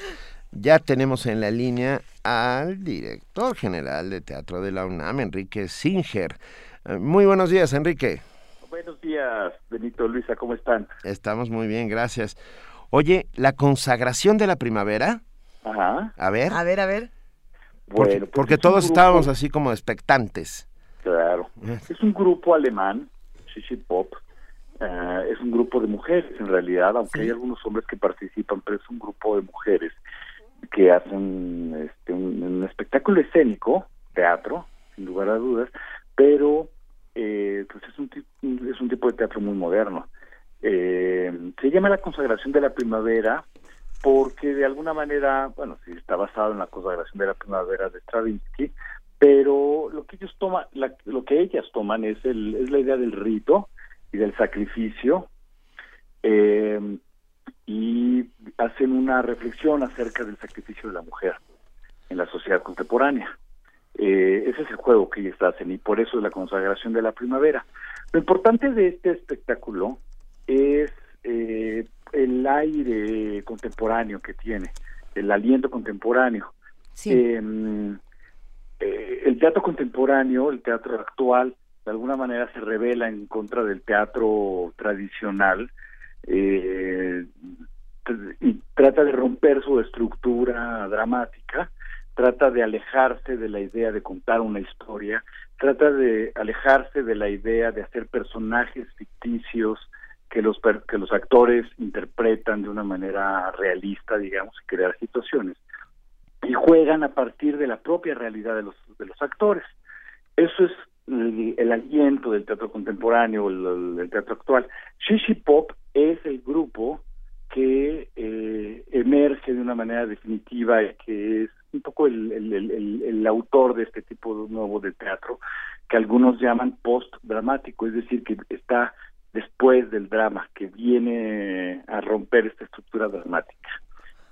Ya tenemos en la línea al director general de Teatro de la UNAM, Enrique Singer. Eh, Muy buenos días, Enrique. Buenos días, Benito, Luisa, ¿cómo están? Estamos muy bien, gracias. Oye, la consagración de la primavera, Ajá. a ver, A ver, a ver. porque, Bueno, pues porque es todos grupo- estábamos así como expectantes. Claro. Es un grupo alemán, Shishi Pop. Eh, es un grupo de mujeres, en realidad, aunque hay algunos hombres que participan, pero es un grupo de mujeres que hacen este, un, un espectáculo escénico, teatro, sin lugar a dudas, pero eh, pues es un, es un tipo de teatro muy moderno. Eh, se llama La consagración de la primavera porque de alguna manera, bueno, sí está basado en la consagración de la primavera de Stravinsky, pero lo que ellos toman, la- lo que ellas toman es, el, es la idea del rito y del sacrificio eh, y hacen una reflexión acerca del sacrificio de la mujer en la sociedad contemporánea. Eh, ese es el juego que ellas hacen y por eso es la consagración de la primavera. Lo importante de este espectáculo es eh, el aire contemporáneo que tiene, el aliento contemporáneo. Eh, el teatro contemporáneo, el teatro actual, de alguna manera se revela en contra del teatro tradicional eh, y trata de romper su estructura dramática, trata de alejarse de la idea de contar una historia, trata de alejarse de la idea de hacer personajes ficticios que los que los actores interpretan de una manera realista, digamos, y crear situaciones y juegan a partir de la propia realidad de los de los actores. Eso es el, aliento del teatro contemporáneo, el, teatro actual. Shishi Pop es el grupo que eh, emerge de una manera definitiva y que es un poco el autor de este tipo de nuevo de teatro que algunos llaman post-dramático, es decir, que está después del drama, que viene a romper esta estructura dramática.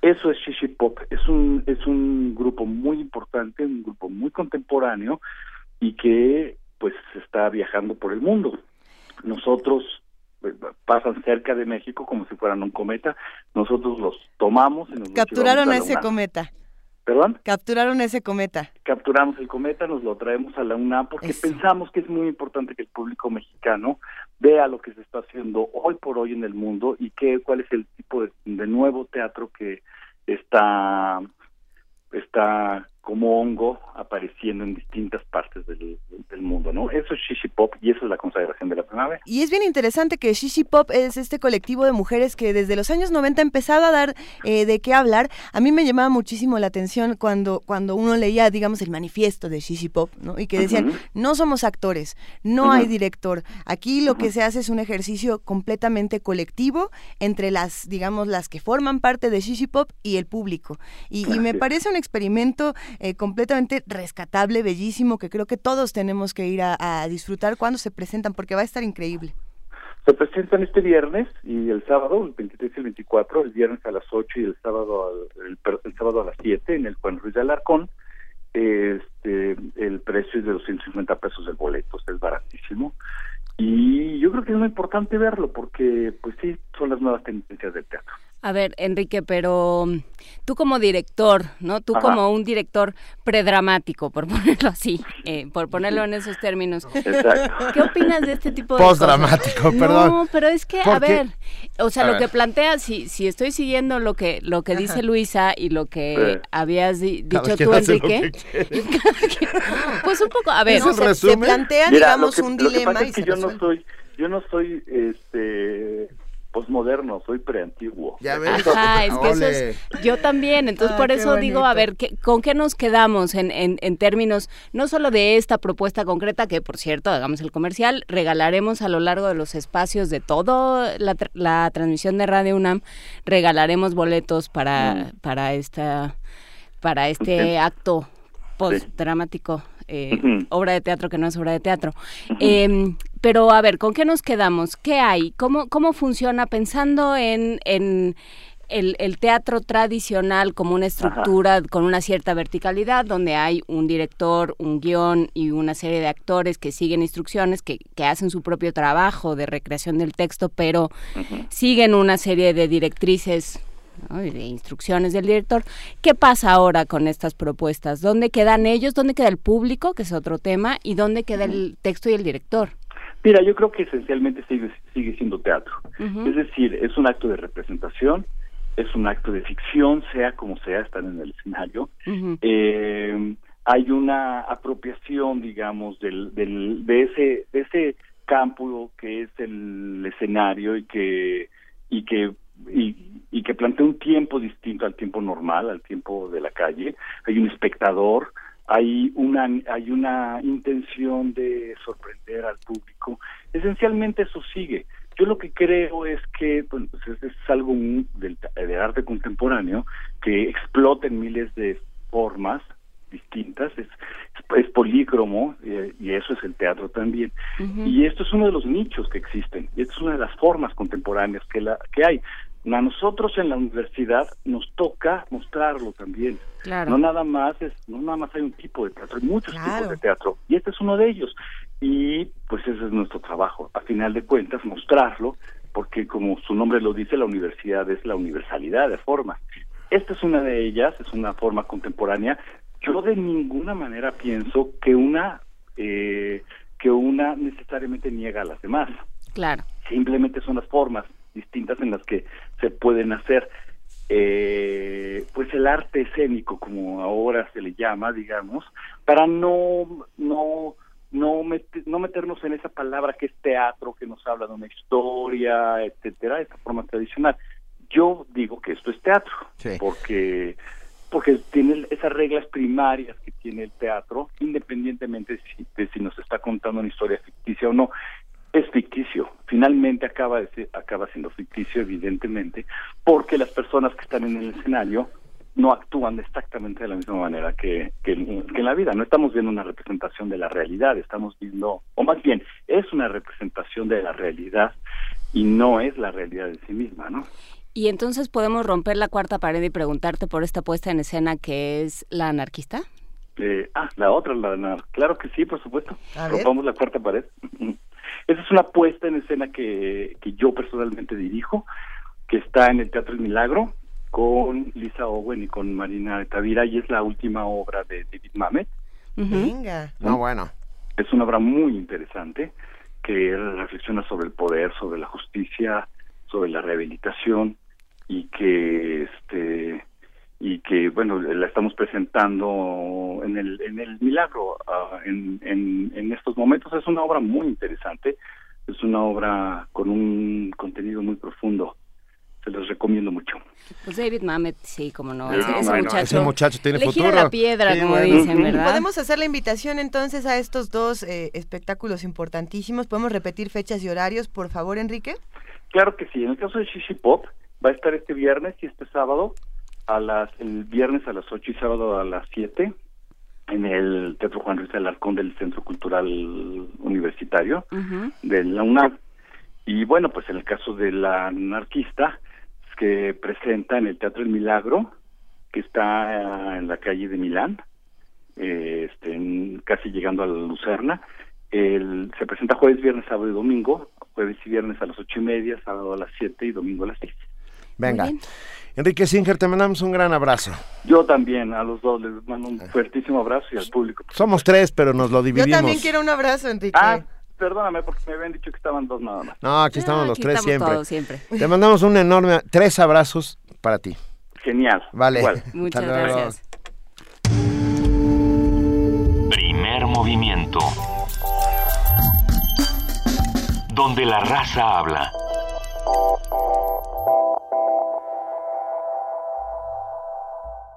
Eso es Shishi Pop, es un, es un grupo muy importante, un grupo muy contemporáneo y que pues está viajando por el mundo. Nosotros pues, pasan cerca de México como si fueran un cometa, nosotros los tomamos y nos Capturaron a ese UNAM. cometa. ¿Perdón? Capturaron ese cometa. capturamos el cometa, nos lo traemos a la UNAM porque pensamos que es muy importante que el público mexicano vea lo que se está haciendo hoy por hoy en el mundo y qué cuál es el tipo de, de nuevo teatro que está está como hongo apareciendo en distintas partes del, del mundo, ¿no? Eso es Shishi Pop y eso es la consagración de la primavera. Y es bien interesante que Shishi Pop es este colectivo de mujeres que desde los años 90 ha empezado a dar eh, de qué hablar. A mí me llamaba muchísimo la atención cuando, cuando uno leía, digamos, el manifiesto de Shishi Pop, ¿no? Y que decían, no somos actores, no hay director. Aquí lo que se hace es un ejercicio completamente colectivo entre las, digamos, las que forman parte de Shishi Pop y el público. Y, y me parece un experimento eh, completamente rescatable, bellísimo, que creo que todos tenemos que ir a, disfrutar cuando se presentan, porque va a estar increíble. Se presentan este viernes y el sábado, el 23 y el 24, el viernes a las 8 y el sábado al- el, sábado a las 7 en el Juan Ruiz de Alarcón. Este, el precio es de 250 pesos el boleto, es baratísimo. Y yo creo que es muy importante verlo porque, pues sí, son las nuevas tendencias del teatro. A ver, Enrique, pero mm, tú como director, ¿no? Tú Ajá. como un director predramático, por *laughs* ponerlo así, eh, por ponerlo en esos términos. Exacto. ¿Qué opinas de este tipo de? Postdramático, perdón. No, pero es que, a ver, o sea, A lo ver. que plantea, si, si estoy siguiendo lo que lo que dice Luisa y lo que Sí. habías di- dicho tú, Enrique, que *laughs* pues un poco, a ver, No, se, se plantea, Mira, digamos, que, un lo que dilema pasa y es que se yo no soy, yo no soy, este, posmoderno, soy preantiguo. Ya Ajá, *laughs* es que eso es, yo también, entonces Ay, por eso digo, a ver, ¿qué- ¿con qué nos quedamos en, en, en términos, no solo de esta propuesta concreta, que por cierto, hagamos el comercial, regalaremos a lo largo de los espacios de todo la, la transmisión de Radio UNAM, regalaremos boletos para, para esta, para este acto postdramático, eh, obra de teatro que no es obra de teatro. Em, pero a ver, ¿con qué nos quedamos? ¿Qué hay? ¿Cómo, cómo funciona pensando en, en el, el teatro tradicional como una estructura con una cierta verticalidad, donde hay un director, un guion y una serie de actores que siguen instrucciones, que, que hacen su propio trabajo de recreación del texto, pero siguen una serie de directrices ¿no? y de instrucciones del director. ¿Qué pasa ahora con estas propuestas? ¿Dónde quedan ellos? ¿Dónde queda el público, que es otro tema? ¿Y dónde queda el texto y el director? Mira, yo creo que esencialmente sigue, sigue siendo teatro. Es decir, es un acto de representación, es un acto de ficción, sea como sea, están en el escenario. Eh, hay una apropiación, digamos, del, del, de ese de ese campo que es el escenario y que y que y, y que plantea un tiempo distinto al tiempo normal, al tiempo de la calle. Hay un espectador, hay una hay una intención de sorprender al público. Esencialmente eso sigue. Yo lo que creo es que bueno, pues es, es algo del, del arte contemporáneo que explota en miles de formas distintas, es, es, es polícromo eh, y eso es el teatro también. Y esto es uno de los nichos que existen, y esto es una de las formas contemporáneas que, la, que hay. A nosotros en la universidad nos toca mostrarlo también. Claro. No nada más es, no nada más hay un tipo de teatro, hay muchos Claro. tipos de teatro y este es uno de ellos. Y pues ese es nuestro trabajo, a final de cuentas mostrarlo, porque como su nombre lo dice, la universidad es la universalidad de formas. Esta es una de ellas, es una forma contemporánea. Yo de ninguna manera pienso que una eh, que una necesariamente niega a las demás. Claro. Simplemente son las formas distintas en las que se pueden hacer. Eh, pues el arte escénico, como ahora se le llama, digamos, para no no no, no meternos en esa palabra que es teatro, que nos habla de una historia, etcétera, esa forma tradicional. Yo digo que esto es teatro, porque porque tiene esas reglas primarias que tiene el teatro, independientemente de si, de si nos está contando una historia ficticia o no. Es ficticio, finalmente acaba, de ser- acaba siendo ficticio, evidentemente, porque las personas que están en el escenario no actúan exactamente de la misma manera que, que, en- que en la vida. No estamos viendo una representación de la realidad, estamos viendo, o más bien, es una representación de la realidad y no es la realidad en sí misma, ¿no? Y entonces podemos romper la cuarta pared y preguntarte por esta puesta en escena que es la anarquista. Eh, ah, la otra, la, la- claro que sí, por supuesto. Rompamos la cuarta pared. Esa es una puesta en escena que, que yo personalmente dirijo, que está en el Teatro El Milagro con Lisa Owen y con Marina Tavira y es la última obra de David Mamet. Venga. No, bueno. Es una obra muy interesante que reflexiona sobre el poder, sobre la justicia, sobre la rehabilitación y que este y que, bueno, la estamos presentando en el, en el Milagro ah, en, en, en estos momentos. Es una obra muy interesante, es una obra con un contenido muy profundo. Se los recomiendo mucho. Pues David Mamet, sí, como no. Sí, ese, muchacho, ese muchacho tiene le gira futuro. la piedra, Sí, como bueno. dicen, ¿verdad? Podemos hacer la invitación entonces a estos dos eh, espectáculos importantísimos. ¿Podemos repetir fechas y horarios, por favor, Enrique? Claro que sí, en el caso de Shishi Pop va a estar este viernes y este sábado a las el viernes a las 8 y sábado a las 7 en el Teatro Juan Ruiz Alarcón del Centro Cultural Universitario de la UNAM. Y bueno, pues en el caso de la anarquista que presenta en el Teatro El Milagro, que está en la calle de Milán, eh, este, en- casi llegando a la Lucerna, el, se presenta jueves, viernes, sábado y domingo, jueves y viernes a las ocho y media, sábado a las siete y domingo a las seis. Venga. Enrique Singer, te mandamos un gran abrazo. Yo también a los dos les mando un fuertísimo abrazo y al público. Somos tres, pero nos lo Yo dividimos. también quiero un abrazo, Enrique. Ah, perdóname porque me habían dicho que estaban dos nada más. No, aquí estamos Ah, los aquí tres estamos siempre. todos siempre. Te mandamos un enorme, tres abrazos para ti. Genial. Vale. Igual. Muchas Hasta luego. gracias. Primer movimiento. Donde la raza habla.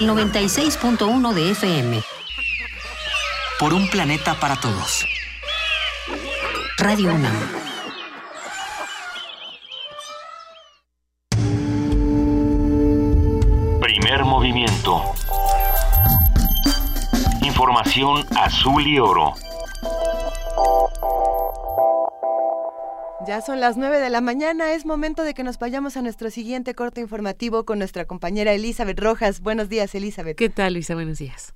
96.1 de FM. Por un planeta para todos. Radio UNAM. Primer movimiento. Información azul y oro. Ya son las 9 de la mañana, es momento de que nos vayamos a nuestro siguiente corte informativo con nuestra compañera Elizabeth Rojas. Buenos días, Elizabeth. ¿Qué tal, Luisa? Buenos días.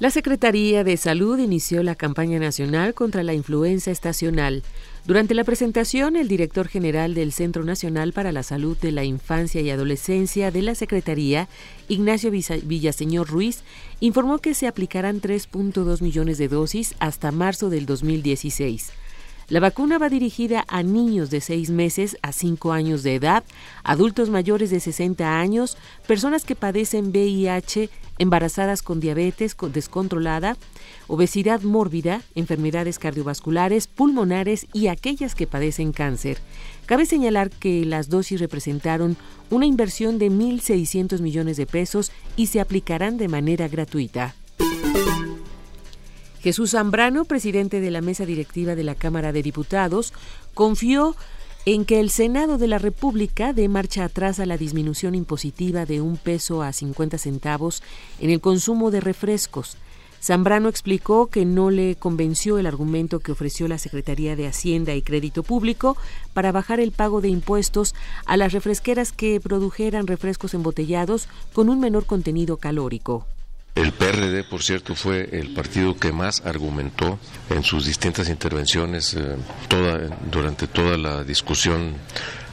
La Secretaría de Salud inició la campaña nacional contra la influenza estacional. Durante la presentación, el director general del Centro Nacional para la Salud de la Infancia y Adolescencia de la Secretaría, Ignacio Villaseñor Ruiz, informó que se aplicarán 3.2 millones de dosis hasta marzo del 2016. La vacuna va dirigida a niños de 6 meses a 5 años de edad, adultos mayores de 60 años, personas que padecen VIH, embarazadas con diabetes con- descontrolada, obesidad mórbida, enfermedades cardiovasculares, pulmonares y aquellas que padecen cáncer. Cabe señalar que las dosis representaron una inversión de 1.600 millones de pesos y se aplicarán de manera gratuita. Jesús Zambrano, presidente de la mesa directiva de la Cámara de Diputados, confió en que el Senado de la República dé marcha atrás a la disminución impositiva de un peso a 50 centavos en el consumo de refrescos. Zambrano explicó que no le convenció el argumento que ofreció la Secretaría de Hacienda y Crédito Público para bajar el pago de impuestos a las refresqueras que produjeran refrescos embotellados con un menor contenido calórico. El PRD, por cierto, fue el partido que más argumentó en sus distintas intervenciones eh, toda, durante toda la discusión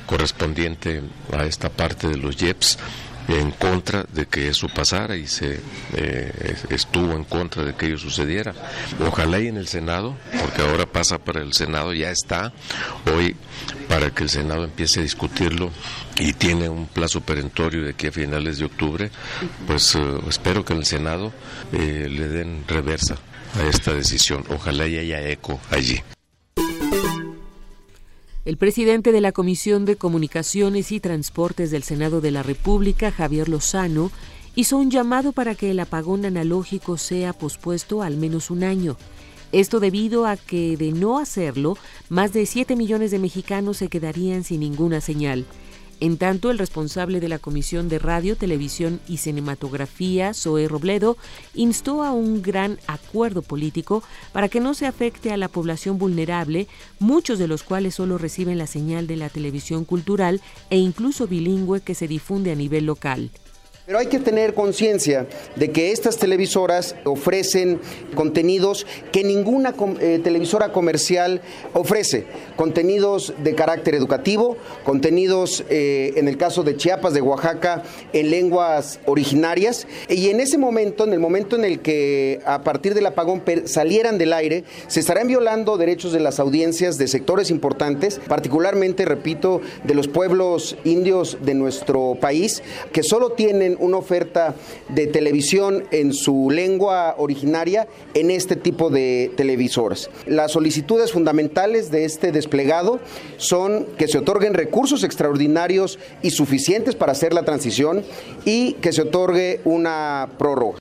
correspondiente a esta parte de los IEPS en contra de que eso pasara y se eh, estuvo en contra de que ello sucediera. Ojalá y en el Senado, porque ahora pasa para el Senado, ya está hoy para que el Senado empiece a discutirlo y tiene un plazo perentorio de aquí a finales de octubre, pues eh, espero que en el Senado eh, le den reversa a esta decisión. Ojalá y haya eco allí. El presidente de la Comisión de Comunicaciones y Transportes del Senado de la República, Javier Lozano, hizo un llamado para que el apagón analógico sea pospuesto al menos un año. Esto debido a que, de no hacerlo, más de 7 millones de mexicanos se quedarían sin ninguna señal. En tanto, el responsable de la Comisión de Radio, Televisión y Cinematografía, Zoe Robledo, instó a un gran acuerdo político para que no se afecte a la población vulnerable, muchos de los cuales solo reciben la señal de la televisión cultural e incluso bilingüe que se difunde a nivel local. Pero hay que tener conciencia de que estas televisoras ofrecen contenidos que ninguna eh, televisora comercial ofrece. Contenidos de carácter educativo, contenidos, eh, en el caso de Chiapas, de Oaxaca, en lenguas originarias. Y en ese momento, en el momento en el que a partir del apagón salieran del aire, se estarán violando derechos de las audiencias de sectores importantes, particularmente, repito, de los pueblos indios de nuestro país, que solo tienen una oferta de televisión en su lengua originaria en este tipo de televisoras. Las solicitudes fundamentales de este desplegado son que se otorguen recursos extraordinarios y suficientes para hacer la transición y que se otorgue una prórroga.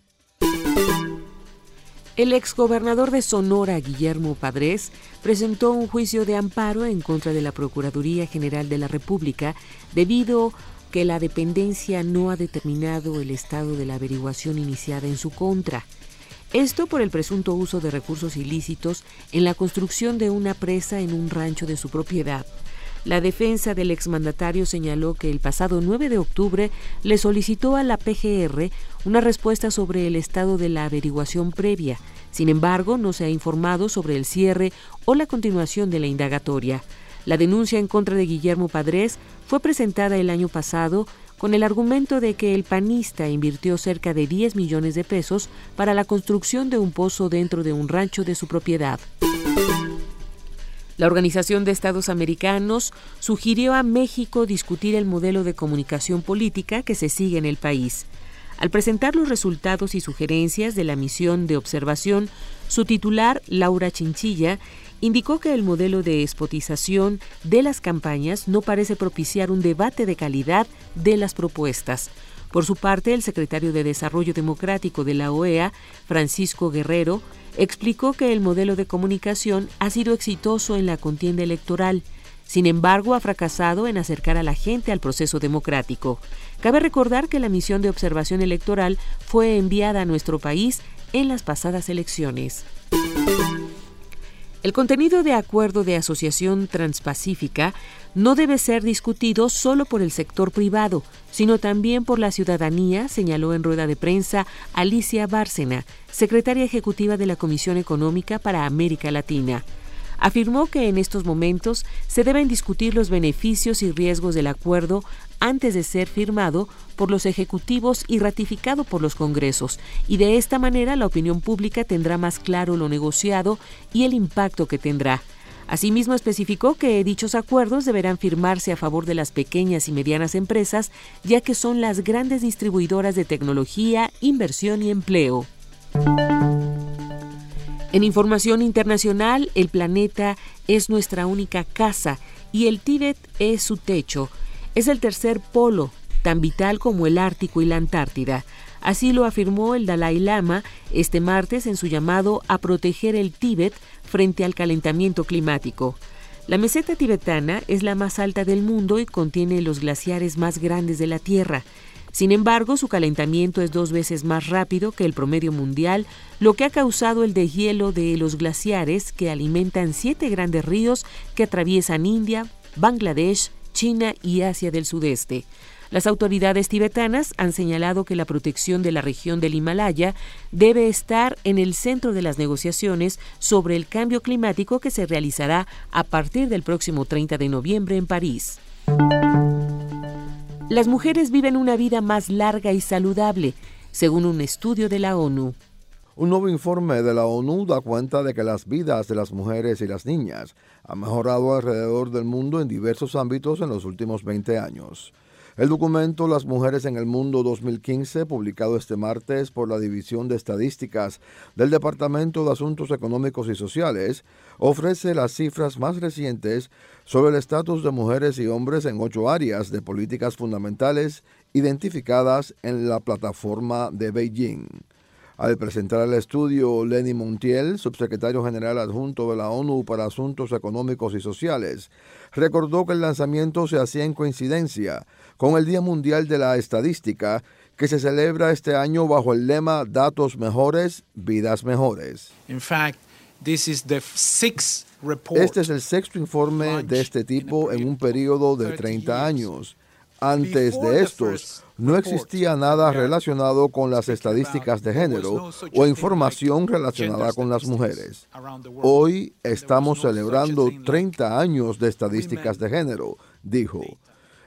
El exgobernador de Sonora, Guillermo Padres, presentó un juicio de amparo en contra de la Procuraduría General de la República debido que la dependencia no ha determinado el estado de la averiguación iniciada en su contra. Esto por el presunto uso de recursos ilícitos en la construcción de una presa en un rancho de su propiedad. La defensa del exmandatario señaló que el pasado 9 de octubre le solicitó a la PGR una respuesta sobre el estado de la averiguación previa. Sin embargo, no se ha informado sobre el cierre o la continuación de la indagatoria. La denuncia en contra de Guillermo Padres fue presentada el año pasado con el argumento de que el panista invirtió cerca de 10 millones de pesos para la construcción de un pozo dentro de un rancho de su propiedad. La Organización de Estados Americanos sugirió a México discutir el modelo de comunicación política que se sigue en el país. Al presentar los resultados y sugerencias de la misión de observación, su titular, Laura Chinchilla, indicó que el modelo de espotización de las campañas no parece propiciar un debate de calidad de las propuestas. Por su parte, el secretario de Desarrollo Democrático de la OEA, Francisco Guerrero, explicó que el modelo de comunicación ha sido exitoso en la contienda electoral. Sin embargo, ha fracasado en acercar a la gente al proceso democrático. Cabe recordar que la misión de observación electoral fue enviada a nuestro país en las pasadas elecciones. El contenido de acuerdo de asociación transpacífica no debe ser discutido solo por el sector privado, sino también por la ciudadanía, señaló en rueda de prensa Alicia Bárcena, secretaria ejecutiva de la Comisión Económica para América Latina. Afirmó que en estos momentos se deben discutir los beneficios y riesgos del acuerdo antes de ser firmado por los ejecutivos y ratificado por los congresos, y de esta manera la opinión pública tendrá más claro lo negociado y el impacto que tendrá. Asimismo, especificó que dichos acuerdos deberán firmarse a favor de las pequeñas y medianas empresas, ya que son las grandes distribuidoras de tecnología, inversión y empleo. En información internacional, el planeta es nuestra única casa y el Tíbet es su techo. Es el tercer polo, tan vital como el Ártico y la Antártida. Así lo afirmó el Dalai Lama este martes en su llamado a proteger el Tíbet frente al calentamiento climático. La meseta tibetana es la más alta del mundo y contiene los glaciares más grandes de la Tierra. Sin embargo, su calentamiento es dos veces más rápido que el promedio mundial, lo que ha causado el deshielo de los glaciares que alimentan siete grandes ríos que atraviesan India, Bangladesh, China y Asia del Sudeste. Las autoridades tibetanas han señalado que la protección de la región del Himalaya debe estar en el centro de las negociaciones sobre el cambio climático que se realizará a partir del próximo 30 de noviembre en París. Las mujeres viven una vida más larga y saludable, según un estudio de la ONU. Un nuevo informe de la ONU da cuenta de que las vidas de las mujeres y las niñas han mejorado alrededor del mundo en diversos ámbitos en los últimos 20 años. El documento Las Mujeres en el Mundo 2015, publicado este martes por la División de Estadísticas del Departamento de Asuntos Económicos y Sociales, ofrece las cifras más recientes sobre el estatus de mujeres y hombres en ocho áreas de políticas fundamentales identificadas en la plataforma de Beijing. Al presentar el estudio, Lenny Montiel, subsecretario general adjunto de la ONU para Asuntos Económicos y Sociales, recordó que el lanzamiento se hacía en coincidencia con el Día Mundial de la Estadística, que se celebra este año bajo el lema Datos mejores, vidas mejores. In fact, this is the sixth report Este es el sexto informe de este tipo en un periodo de 30 años. Antes de estos, no existía nada relacionado con las estadísticas de género o información relacionada con las mujeres. Hoy estamos celebrando 30 años de estadísticas de género, dijo.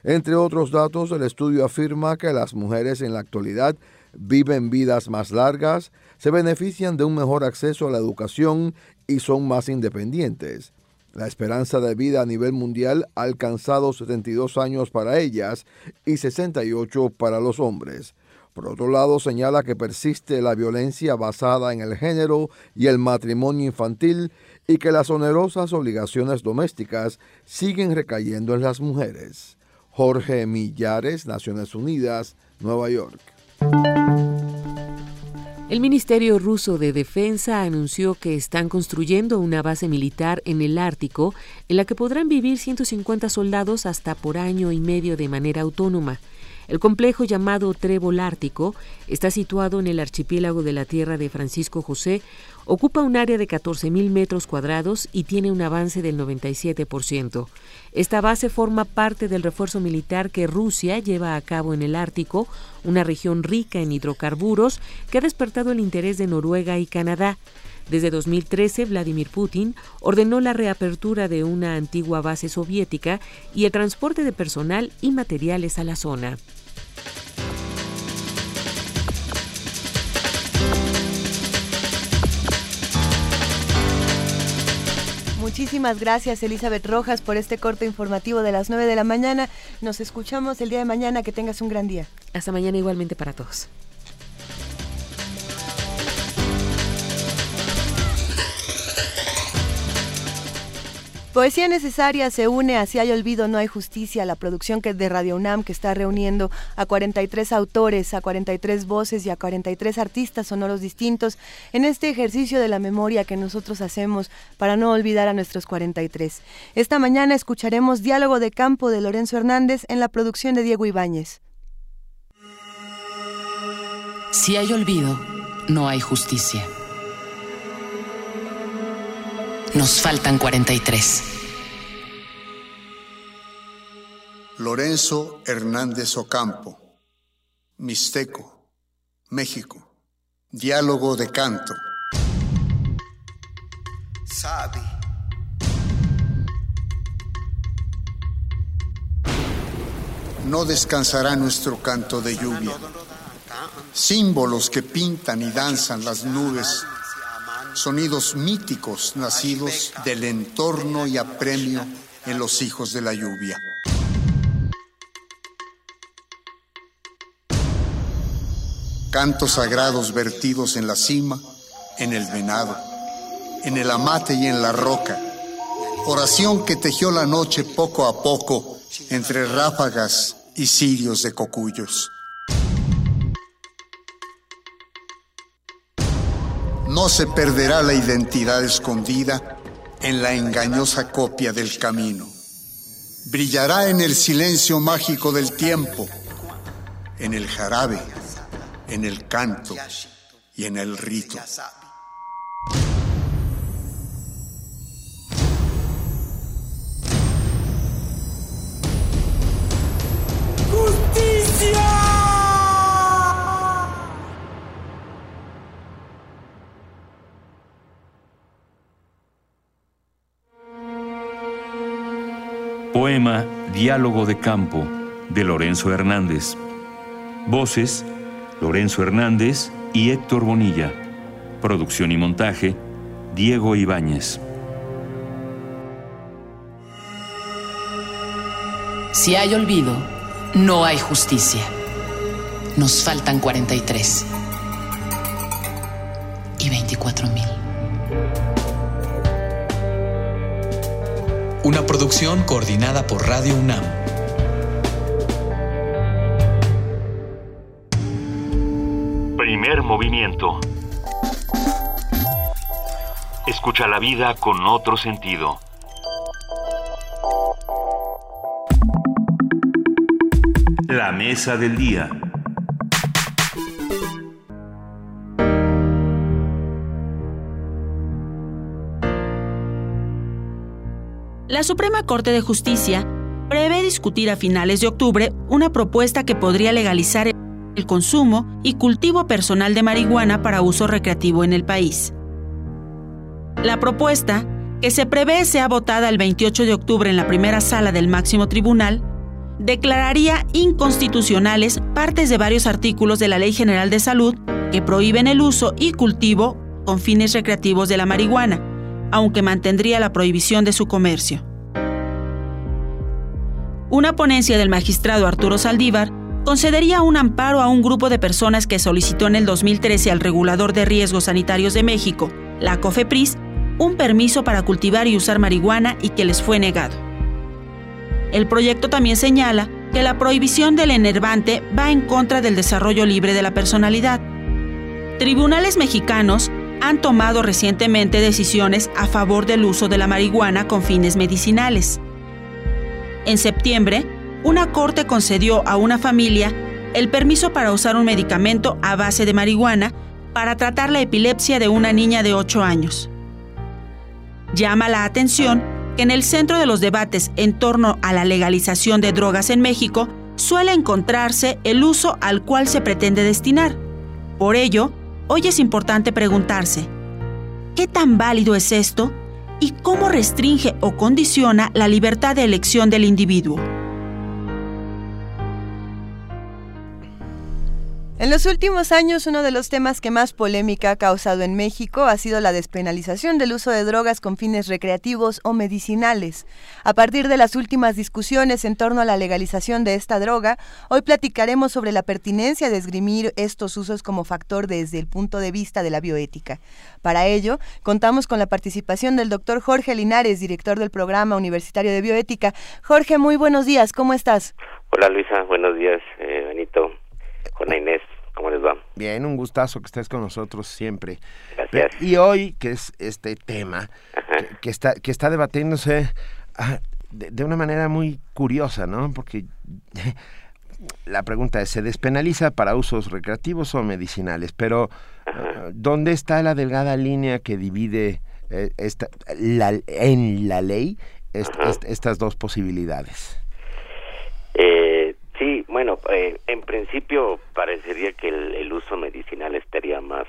Entre otros datos, el estudio afirma que las mujeres en la actualidad viven vidas más largas, se benefician de un mejor acceso a la educación y son más independientes. La esperanza de vida a nivel mundial ha alcanzado 72 años para ellas y 68 para los hombres. Por otro lado, señala que persiste la violencia basada en el género y el matrimonio infantil y que las onerosas obligaciones domésticas siguen recayendo en las mujeres. Jorge Millares, Naciones Unidas, Nueva York. El Ministerio ruso de Defensa anunció que están construyendo una base militar en el Ártico en la que podrán vivir 150 soldados hasta por año y medio de manera autónoma. El complejo llamado Trébol Ártico está situado en el archipiélago de la Tierra de Francisco José, ocupa un área de 14.000 metros cuadrados y tiene un avance del 97%. Esta base forma parte del refuerzo militar que Rusia lleva a cabo en el Ártico, una región rica en hidrocarburos que ha despertado el interés de Noruega y Canadá. Desde 2013, Vladimir Putin ordenó la reapertura de una antigua base soviética y el transporte de personal y materiales a la zona. Muchísimas gracias Elizabeth Rojas por este corte informativo de las 9 de la mañana. Nos escuchamos el día de mañana. Que tengas un gran día. Hasta mañana igualmente para todos. Poesía Necesaria se une a Si hay olvido, no hay justicia, la producción que de Radio UNAM que está reuniendo a 43 autores, a 43 voces y a 43 artistas sonoros distintos en este ejercicio de la memoria que nosotros hacemos para no olvidar a nuestros 43. Esta mañana escucharemos Diálogo de Campo de Lorenzo Hernández en la producción de Diego Ibáñez. Si hay olvido, no hay justicia. Nos faltan 43. Lorenzo Hernández Ocampo, Mixteco, México. Diálogo de canto. Sabe. No descansará nuestro canto de lluvia. Símbolos que pintan y danzan las nubes sonidos míticos nacidos del entorno y apremio en los hijos de la lluvia. Cantos sagrados vertidos en la cima, en el venado, en el amate y en la roca. Oración que tejió la noche poco a poco entre ráfagas y cirios de cocuyos. No se perderá la identidad escondida en la engañosa copia del camino. Brillará en el silencio mágico del tiempo, en el jarabe, en el canto y en el rito. Diálogo de Campo de Lorenzo Hernández. Voces Lorenzo Hernández y Héctor Bonilla. Producción y montaje Diego Ibáñez. Si hay olvido, no hay justicia. Nos faltan 43 y 24 mil. Una producción coordinada por Radio UNAM. Primer movimiento. Escucha la vida con otro sentido. La mesa del día. La Suprema Corte de Justicia prevé discutir a finales de octubre una propuesta que podría legalizar el consumo y cultivo personal de marihuana para uso recreativo en el país. La propuesta, que se prevé sea votada el 28 de octubre en la primera sala del máximo tribunal, declararía inconstitucionales partes de varios artículos de la Ley General de Salud que prohíben el uso y cultivo con fines recreativos de la marihuana, aunque mantendría la prohibición de su comercio. Una ponencia del magistrado Arturo Saldívar concedería un amparo a un grupo de personas que solicitó en el 2013 al Regulador de Riesgos Sanitarios de México, la COFEPRIS, un permiso para cultivar y usar marihuana y que les fue negado. El proyecto también señala que la prohibición del enervante va en contra del desarrollo libre de la personalidad. Tribunales mexicanos han tomado recientemente decisiones a favor del uso de la marihuana con fines medicinales. En septiembre, una corte concedió a una familia el permiso para usar un medicamento a base de marihuana para tratar la epilepsia de una niña de 8 años. Llama la atención que en el centro de los debates en torno a la legalización de drogas en México suele encontrarse el uso al cual se pretende destinar. Por ello, hoy es importante preguntarse, ¿qué tan válido es esto y cómo restringe o condiciona la libertad de elección del individuo? En los últimos años, uno de los temas que más polémica ha causado en México ha sido la despenalización del uso de drogas con fines recreativos o medicinales. A partir de las últimas discusiones en torno a la legalización de esta droga, hoy platicaremos sobre la pertinencia de esgrimir estos usos como factor desde el punto de vista de la bioética. Para ello, contamos con la participación del doctor Jorge Linares, director del Programa Universitario de Bioética. Jorge, muy buenos días, ¿cómo estás? Hola Luisa, buenos días, eh, Benito. Juana Inés, ¿cómo les va? Bien, un gustazo que estés con nosotros siempre. Gracias. Y hoy, que es este tema que, que está, que está debatiéndose ah, de, de una manera muy curiosa, ¿no? Porque *laughs* la pregunta es, ¿se despenaliza para usos recreativos o medicinales? Pero, ah, ¿dónde está la delgada línea que divide eh, esta, la, en la ley est- est- estas dos posibilidades? Eh, bueno, eh, en principio parecería que el, el uso medicinal estaría más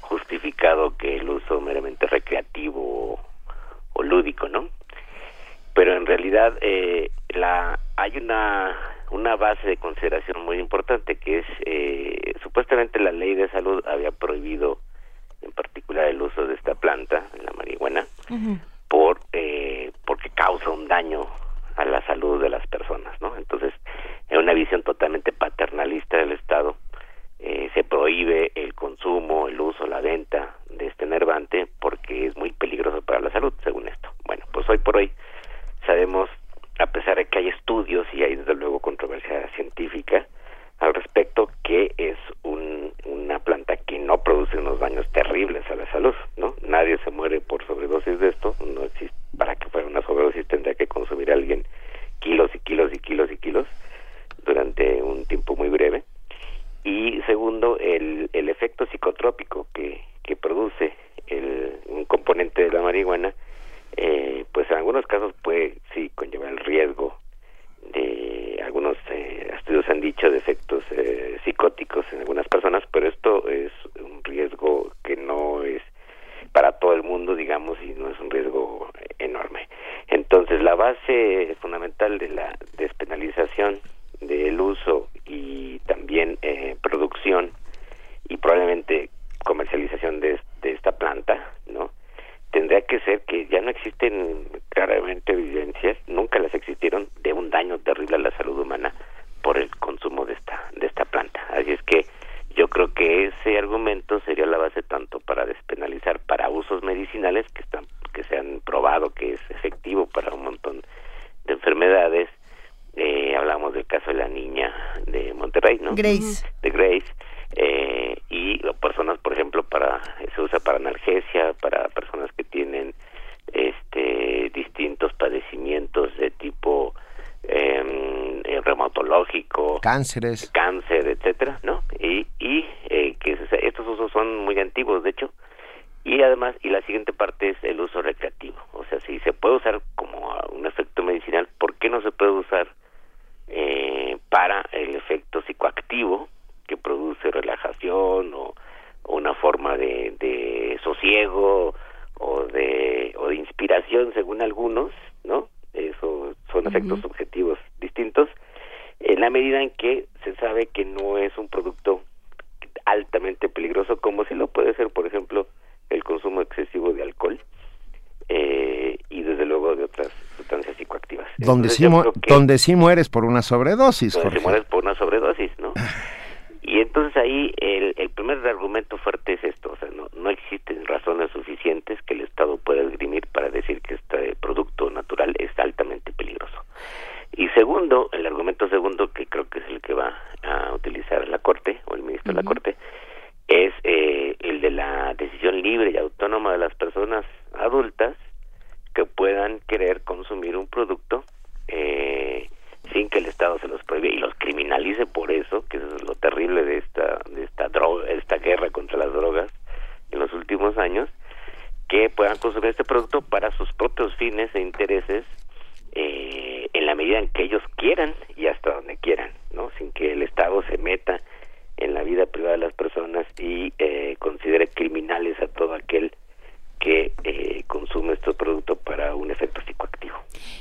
justificado que el uso meramente recreativo o, o lúdico, ¿no? Pero en realidad eh, la hay una una base de consideración muy importante que es eh, supuestamente la ley de salud había prohibido en particular el uso de esta planta, la marihuana, por eh, porque causa un daño a la salud de las personas, ¿no? Entonces, en una visión totalmente paternalista del Estado, eh, se prohíbe el consumo, el uso, la venta de este enervante porque es muy peligroso para la salud, según esto. Bueno, pues hoy por hoy sabemos, a pesar de que hay estudios y hay desde luego controversia científica al respecto, que es un, una planta que no produce unos daños terribles a la salud, ¿no? Nadie se muere por sobredosis de esto, no existe, para que fuera una sobredosis tendría que consumir alguien kilos y kilos y kilos y kilos durante un tiempo muy breve. Y segundo, el, el efecto psicotrópico que, que produce el, un componente de la marihuana, eh, pues en algunos casos puede, sí, conllevar el riesgo de algunos eh, estudios han dicho de efectos eh, psicóticos en algunas personas, pero esto es un riesgo que no es para todo el mundo, digamos, y no es un riesgo enorme. Entonces, la base fundamental de la despenalización del uso y también eh, producción y probablemente comercialización de, de esta planta, ¿no? Tendría que ser que ya no existen claramente evidencias, nunca las existieron, de un daño terrible a la salud humana por el consumo de esta de esta planta. Así es que yo creo que ese argumento sería la base tanto para despenalizar para usos medicinales que están que se han probado que es efectivo para un montón de enfermedades. Eh, hablamos del caso de la niña de Monterrey, ¿no? Grace. De Grace. Eh, y personas, por ejemplo, para se usa para analgesia, para personas que tienen este distintos padecimientos de tipo eh, eh, reumatológico, Cánceres. cáncer, etcétera, ¿no? Y, y eh, que se- estos usos son muy antiguos, de hecho, y además, y la siguiente parte es el uso recreativo, o sea, si se puede usar como un efecto medicinal, ¿por qué no se puede usar eh, para el efecto psicoactivo que produce relajación o, o una forma de, de sosiego o de, o de inspiración según algunos, ¿no? Eso son efectos subjetivos distintos en la medida en que se sabe que no es un producto altamente peligroso como si lo puede ser, por ejemplo, el consumo excesivo de alcohol eh, y desde luego de otras sustancias psicoactivas. Donde sí, que- donde sí mueres por una sobredosis, donde Jorge. se mueres por una sobredosis, ¿no? Y entonces ahí el, el primer argumento fuerte es esto, o sea, no, no existen razones suficientes que el Estado pueda esgrimir para decir que este producto natural es altamente peligroso. Y segundo, el argumento segundo, que creo que es el que va a utilizar la Corte o el ministro de la Corte, es eh, el de la decisión libre y autónoma de las personas adultas que puedan querer consumir un producto eh, sin que el Estado se los prohíbe y los criminalice por eso, que eso es lo terrible de esta de esta droga, esta guerra contra las drogas en los últimos años, que puedan consumir este producto para sus propios fines e intereses eh, en la medida en que ellos quieran y hasta donde quieran, ¿no? Sin que el Estado se meta en la vida privada de las personas y eh, considere criminales a todo aquel que eh, consume este producto para un efecto psicoactivo.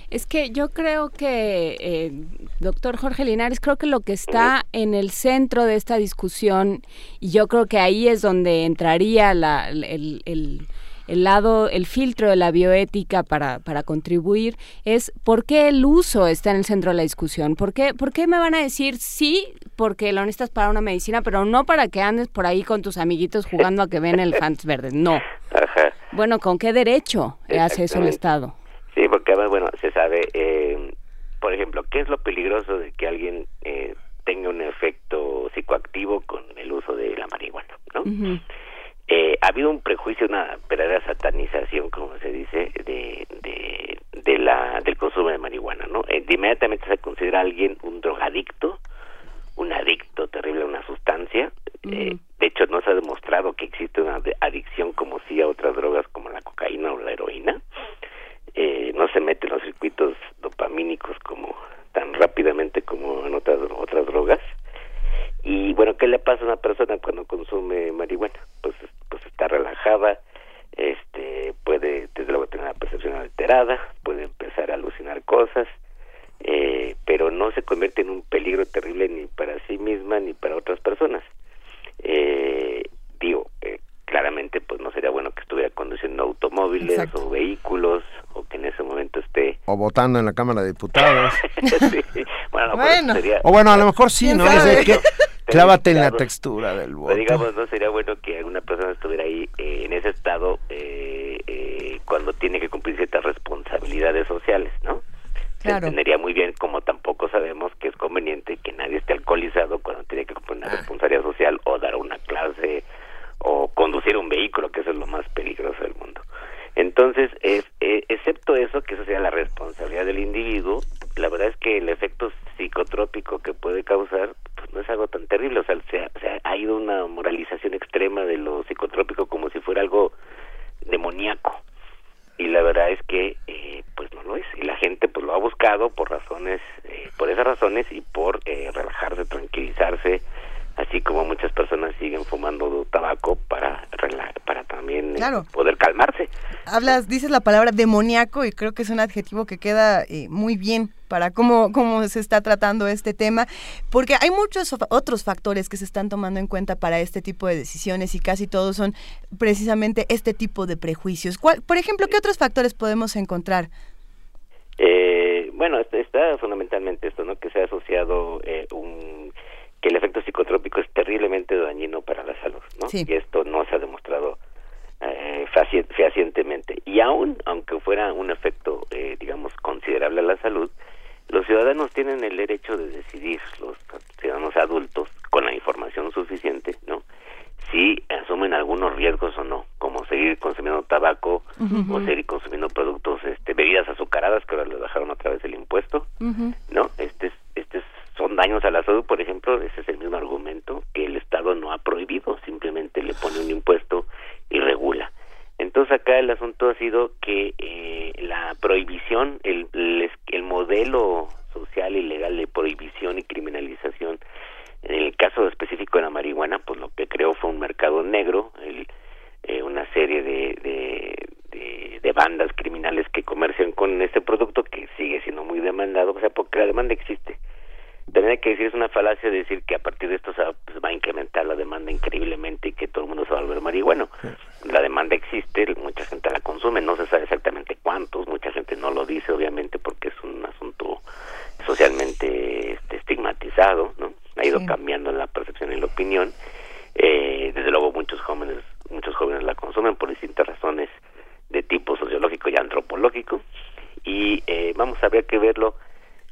Es que yo creo que, eh, doctor Jorge Linares, creo que lo que está en el centro de esta discusión, y yo creo que ahí es donde entraría la, el, el- el lado, el filtro de la bioética para, para contribuir, es por qué el uso está en el centro de la discusión. ¿Por qué, ¿Por qué me van a decir sí, porque lo necesitas para una medicina, pero no para que andes por ahí con tus amiguitos jugando a que ven elefantes verdes? No. Ajá. Bueno, ¿con qué derecho hace eso el. Estado? Sí, porque además, bueno, se sabe, eh, por ejemplo, ¿qué es lo peligroso de que alguien eh, tenga un efecto psicoactivo con el uso de la marihuana? ¿no? Eh, ha habido un prejuicio, una verdadera satanización, como se dice, de, de, de la, del consumo de marihuana, ¿no? Eh, inmediatamente se considera a alguien un drogadicto, un adicto terrible a una sustancia. Eh, de hecho, no se ha demostrado que existe una adicción como si a otras drogas como la cocaína o la heroína. Eh, no se mete en los circuitos dopamínicos como tan rápidamente como en otras, otras drogas. Y bueno, ¿qué le pasa a una persona cuando consume marihuana? Pues, pues está relajada, este, puede desde luego tener la percepción alterada, puede empezar a alucinar cosas, eh, pero no se convierte en un peligro terrible ni para sí misma ni para otras personas. Eh, digo, eh, claramente pues no sería bueno que estuviera conduciendo solos o que en ese momento esté O votando en la Cámara de Diputados. *laughs* Sí, bueno, no, pero Bueno. sería- o bueno, a lo mejor sí, ¿Quién ¿no? sabe? Que- clávate en la textura del Pero voto. digamos, no sería bueno que alguna persona estuviera ahí eh, en ese estado eh, eh, cuando tiene que cumplir ciertas responsabilidades sociales, ¿no? Se Claro. entendería muy bien como tampoco sabemos que es conveniente que nadie esté alcoholizado cuando tiene que cumplir Ah. una responsabilidad social o dar una clase o conducir un vehículo, que eso es lo más peligroso del mundo. Entonces, es, eh, excepto eso, que eso sería la responsabilidad del individuo, la verdad es que el efecto psicotrópico que puede causar pues no es algo tan terrible, o sea, se ha, se ha ido una moralización extrema de lo psicotrópico como si fuera algo demoníaco y la verdad es que eh, pues no lo es y la gente pues lo ha buscado por razones eh, por esas razones y por eh, relajarse tranquilizarse así como muchas personas siguen fumando tabaco para para también eh, Claro. poder calmarse Hablas, dices la palabra demoníaco y creo que es un adjetivo que queda eh, muy bien para cómo, cómo se está tratando este tema, porque hay muchos otros factores que se están tomando en cuenta para este tipo de decisiones y casi todos son precisamente este tipo de prejuicios. ¿Cuál- por ejemplo, ¿qué otros factores podemos encontrar? Eh, bueno, est- está fundamentalmente esto, ¿no? Que se ha asociado eh, un que el efecto psicotrópico es terriblemente dañino para la salud, ¿no? Sí. Y esto no se ha demostrado eh, fehacientemente. Y aún, aunque fuera un efecto, eh, digamos, considerable a la salud, los ciudadanos tienen el derecho de decidir, los ciudadanos adultos, con la información suficiente, ¿no? Si asumen algunos riesgos o no, como seguir consumiendo tabaco o seguir consumiendo productos, este, bebidas azucaradas que ahora le bajaron a través del impuesto, ¿no? Este, es- este es- son daños a la salud, por ejemplo, ese es el mismo argumento que el Estado no ha prohibido, simplemente le pone un impuesto y regula. Entonces acá el asunto ha sido que eh, la prohibición, el, el, es- el modelo social y legal de prohibición y criminalización, en el caso específico de la marihuana, pues lo que creó fue un mercado negro, el, eh, una serie de, de, de- de bandas criminales que comercian con este producto que sigue siendo muy demandado, o sea, porque la demanda existe. También hay que decir, es una falacia decir que a partir de esto se va, pues, va a incrementar la demanda increíblemente y que todo el mundo se va a volver marihuano. La demanda existe, mucha gente la consume, no se sabe exactamente cuántos, mucha gente no lo dice, obviamente, porque es un asunto socialmente este, estigmatizado, ¿no? Ha ido Sí. cambiando la percepción y la opinión. Eh, desde luego muchos jóvenes, muchos jóvenes la consumen por distintas razones de tipo sociológico y antropológico y eh, vamos a ver que verlo,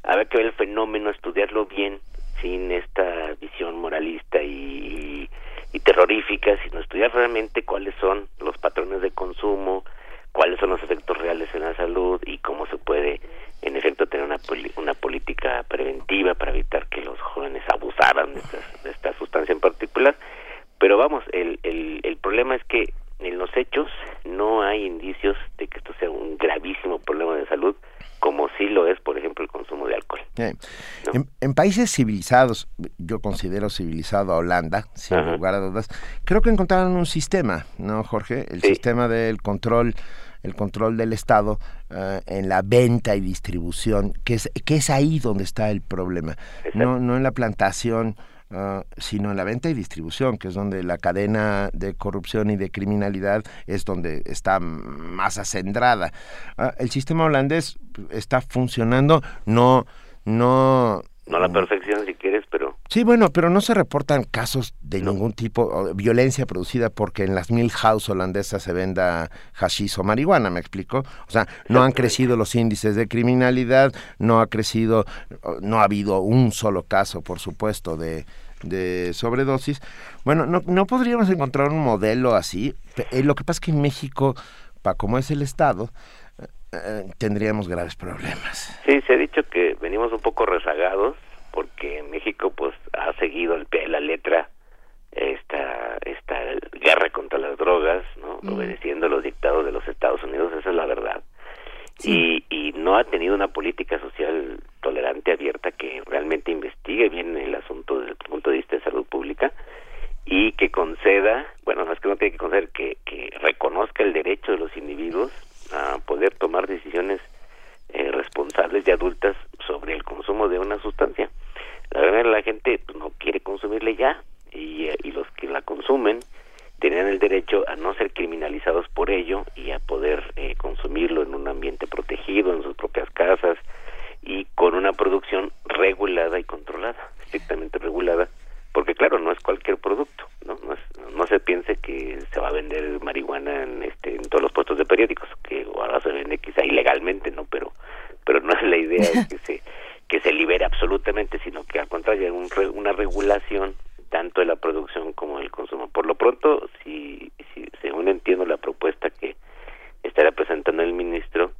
a ver que ver el fenómeno, estudiarlo bien sin esta visión moralista y, y terrorífica, sino estudiar realmente cuáles son los patrones de consumo, cuáles son los efectos reales en la salud y cómo se puede, en efecto, tener una, poli- una política preventiva para evitar que los jóvenes abusaran de, estas- de esta sustancia en particular. Pero vamos, el, el, el problema es que en los hechos no hay indicios de que esto sea un gravísimo problema de salud, como sí lo es, por ejemplo, el consumo de alcohol. Eh, En, en países civilizados, yo considero civilizado a Holanda, sin Ajá. lugar a dudas, creo que encontraron un sistema, ¿no, Jorge? El sistema del control el control del Estado eh, en la venta y distribución, que es, que es ahí donde está el problema, no, no en la plantación, ah, sino en la venta y distribución, que es donde la cadena de corrupción y de criminalidad es donde está más acendrada. Ah, el sistema holandés está funcionando, no, no, No a la perfección si quieres, pero Sí, bueno, pero no se reportan casos de ningún tipo violencia producida porque en las Milhouse holandesas se venda hashish o marihuana, ¿me explico? O sea, no han crecido los índices de criminalidad, no ha crecido, no ha habido un solo caso, por supuesto, de, de sobredosis. Bueno, no, no podríamos encontrar un modelo así. Eh, Lo que pasa es que en México, para como es el Estado, eh, tendríamos graves problemas. Sí, se ha dicho que venimos un poco rezagados porque México pues ha seguido al pie de la letra esta esta guerra contra las drogas, ¿no? Obedeciendo los dictados de los Estados Unidos, esa es la verdad. Y, y no ha tenido una política social tolerante, abierta, que realmente investigue bien el asunto desde el punto de vista de salud pública y que conceda, bueno, no es que no tiene que conceder, que, que reconozca el derecho de los individuos a poder tomar decisiones eh, responsables y adultas sobre el consumo de una sustancia. La verdad la gente pues, no quiere consumirle ya y, eh, y los que la consumen tienen el derecho a no ser criminalizados por ello y a poder eh, consumir consumirlo en un ambiente protegido, en sus propias casas y con una producción regulada y controlada, estrictamente regulada, porque claro, no es cualquier producto, ¿no? No, es- no se piense que se va a vender marihuana en, este, en todos los puestos de periódicos, que ahora se vende quizá ilegalmente, ¿no? Pero, pero no es la idea de que se, que se libere absolutamente, sino que al contrario, hay un una regulación tanto de la producción como del consumo. Por lo pronto, si, si según entiendo la propuesta que estará presentando el ministro,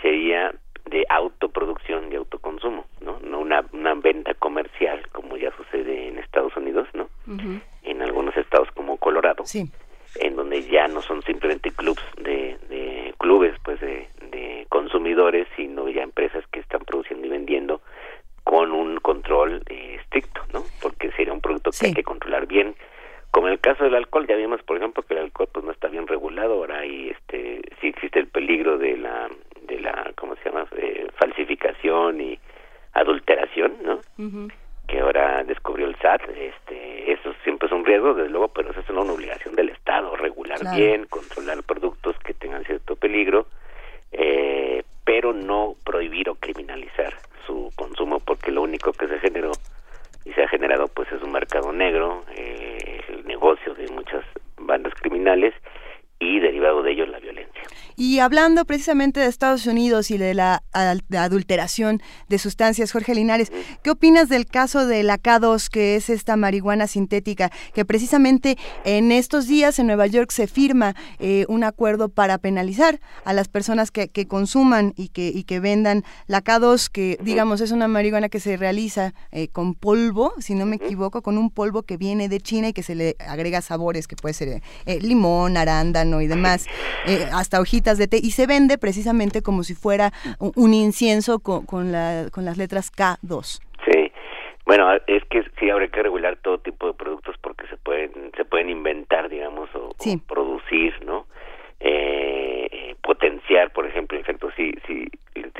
sería de autoproducción y autoconsumo, ¿no? No una, una venta comercial como ya sucede en Estados Unidos, ¿no? En algunos estados como Colorado, en donde ya no son simplemente clubs de, de clubes, pues de, de consumidores, sino ya empresas que están produciendo y vendiendo con un control eh, estricto, ¿no? Porque sería un producto que hay que controlar bien. Como en el caso del alcohol, ya vimos, por ejemplo, que el alcohol pues no está bien regulado, ahora hay, este, sí existe el peligro de la, de la, ¿cómo se llama? Eh, falsificación y adulteración, ¿no? Que ahora descubrió el SAT, este, eso siempre es un riesgo, desde luego, pero eso es una obligación del Estado, regular Claro. bien, controlar productos que tengan cierto peligro, eh, pero no prohibir o criminalizar su consumo, porque lo único que se generó y se ha generado pues es un mercado negro, eh, el negocio de muchas bandas criminales y derivado de ello la violencia. Y hablando precisamente de Estados Unidos y de la adulteración de sustancias, Jorge Linares, ¿qué opinas del caso de la K2, que es esta marihuana sintética, que precisamente en estos días en Nueva York se firma eh, un acuerdo para penalizar a las personas que, que consuman y que, y que vendan la K2, que digamos es una marihuana que se realiza eh, con polvo, si no me equivoco, con un polvo que viene de China y que se le agrega sabores, que puede ser eh, limón, arándano y demás, eh, hasta hojitas de té, y se vende precisamente como si fuera un, un incienso con, con, la- con las letras K2. Sí. Bueno, es que sí habría que regular todo tipo de productos porque se pueden se pueden inventar, digamos, o, producir, ¿no? Eh, eh, potenciar, por ejemplo, efectos sí, sí,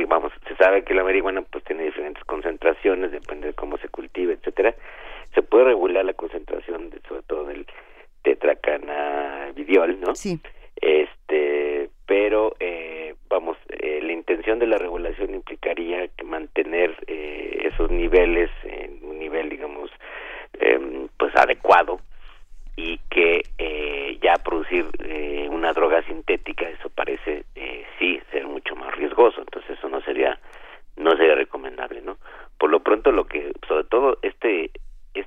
vamos, se sabe que la marihuana pues tiene diferentes concentraciones, depende de cómo se cultive, etcétera. Se puede regular la concentración, de, sobre todo del tetracannabidiol, ¿no? Sí. Este, pero eh, vamos, eh, la intención de la regulación implicaría que mantener eh, esos niveles en un nivel, digamos, em, pues adecuado y que eh, ya producir eh, una droga sintética, eso parece eh, sí ser mucho más riesgoso, entonces eso no sería no sería recomendable, ¿no? Por lo pronto lo que, sobre todo este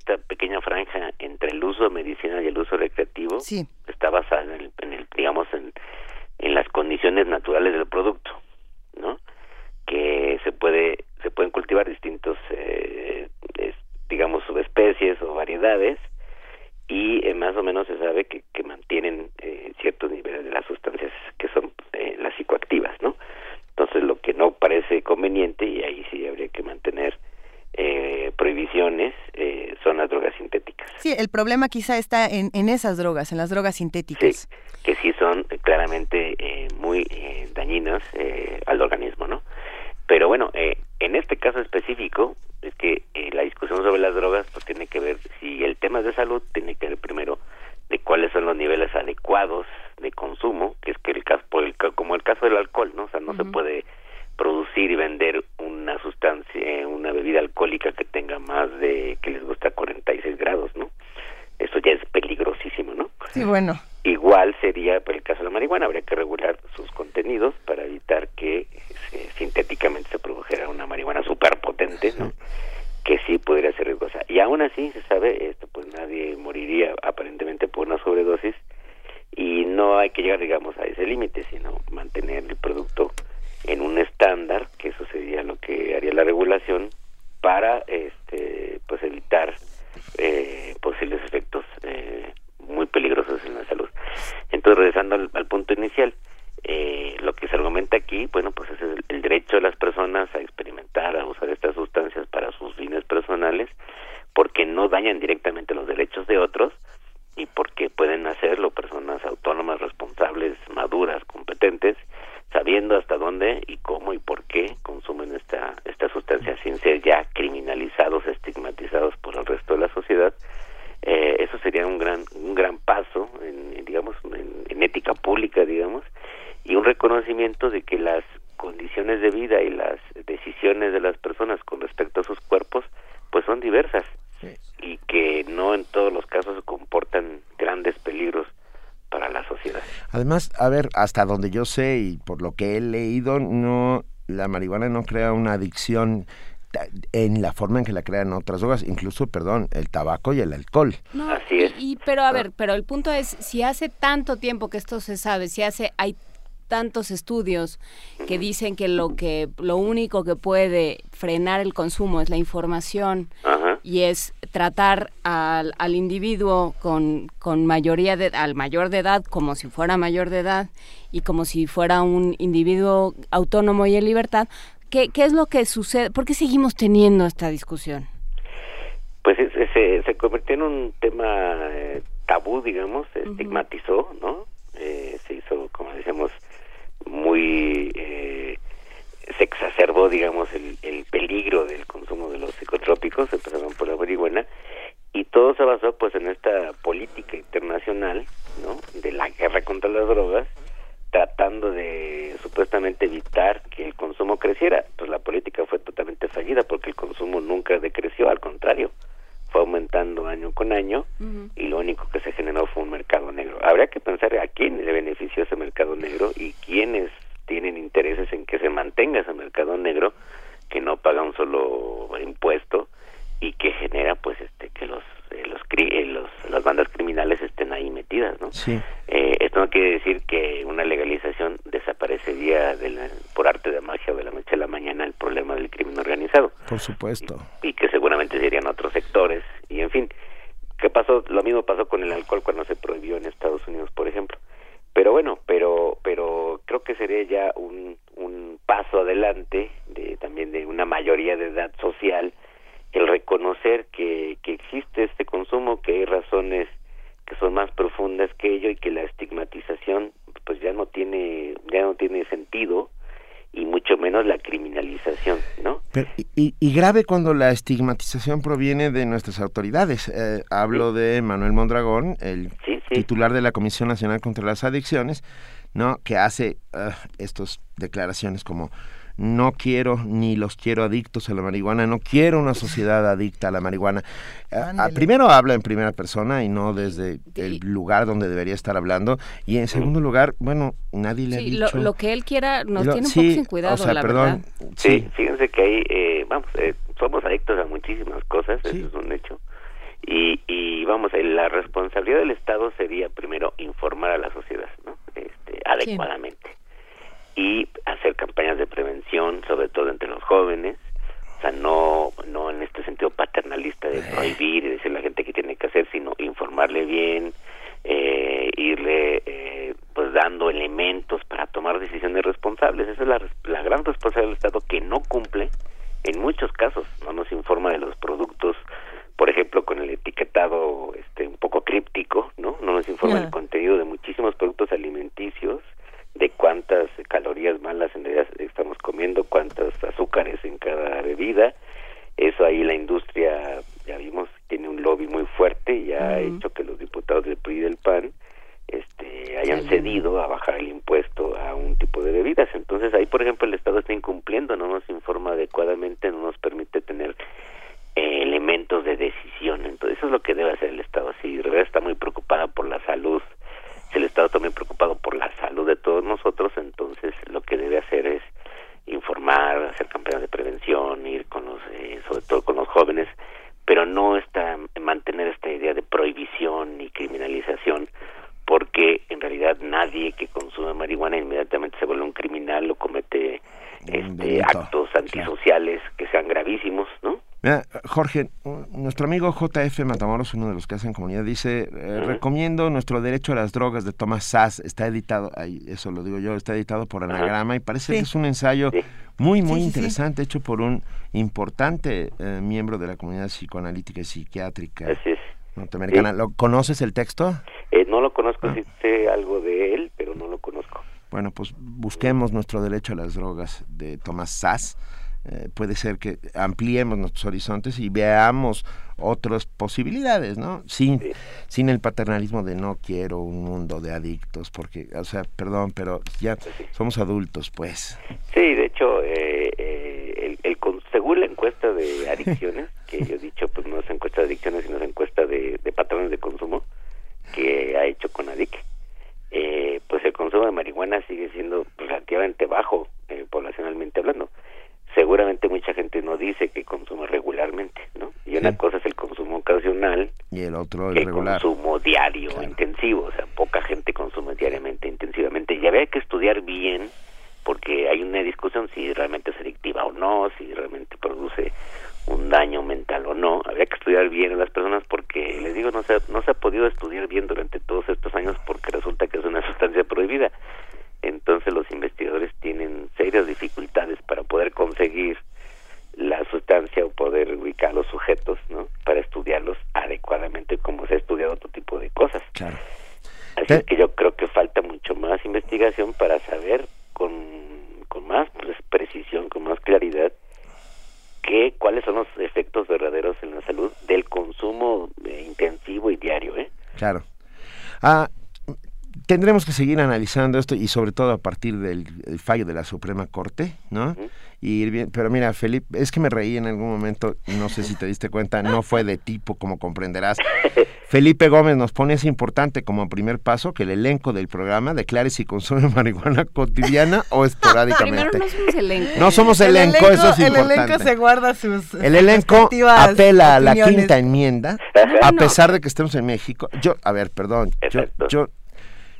esta pequeña franja entre el uso medicinal y el uso recreativo Sí. está basada en el, en el, digamos en, en las condiciones naturales del producto, ¿no? Que se puede se pueden cultivar distintos eh, es- digamos subespecies o variedades y eh, más o menos se sabe que, que mantienen eh, ciertos niveles de las sustancias que son eh, las psicoactivas, ¿no? Entonces lo que no parece conveniente y ahí sí habría que mantener eh, prohibiciones eh, son las drogas sintéticas. Sí, el problema quizá está en, en esas drogas, en las drogas sintéticas. que sí son eh, claramente eh, muy eh, dañinas eh, al organismo, ¿no? Pero bueno, eh, en este caso específico es que la discusión sobre las drogas pues tiene que ver si el tema es de salud tiene que ver primero de cuáles son los niveles adecuados de consumo, que es que el caso por el como el caso del alcohol, ¿no? O sea, no se puede producir y vender sustancia, eh, una bebida alcohólica que tenga más de que les gusta 46 grados, ¿no? Eso ya es peligrosísimo, ¿no? Sí, bueno. Igual sería para el caso de la marihuana, habría que regular sus contenidos para evitar que se- sintéticamente se produjera una marihuana súper potente, ¿no? Que sí podría ser riesgosa. Y aún así, se sabe, esto pues nadie moriría aparentemente por una sobredosis y no hay que llegar, digamos, a ese límite, sino mantener el producto en un estándar, que haría la regulación para, este, pues evitar eh, posibles efectos eh, muy peligrosos en la salud. Entonces, regresando al, punto inicial, eh, lo que se argumenta aquí, bueno, pues es el, el derecho de las personas a experimentar, a usar estas sustancias para sus fines personales, porque no dañan directamente los derechos de otros y porque pueden hacerlo personas autónomas, responsables, maduras, competentes, sabiendo hasta dónde y cómo y por qué consumen sustancia sin ser ya criminalizados, estigmatizados por el resto de la sociedad. Eh, eso sería un gran un gran paso en, en, digamos en, en ética pública digamos y un reconocimiento de que las condiciones de vida y las decisiones de las personas con respecto a sus cuerpos pues son diversas y que no en todos los casos comportan grandes peligros para la sociedad. Además, a ver, hasta donde yo sé y por lo que he leído, no la marihuana no crea una adicción en la forma en que la crean otras drogas, incluso, perdón, el tabaco y el alcohol. No, Así es. Y, y- pero a ver, pero el punto es, si hace tanto tiempo que esto se sabe, si hace, hay tantos estudios que dicen que lo que lo único que puede frenar el consumo es la información Ajá. Y es tratar al, al individuo con, con mayoría de al mayor de edad como si fuera mayor de edad y como si fuera un individuo autónomo y en libertad ¿qué, qué es lo que sucede? ¿por qué seguimos teniendo esta discusión? Pues es- es- se, se convirtió en un tema eh, tabú, digamos, se estigmatizó, ¿no? Eh, se hizo, como decíamos, muy... eh, se exacerbó, digamos, el, el peligro del consumo de los psicotrópicos, empezaron por la marihuana, y todo se basó, pues, en esta política internacional, ¿no? De la guerra contra las drogas, tratando de supuestamente evitar que el consumo creciera. Pues la política fue totalmente fallida porque el consumo nunca decreció, al contrario, fue aumentando año con año y lo único que se generó fue un mercado negro. Habría que pensar a quién le benefició ese mercado negro y quiénes tienen intereses en que se mantenga ese mercado negro que no paga un solo impuesto y que genera pues este que los eh, los, cri- eh, los las bandas criminales estén ahí metidas, ¿no? Sí. Eh, esto no quiere decir que una legalización desaparecería de la- por arte de magia o de la noche a la mañana el problema del crimen organizado Por supuesto. y que seguramente serían otros sectores y en fin qué pasó lo mismo pasó con el alcohol cuando se prohibió en Estados Unidos por ejemplo pero bueno pero pero creo que sería ya un, un paso adelante de también de una mayoría de edad social el reconocer que, que existe este consumo que hay razones que son más profundas que ello y que la estigmatización pues ya no tiene ya no tiene sentido y mucho menos la criminalización no Pero- y, y grave cuando la estigmatización proviene de nuestras autoridades. Eh, hablo de Manuel Mondragón, el titular de la Comisión Nacional contra las Adicciones, ¿no? que hace ah, estas declaraciones como no quiero ni los quiero adictos a la marihuana, no quiero una sociedad *laughs* adicta a la marihuana. Ah, ah, Ándale. primero habla en primera persona y no desde el lugar donde debería estar hablando. Y en segundo lugar, bueno, nadie le Sí, lo, dicho... lo que él quiera nos Lo- tiene un sí, poco sin cuidado, o sea, la perdón, verdad. Sí, fíjense que ahí, eh, vamos, eh, somos adictos a muchísimas cosas, eso es un hecho. Y, y vamos, eh, la responsabilidad del Estado sería primero informar a la sociedad, ¿no? Este, adecuadamente. Y hacer campañas de prevención, sobre todo entre los jóvenes. O sea, no, no en este sentido paternalista de prohibir y decirle a la gente qué tiene que hacer, sino informarle bien, eh, irle eh, pues dando elementos para tomar decisiones responsables. Esa es la, la gran responsabilidad del Estado que no cumple en muchos casos. No nos informa de los productos, por ejemplo, con el etiquetado este un poco críptico, ¿no? No nos informa del contenido de muchísimos productos alimenticios, de cuántas calorías malas en realidad estamos comiendo, cuántos azúcares en cada bebida. Eso ahí la industria, ya vimos, tiene un lobby muy fuerte y ha hecho que los diputados del PRI y del PAN este, hayan cedido a bajar el impuesto a un tipo de bebidas. Entonces ahí, por ejemplo, el Estado está incumpliendo, no nos informa adecuadamente, no nos permite tener eh, elementos de decisión. Entonces eso es lo que debe hacer el Estado. Si de verdad está muy preocupada por la salud, el Estado muy preocupado por la salud de todos nosotros, entonces lo que debe hacer es informar, hacer campañas de prevención, ir con los, eh, sobre todo con los jóvenes, pero no está mantener esta idea de prohibición y criminalización, porque en realidad nadie que consume marihuana inmediatamente se vuelve un criminal o comete este, actos antisociales que sean gravísimos, ¿no? Mira, Jorge, nuestro amigo JF Matamoros, uno de los que hacen comunidad, dice, eh, recomiendo Nuestro Derecho a las Drogas de Thomas Sass, está editado, ay, eso lo digo yo, está editado por Anagrama y parece Sí. que es un ensayo muy, muy Sí, sí, sí. interesante, hecho por un importante eh, miembro de la comunidad psicoanalítica y psiquiátrica norteamericana. ¿Lo conoces el texto? Eh, no lo conozco, Ah. sí sé algo de él, pero no lo conozco. Bueno, pues busquemos Nuestro Derecho a las Drogas de Thomas Sass. Eh, puede ser que ampliemos nuestros horizontes y veamos otras posibilidades, ¿no? Sin, sin el paternalismo de no quiero un mundo de adictos, porque, o sea, perdón, pero ya somos adultos, pues. Sí, de hecho, eh, eh, el, el con- según la encuesta de *laughs* adicciones, que yo he dicho, pues no es encuesta de adicciones, sino es encuesta de, de patrones de consumo que ha hecho Conadic, eh, pues el consumo de marihuana sigue siendo relativamente bajo, eh, poblacionalmente hablando. Seguramente mucha gente no dice que consume regularmente, ¿no? Y una cosa es el consumo ocasional Y el otro, el regular. consumo diario intensivo, o sea, poca gente consume diariamente intensivamente y habría que estudiar bien porque hay una discusión si realmente es adictiva o no, si realmente produce un daño mental o no, habría que estudiar bien a las personas porque les digo no se ha, no se ha podido estudiar bien durante todos estos años porque resulta que es una *laughs* sustancia prohibida. Entonces los investigadores tienen serias dificultades para poder conseguir la sustancia o poder ubicar a los sujetos, ¿no? Para estudiarlos adecuadamente como se ha estudiado otro tipo de cosas. Claro. Así que yo creo que falta mucho más investigación para saber con, con más pues, precisión, con más claridad, que, cuáles son los efectos verdaderos en la salud del consumo eh, intensivo y diario. ¿eh? Claro. Ah, tendremos que seguir analizando esto y sobre todo a partir del el fallo de la Suprema Corte, ¿no? Y ir bien, pero mira, Felipe, es que me reí en algún momento, no sé si te diste cuenta, no fue de tipo, como comprenderás. *laughs* Felipe Gómez nos pone, es importante como primer paso que el elenco del programa declare si consume *laughs* marihuana cotidiana o esporádicamente. *laughs* Primero no somos elenco. No somos El elenco, eso es el importante. elenco se guarda sus El elenco apela a la quinta enmienda, a pesar de que estemos en México. Yo, a ver, perdón, yo, yo,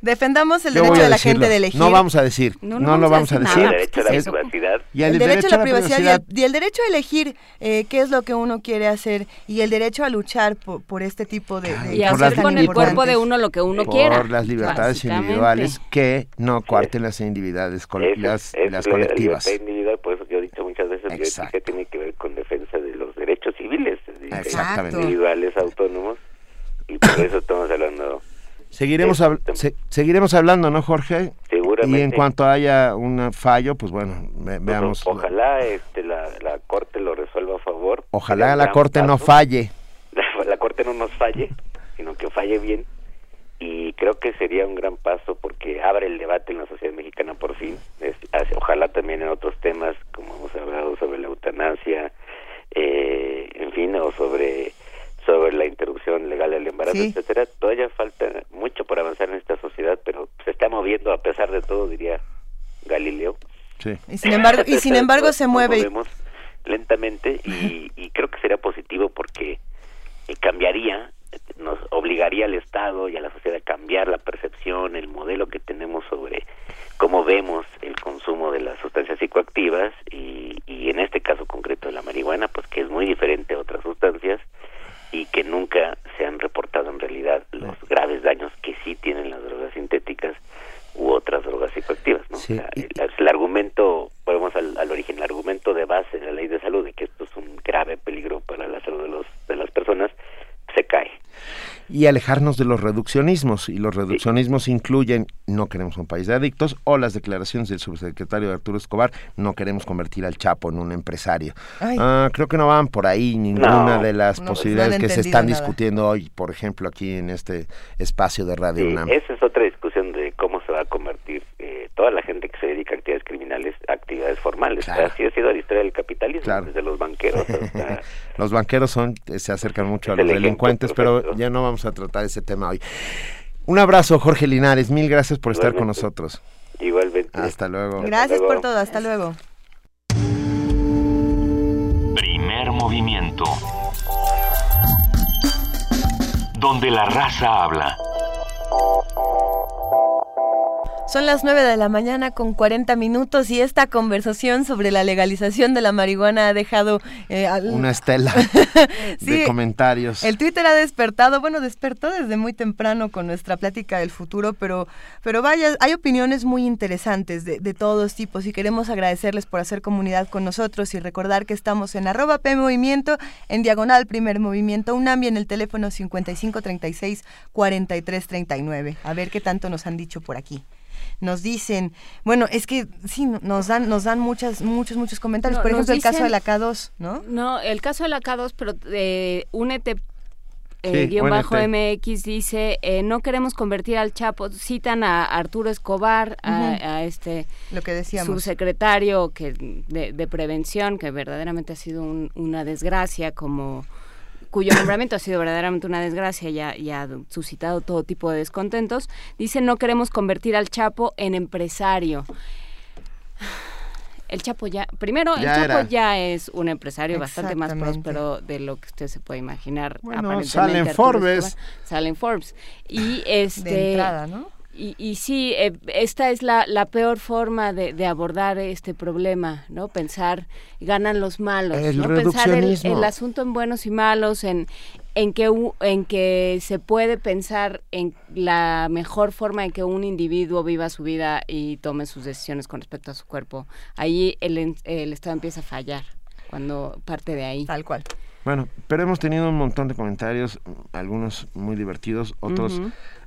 Defendamos el yo derecho de la decirlo. gente de elegir. No vamos a decir, no, lo vamos a decir. El derecho a la Es- privacidad. y el, derecho, a la privacidad, y, el, y el derecho a elegir eh, qué es lo que uno quiere hacer y el derecho a luchar por, por este tipo de, de Y por hacer las- con el por cuerpo de uno lo que uno por quiera. las libertades individuales que no cuarten las individuales, col- Esa las, es las la colectivas. libertad individual, por eso yo he dicho muchas veces, bioética tiene que ver con defensa de los derechos civiles Exactamente. individuales, autónomos, y por eso estamos hablando Seguiremos, hab- se- seguiremos hablando, ¿no, Jorge? Seguramente. Y en cuanto haya un fallo, pues bueno, ve- Pues, veamos. Ojalá este, la, la Corte lo resuelva a favor. Ojalá la Corte no falle. *laughs* La, la Corte no nos falle, sino que falle bien. Y creo que sería un gran paso porque abre el debate en la sociedad mexicana por fin. Es- ojalá también en otros temas, como hemos hablado sobre la eutanasia, eh, en fin, o sobre sobre la interrupción legal del embarazo, Sí. etcétera. Todavía falta mucho por avanzar en esta sociedad, pero se está moviendo a pesar de todo, diría Galileo. Y sin embargo, y sin embargo se Nos mueve. movemos lentamente y, y creo que sería positivo porque eh, cambiaría, nos obligaría al Estado y a la sociedad a cambiar la percepción, el modelo que tenemos sobre cómo vemos el consumo de las sustancias psicoactivas y, y en este caso concreto de la marihuana, pues que es muy diferente a otras sustancias y que nunca se han reportado en realidad los graves daños que sí tienen las drogas sintéticas u otras drogas psicoactivas, ¿no? Sí, O sea, el, el argumento, volvemos al, al origen, el argumento de base de la ley de salud de que esto es un grave peligro para la salud de los de las personas se cae. Y alejarnos de los reduccionismos. Y los reduccionismos incluyen no queremos un país de adictos o las declaraciones del subsecretario Arturo Escobar, no queremos convertir al Chapo en un empresario. Ah, creo que no van por ahí ninguna No, de las no, posibilidades no que se están nada. discutiendo hoy, por ejemplo, aquí en este espacio de Radio Sí, UNAM. esa es otra discusión de cómo se va a convertir eh, toda la gente que se dedica a actividades criminales formales. Claro. Así ha sido la historia del capitalismo, Claro. desde los banqueros *laughs* hasta Los banqueros son se acercan mucho a los delincuentes, pero ya no vamos a tratar ese tema hoy. Un abrazo, Jorge Linares. Mil gracias por estar con nosotros. igualmente. Hasta luego. Gracias por todo, hasta luego. Primer movimiento. Donde la raza habla. Son las 9 de la mañana con 40 minutos y esta conversación sobre la legalización de la marihuana ha dejado eh, al- Una estela *laughs* Sí, de comentarios. El Twitter ha despertado, bueno, despertó desde muy temprano con nuestra plática del futuro, pero, pero vaya, hay opiniones muy interesantes de, de todos tipos y queremos agradecerles por hacer comunidad con nosotros y recordar que estamos en arroba P Movimiento, en diagonal Primer Movimiento UNAM y en el teléfono 5536 4339. A ver qué tanto nos han dicho por aquí. Nos dicen, bueno, es que sí, nos dan, nos dan muchas, muchos, muchos comentarios. No, Por ejemplo, el caso de la K2, ¿no? No, el caso de la K2, pero eh, únete eh, Sí, guion bajo. MX dice eh, no queremos convertir al Chapo citan a Arturo Escobar a, a este Lo que decíamos. subsecretario que de, de prevención que verdaderamente ha sido un- una desgracia como cuyo nombramiento ha sido verdaderamente una desgracia y ha, y ha suscitado todo tipo de descontentos dice no queremos convertir al Chapo en empresario el Chapo ya, primero, Ya el Chapo era. ya es un empresario bastante más próspero de lo que usted se puede imaginar. Bueno, sale en Forbes. Escobar. Sale en Forbes. Y este... De entrada, ¿no? Y, y sí, eh, esta es la, la peor forma de, de abordar este problema, ¿no? Pensar, ganan los malos, El ¿no? Pensar el, asunto en buenos y malos, en, en, que, en que se puede pensar en la mejor forma en que un individuo viva su vida y tome sus decisiones con respecto a su cuerpo. Ahí el, en- el Estado empieza a fallar, cuando parte de ahí. Tal cual. Bueno, pero hemos tenido un montón de comentarios, algunos muy divertidos, otros...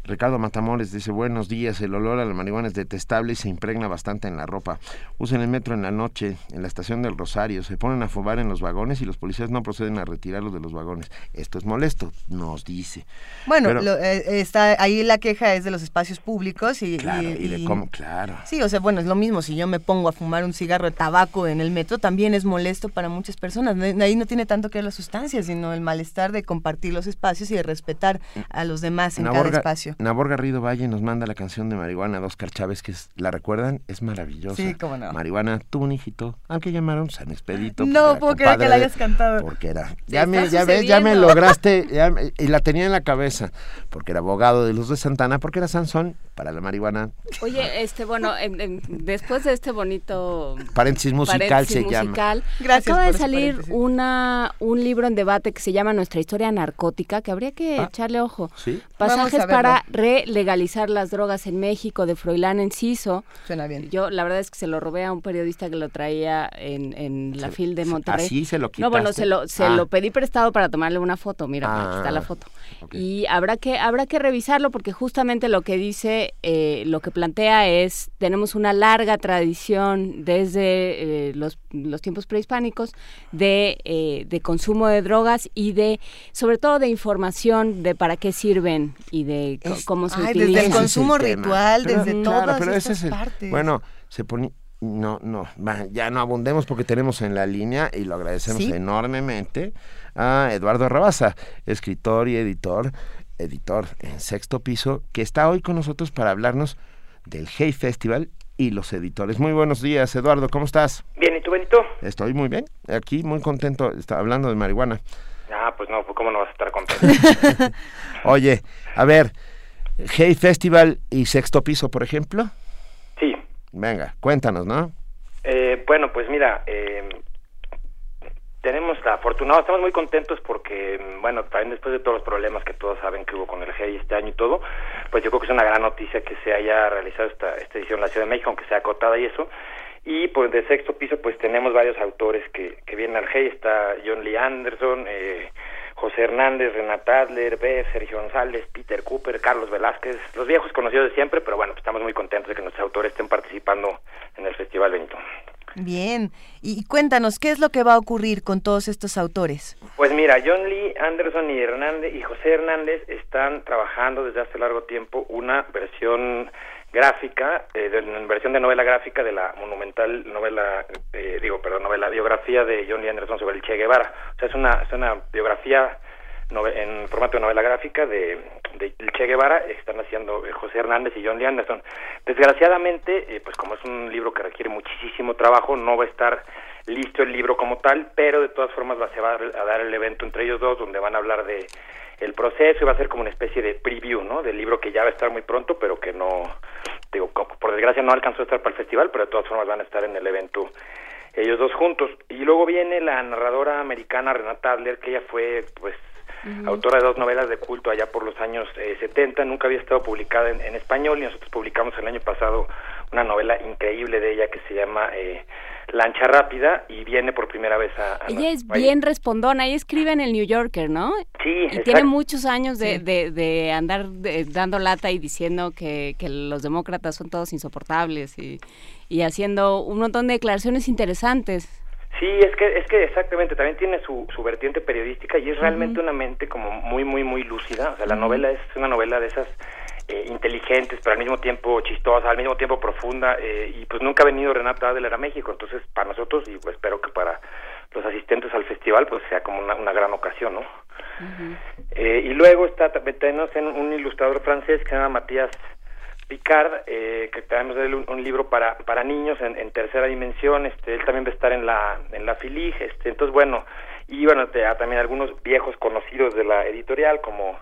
Ricardo Matamores dice, buenos días, el olor a la marihuana es detestable y se impregna bastante en la ropa. Usen el metro en la noche, en la estación del Rosario, se ponen a fumar en los vagones y los policías no proceden a retirarlos de los vagones. Esto es molesto, nos dice. Bueno, Pero- lo- eh, está ahí la queja es de los espacios públicos y, Claro, y- y de cómo, claro. Sí, o sea, bueno, es lo mismo. Si yo me pongo a fumar un cigarro de tabaco en el metro, también es molesto para muchas personas. Ahí no tiene tanto que ver la sustancia, sino el malestar de compartir los espacios y de respetar a los demás en cada espacio. Nabor Garrido Valle nos manda la canción de Marihuana de Oscar Chávez, que es, ¿la recuerdan? Es maravillosa. Sí, cómo no. Marihuana, tuvo un hijito, al que llamaron San Expedito. No puedo creer que la hayas cantado. Porque era, ya me, ya ves, ya me lograste, ya me- y la tenía en la cabeza, porque era abogado de los de Santana, porque era Sansón, para la marihuana, Oye, este, bueno, em, después de este bonito Paréntesis musical paréntesis se llama. Gracias acaba de salir paréntesis. una un libro en debate que se llama Nuestra historia narcótica, que habría que Ah. echarle ojo. ¿sí? Pasajes para relegalizar las drogas en México de Froilán Enciso. Suena bien. Yo la verdad es que se lo robé a un periodista que lo traía en, en la Se- FIL de Monterrey. ¿así se lo No, bueno, quitaste? se lo, se Ah. lo pedí prestado para tomarle una foto. Mira, aquí está la Ah, foto. Y habrá que, habrá que revisarlo porque justamente lo que dice, eh, lo que plantea es, tenemos una larga tradición desde eh, los, los tiempos prehispánicos de, eh, de consumo de drogas y de, sobre todo de información de para qué sirven y de Es- cómo se ay, utilizan. desde el Ese consumo ritual, Pero, desde claro, todas pero ese estas es el- partes. Bueno, se pone... No, no, va, ya no abundemos porque tenemos en la línea, y lo agradecemos Sí. enormemente, a Eduardo Rabasa, escritor y editor, editor en sexto piso, que está hoy con nosotros para hablarnos del Hey Festival y los editores. Muy buenos días, Eduardo, ¿cómo estás? Bien, ¿y tú, Benito? Estoy muy bien, aquí muy contento, está hablando de marihuana. Ah, pues no, pues cómo no vas a estar contento. *laughs* Oye, a ver, Hey Festival y sexto piso, por ejemplo. sí. Venga, cuéntanos, ¿no? Eh, bueno, pues mira, eh, tenemos la fortuna, no, estamos muy contentos porque, mm, bueno, también después de todos los problemas que todos saben que hubo con el GEI este año y todo, pues yo creo que es una gran noticia que se haya realizado esta, esta edición en la Ciudad de México, aunque sea acotada y eso. Y pues de sexto piso, pues tenemos varios autores que, que vienen al GEI. Está John Lee Anderson, eh, José Hernández, Renata Adler, Beth, Sergio González, Peter Cooper, Carlos Velázquez, los viejos conocidos de siempre, pero bueno, pues estamos muy contentos de que nuestros autores estén participando en el Festival Benito. Bien. Y, cuéntanos, ¿qué es lo que va a ocurrir con todos estos autores? Pues mira, John Lee Anderson y Hernández y José Hernández están trabajando desde hace largo tiempo una versión gráfica, eh, de, versión de novela gráfica de la monumental novela, eh, digo, perdón, novela biografía de John Lee Anderson sobre el Che Guevara. O sea, es una, es una biografía en formato de novela gráfica de, de Che Guevara, están haciendo eh, José Hernández y John Lee Anderson. Desgraciadamente, eh, pues como es un libro que requiere muchísimo trabajo, no va a estar listo el libro como tal, pero de todas formas va, se va a dar el evento entre ellos dos, donde van a hablar de el proceso y va a ser como una especie de preview, ¿no? Del libro que ya va a estar muy pronto, pero que no, digo, por desgracia no alcanzó a estar para el festival, pero de todas formas van a estar en el evento ellos dos juntos. Y luego viene la narradora americana Renata Adler, que ella fue, pues, autora de dos novelas de culto allá por los años eh, 70, nunca había estado publicada en, en español y nosotros publicamos el año pasado una novela increíble de ella que se llama eh, lancha rápida y viene por primera vez a... a Ella es país. bien respondona, ella escribe en el New Yorker, ¿no? Sí, Y exacto. tiene muchos años de, Sí. de, de andar de- dando lata y diciendo que, que los demócratas son todos insoportables y, y haciendo un montón de declaraciones interesantes. Sí, es que, es que exactamente, también tiene su, su vertiente periodística y es realmente una mente como muy, muy, muy lúcida. O sea, la novela es una novela de esas eh, inteligentes, pero al mismo tiempo chistosa, al mismo tiempo profunda. eh, y pues nunca ha venido Renata Adler a México, entonces para nosotros, y pues espero que para los asistentes al festival, pues sea como una, una gran ocasión, ¿no? Eh, y luego está tenemos en un ilustrador francés que se llama Matías Picard, eh, que tenemos un, libro para, para niños en, tercera dimensión, este, él también va a estar en la, en la FILIG, este, entonces bueno, y bueno, te- a también algunos viejos conocidos de la editorial como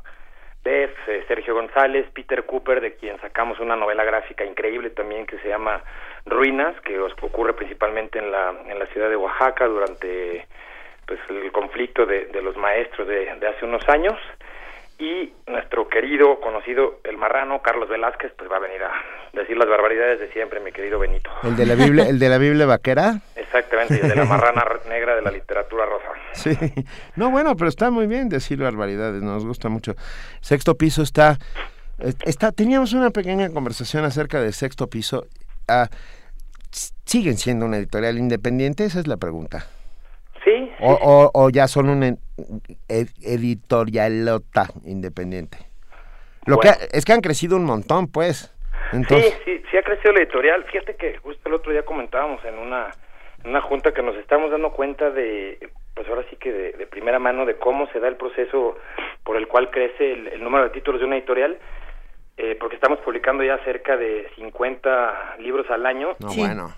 Beth, eh, Sergio González, Peter Cooper, de quien sacamos una novela gráfica increíble también que se llama Ruinas, que ocurre principalmente en la, en la ciudad de Oaxaca durante pues el conflicto de, de los maestros de hace unos años y nuestro querido conocido el marrano Carlos Velázquez pues va a venir a decir las barbaridades de siempre mi querido Benito El de la Biblia, el de la Biblia vaquera. exactamente el de la marrana negra de la literatura rosa *laughs* Sí. No, bueno, pero está muy bien decir barbaridades, nos gusta mucho. Sexto piso está está teníamos una pequeña conversación acerca de Sexto piso. Ah, ¿Siguen siendo una editorial independiente? Esa es la pregunta. Sí O, o, o ya son una editorialota independiente. Lo Bueno. que es que han crecido un montón, pues. Entonces, sí, sí, sí ha crecido la editorial. Fíjate que justo el otro día comentábamos en una, en una junta que nos estamos dando cuenta de, pues ahora sí que de, de primera mano de cómo se da el proceso por el cual crece el, el número de títulos de una editorial, eh, porque estamos publicando ya cerca de 50 libros al año. no, bueno.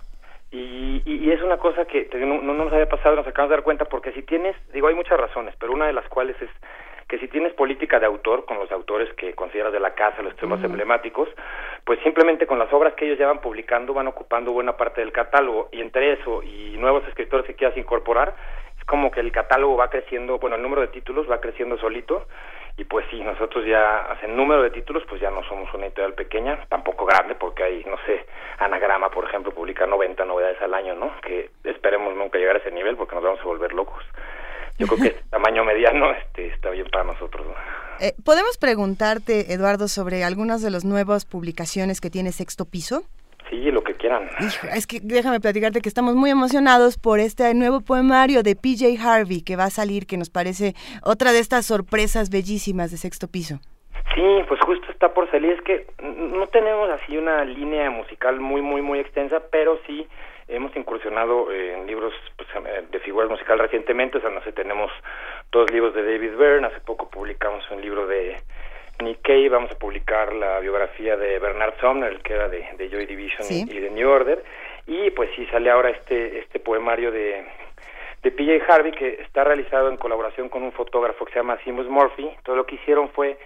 Y, y, y es una cosa que te no nos había pasado, nos acabamos de dar cuenta, porque si tienes, digo, hay muchas razones, pero una de las cuales es que si tienes política de autor con los autores que consideras de la casa, los temas emblemáticos, pues simplemente con las obras que ellos ya van publicando van ocupando buena parte del catálogo y entre eso y nuevos escritores que quieras incorporar, es como que el catálogo va creciendo, bueno, el número de títulos va creciendo solito y pues sí, nosotros ya, en número de títulos, pues ya no somos una editorial pequeña, tampoco grande, porque hay, no sé, Anagrama, por ejemplo, publica 90 novedades al año, ¿no? Que esperemos nunca llegar a ese nivel porque nos vamos a volver locos. Yo creo que *laughs* este tamaño mediano este, está bien para nosotros, ¿no? Eh, ¿Podemos preguntarte, Eduardo, sobre algunas de las nuevas publicaciones que tiene Sexto Piso? Es que déjame platicarte que estamos muy emocionados por este nuevo poemario de PJ Harvey que va a salir, que nos parece otra de estas sorpresas bellísimas de Sexto Piso. Sí, pues justo está por salir. Es que no tenemos así una línea musical muy, muy, muy extensa, pero sí hemos incursionado eh, en libros pues, eh, de figuras musicales recientemente. O sea, no sé, tenemos dos libros de David Byrne. Hace poco publicamos un libro de Nick Cave. Vamos a publicar la biografía de Bernard Sumner, el que era de, de Joy Division Sí. y, y de New Order. Y pues sí sale ahora este, este poemario de de PJ Harvey que está realizado en colaboración con un fotógrafo que se llama Seamus Murphy. Todo lo que hicieron fue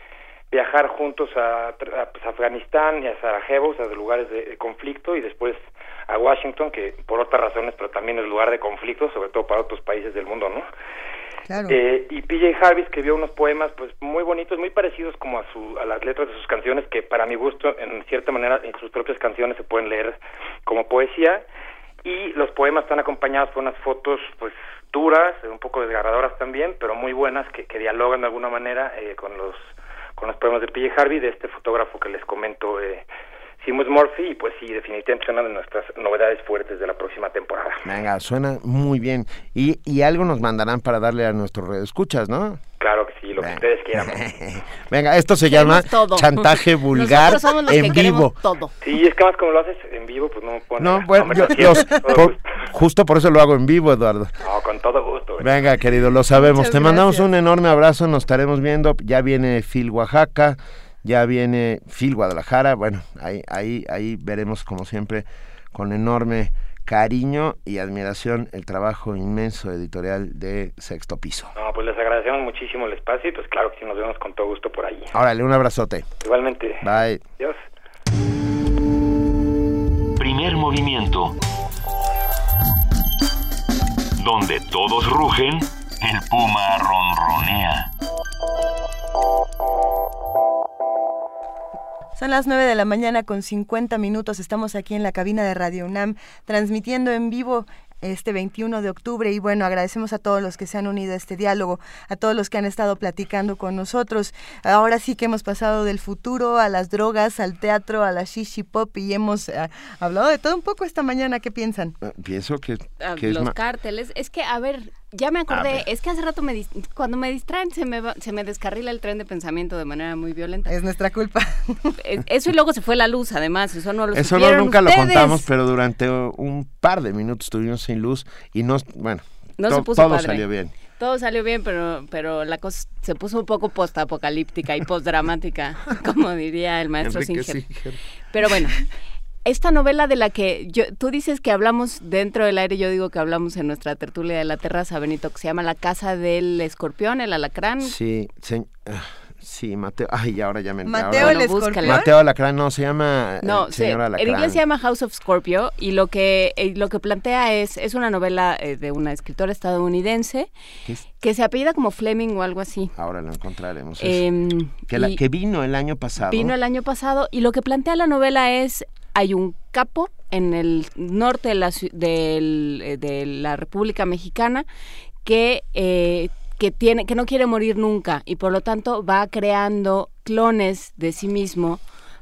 viajar juntos a, a, pues, Afganistán y a Sarajevo, o sea, de lugares de, de conflicto, y después a Washington, que por otras razones, pero también es lugar de conflicto, sobre todo para otros países del mundo, ¿no? Eh, y PJ Harvey escribió unos poemas pues muy bonitos, muy parecidos como a, su, a las letras de sus canciones, que para mi gusto, en cierta manera, en sus propias canciones se pueden leer como poesía. Y los poemas están acompañados por unas fotos pues duras, un poco desgarradoras también, pero muy buenas, que, que dialogan de alguna manera eh, con los con los poemas de PJ Harvey, de este fotógrafo que les comento, eh, Seamus Murphy, y pues sí, definitivamente una de nuestras novedades fuertes de la próxima temporada. Venga, suena muy bien. Y, y algo nos mandarán para darle a nuestros escuchas, ¿no? Claro que sí, lo que ustedes quieran. *laughs* Venga, esto se llama todo. chantaje vulgar somos los en que vivo. todo. Sí, es que más como lo haces en vivo, pues no pone No, bueno, yo- los- *laughs* por- justo por eso lo hago en vivo, Eduardo. No, con todo gusto. Venga, querido, lo sabemos. Muchas Te mandamos gracias. un enorme abrazo, nos estaremos viendo. Ya viene Phil Oaxaca, ya viene Phil Guadalajara. Bueno, ahí, ahí, ahí veremos, como siempre, con enorme cariño y admiración el trabajo inmenso editorial de Sexto Piso. No, pues les agradecemos muchísimo el espacio y pues claro que sí nos vemos con todo gusto por ahí. Órale, un abrazote. Igualmente. Bye. Adiós. Primer movimiento. Donde todos rugen, el puma ronronea. Son las 9 de la mañana con 50 minutos. Estamos aquí en la cabina de Radio UNAM transmitiendo en vivo este 21 de octubre y bueno, agradecemos a todos los que se han unido a este diálogo, a todos los que han estado platicando con nosotros. Ahora sí que hemos pasado del futuro a las drogas, al teatro, a la shishi pop y hemos eh, hablado de todo un poco esta mañana. ¿Qué piensan? Eh, Pienso que, Ah, que es los cárteles. Es que, a ver, ya me A acordé, es que hace rato me cuando me distraen se me, va- se me descarrila el tren de pensamiento de manera muy violenta. Es nuestra culpa. *laughs* Eso y luego se fue la luz, además, eso no lo Eso no, nunca lo contamos, pero durante un par de minutos estuvimos sin luz y no, bueno, No to- se puso todo padre. salió bien. Todo salió bien, pero, pero la cosa se puso un poco postapocalíptica y postdramática, *laughs* como diría el maestro. Singer. Pero bueno, esta novela de la que yo, tú dices que hablamos dentro del aire, yo digo que hablamos en nuestra tertulia de la terraza, Benito, que se llama La Casa del Escorpión, el Alacrán. Sí, se- ah, sí, Mateo. Ay, ahora ya me Mateo ahora- el escorpión. Mateo Alacrán, no, se llama eh, No, se- señor en Alacrán. inglés se llama House of Scorpio y lo que eh, lo que plantea es es una novela eh, de una escritora estadounidense ¿Qué es? que se apellida como Fleming o algo así. Ahora lo encontraremos. Em, que, la- y que vino el año pasado. vino el año pasado y lo que plantea la novela es hay un capo en el norte de la, del- eh, de la República Mexicana que eh, que tiene que no quiere morir nunca y por lo tanto va creando clones de sí mismo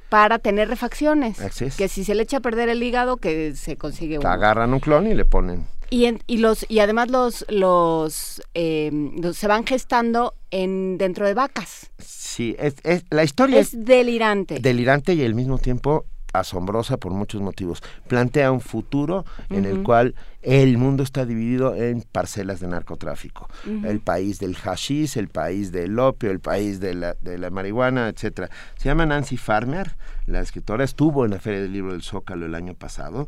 para tener refacciones Así es. que si se le echa a perder el hígado que se consigue uno. Agarran un clon y le ponen. Y, en- y los y además los los, eh, los- se van gestando en dentro de vacas. Sí, es, es- la historia es, Es delirante. delirante y al mismo tiempo asombrosa por muchos motivos. Plantea un futuro en el cual el mundo está dividido en parcelas de narcotráfico. El país del hashish, el país del opio, el país de la, de la marihuana, etcétera. Se llama Nancy Farmer, la escritora estuvo en la Feria del Libro del Zócalo el año pasado.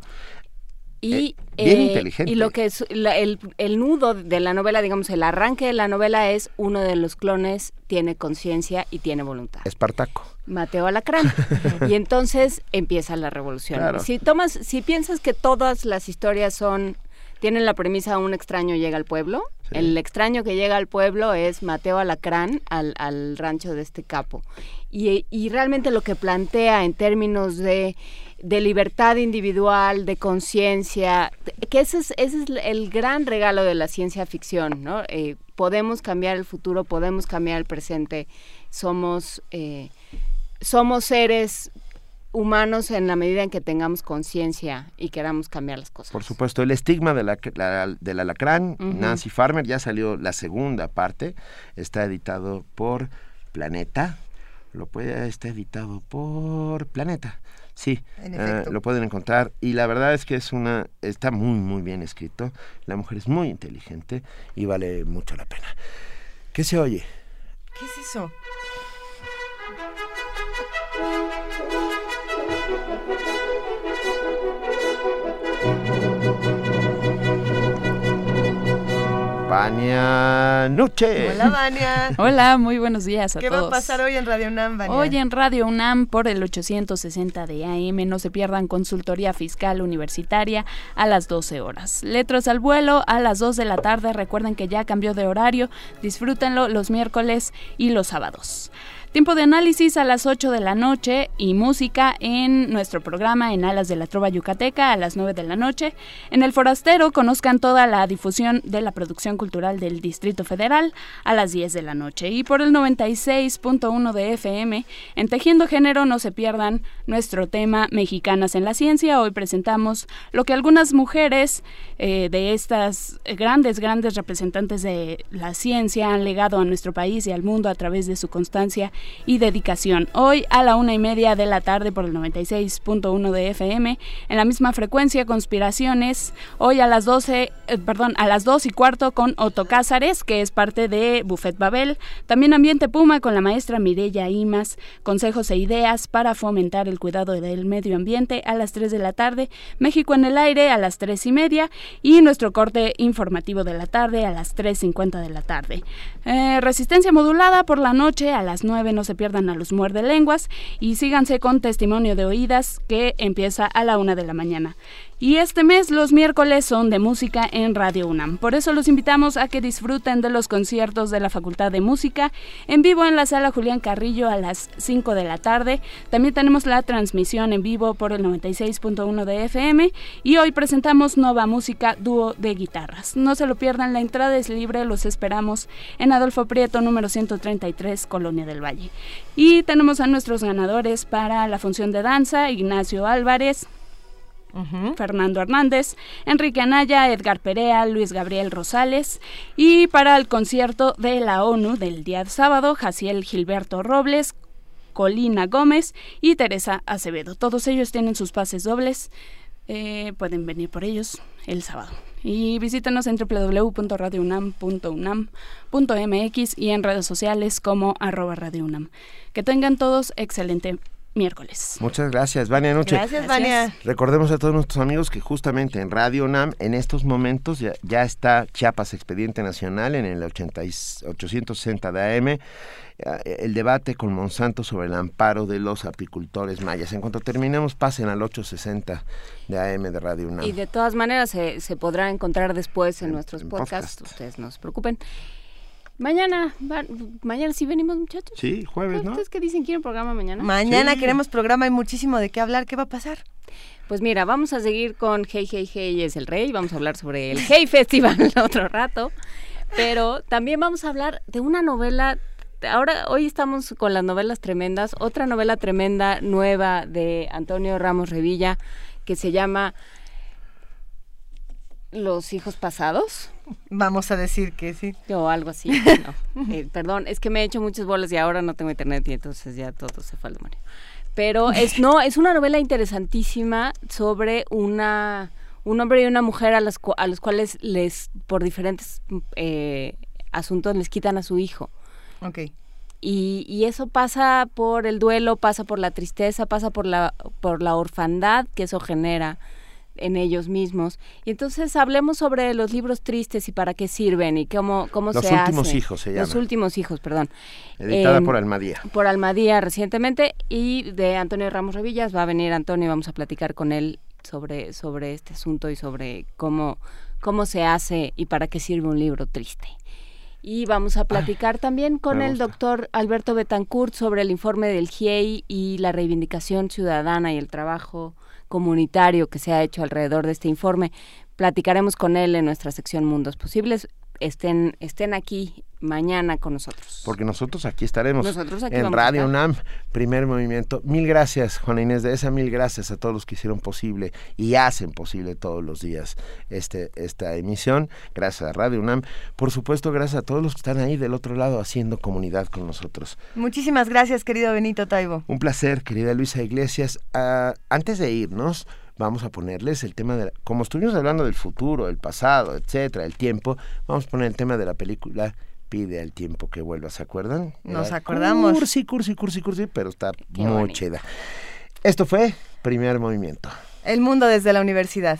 Y Eh, bien eh, inteligente. y lo que es la- el, el nudo de la novela digamos el arranque de la novela es uno de los clones tiene conciencia y tiene voluntad Espartaco. Mateo Alacrán *laughs* y entonces empieza la revolución Claro. si tomas si piensas que todas las historias son tienen la premisa un extraño llega al pueblo el extraño que llega al pueblo es Mateo Alacrán al, al rancho de este capo y, y realmente lo que plantea en términos de de libertad individual, de conciencia, que ese es, ese es el gran regalo de la ciencia ficción, ¿no? Eh, podemos cambiar el futuro, podemos cambiar el presente, somos, eh, somos seres humanos en la medida en que tengamos conciencia y queramos cambiar las cosas. Por supuesto, el estigma de la, la- del alacrán. Nancy Farmer, ya salió la segunda parte, está editado por Planeta, lo puede, está editado por Planeta, sí, eh, lo pueden encontrar y la verdad es que es una, está muy muy bien escrito, la mujer es muy inteligente y vale mucho la pena. ¿Qué se oye? ¿Qué es eso? Vania Noche. Hola, Vania. *laughs* Hola, muy buenos días a ¿Qué todos. va a pasar hoy en Radio UNAM, Vania? Hoy en Radio UNAM por el 860 de AM no se pierdan consultoría fiscal universitaria a las 12 horas. Letras al vuelo a las 2 de la tarde. Recuerden que ya cambió de horario. Disfrútenlo los miércoles y los sábados. Tiempo de análisis a las 8 de la noche y música en nuestro programa en Alas de la Trova Yucateca a las 9 de la noche. En El Forastero conozcan toda la difusión de la producción cultural del Distrito Federal a las 10 de la noche. Y por el 96.1 de FM, en Tejiendo Género no se pierdan nuestro tema Mexicanas en la Ciencia. Hoy presentamos lo que algunas mujeres eh, de estas grandes, grandes representantes de la ciencia han legado a nuestro país y al mundo a través de su constancia y dedicación. Hoy a la una y media de la tarde por el 96.1 de FM, en la misma frecuencia Conspiraciones. Hoy a las 12, eh, perdón, a las 2 y cuarto con Otto Cázares, que es parte de Buffet Babel. También Ambiente Puma con la maestra Mireya Imas, consejos e ideas para fomentar el cuidado del medio ambiente a las 3 de la tarde. México en el aire a las 3 y media y nuestro corte informativo de la tarde a las 3.50 de la tarde. Eh, resistencia modulada por la noche a las 9, no se pierdan a los muerde lenguas y síganse con testimonio de oídas que empieza a la 1 de la mañana. Y este mes los miércoles son de música en Radio UNAM. Por eso los invitamos a que disfruten de los conciertos de la Facultad de Música en vivo en la sala Julián Carrillo a las 5 de la tarde. También tenemos la transmisión en vivo por el 96.1 de FM y hoy presentamos Nova Música Dúo de Guitarras. No se lo pierdan, la entrada es libre, los esperamos en Adolfo Prieto número 133, Colonia del Valle. Y tenemos a nuestros ganadores para la función de danza, Ignacio Álvarez, Fernando Hernández, Enrique Anaya, Edgar Perea, Luis Gabriel Rosales y para el concierto de la ONU del día sábado, Jaciel Gilberto Robles, Colina Gómez y Teresa Acevedo. Todos ellos tienen sus pases dobles, eh, pueden venir por ellos el sábado. Y visítanos en www.radiounam.unam.mx y en redes sociales como arroba Radio UNAM. Que tengan todos excelente miércoles. Muchas gracias, Vania Noche. Gracias, Vania. Recordemos a todos nuestros amigos que justamente en Radio UNAM en estos momentos ya, ya está Chiapas Expediente Nacional en el 80 y- 860 de AM, eh, el debate con Monsanto sobre el amparo de los apicultores mayas. En cuanto terminemos, pasen al 860 de AM de Radio UNAM. Y de todas maneras se, se podrá encontrar después en, nuestros en podcasts. podcast. Ustedes no se preocupen. Mañana, va- mañana sí venimos muchachos. Sí, jueves, ¿no? ¿Ustedes qué dicen? ¿Quieren programa mañana? Mañana queremos programa, hay muchísimo de qué hablar. ¿Qué va a pasar? Pues mira, vamos a seguir con Hey Hey Hey es el rey, vamos a hablar sobre el *laughs* Hey Festival *laughs* otro rato, pero también vamos a hablar de una novela, ahora hoy estamos con las novelas tremendas, otra novela tremenda nueva de Antonio Ramos Revilla que se llama Los hijos pasados. Vamos a decir que sí. O algo así. *laughs* no. Eh, perdón, es que me he hecho muchas bolas y ahora no tengo internet y entonces ya todo se fue al demonio. Pero es no, es una novela interesantísima sobre una un hombre y una mujer a, las, a los cuales les por diferentes eh, asuntos les quitan a su hijo. Ok. Y, y eso pasa por el duelo, pasa por la tristeza, pasa por la, por la orfandad que eso genera en ellos mismos. Y entonces hablemos sobre los libros tristes y para qué sirven y cómo, cómo Los se últimos hace. hijos se Los llama. últimos hijos, perdón. Editada Em, por Almadía. Por Almadía recientemente y de Antonio Ramos Revillas. Va a venir Antonio y vamos a platicar con él sobre, sobre este asunto y sobre cómo, cómo se hace y para qué sirve un libro triste. Y vamos a platicar también con el doctor Alberto Betancourt sobre el informe del GIEI y la reivindicación ciudadana y el trabajo comunitario que se ha hecho alrededor de este informe. Platicaremos con él en nuestra sección Mundos Posibles. Estén, estén aquí mañana con nosotros. Porque nosotros aquí estaremos. Nosotros aquí en vamos Radio. UNAM, primer movimiento. Mil gracias, Juana Inés de esa, mil gracias a todos los que hicieron posible y hacen posible todos los días este, esta emisión. Gracias a Radio UNAM. Por supuesto, gracias a todos los que están ahí del otro lado haciendo comunidad con nosotros. Muchísimas gracias, querido Benito Taibo. Un placer, querida Luisa Iglesias. Ah, antes de irnos, vamos a ponerles el tema de, la- como estuvimos hablando del futuro, el pasado, etcétera, el tiempo, vamos a poner el tema de la película Pide al tiempo que vuelva, ¿se acuerdan? Nos Era acordamos. Cursi, cursi, cursi, cursi, pero está muy bonito. chida. Esto fue Primer Movimiento. El mundo desde la universidad.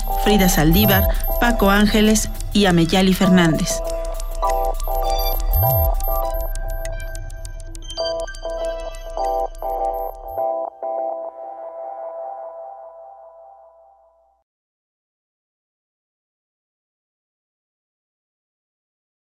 Frida Saldívar, Paco Ángeles y Ameyali Fernández.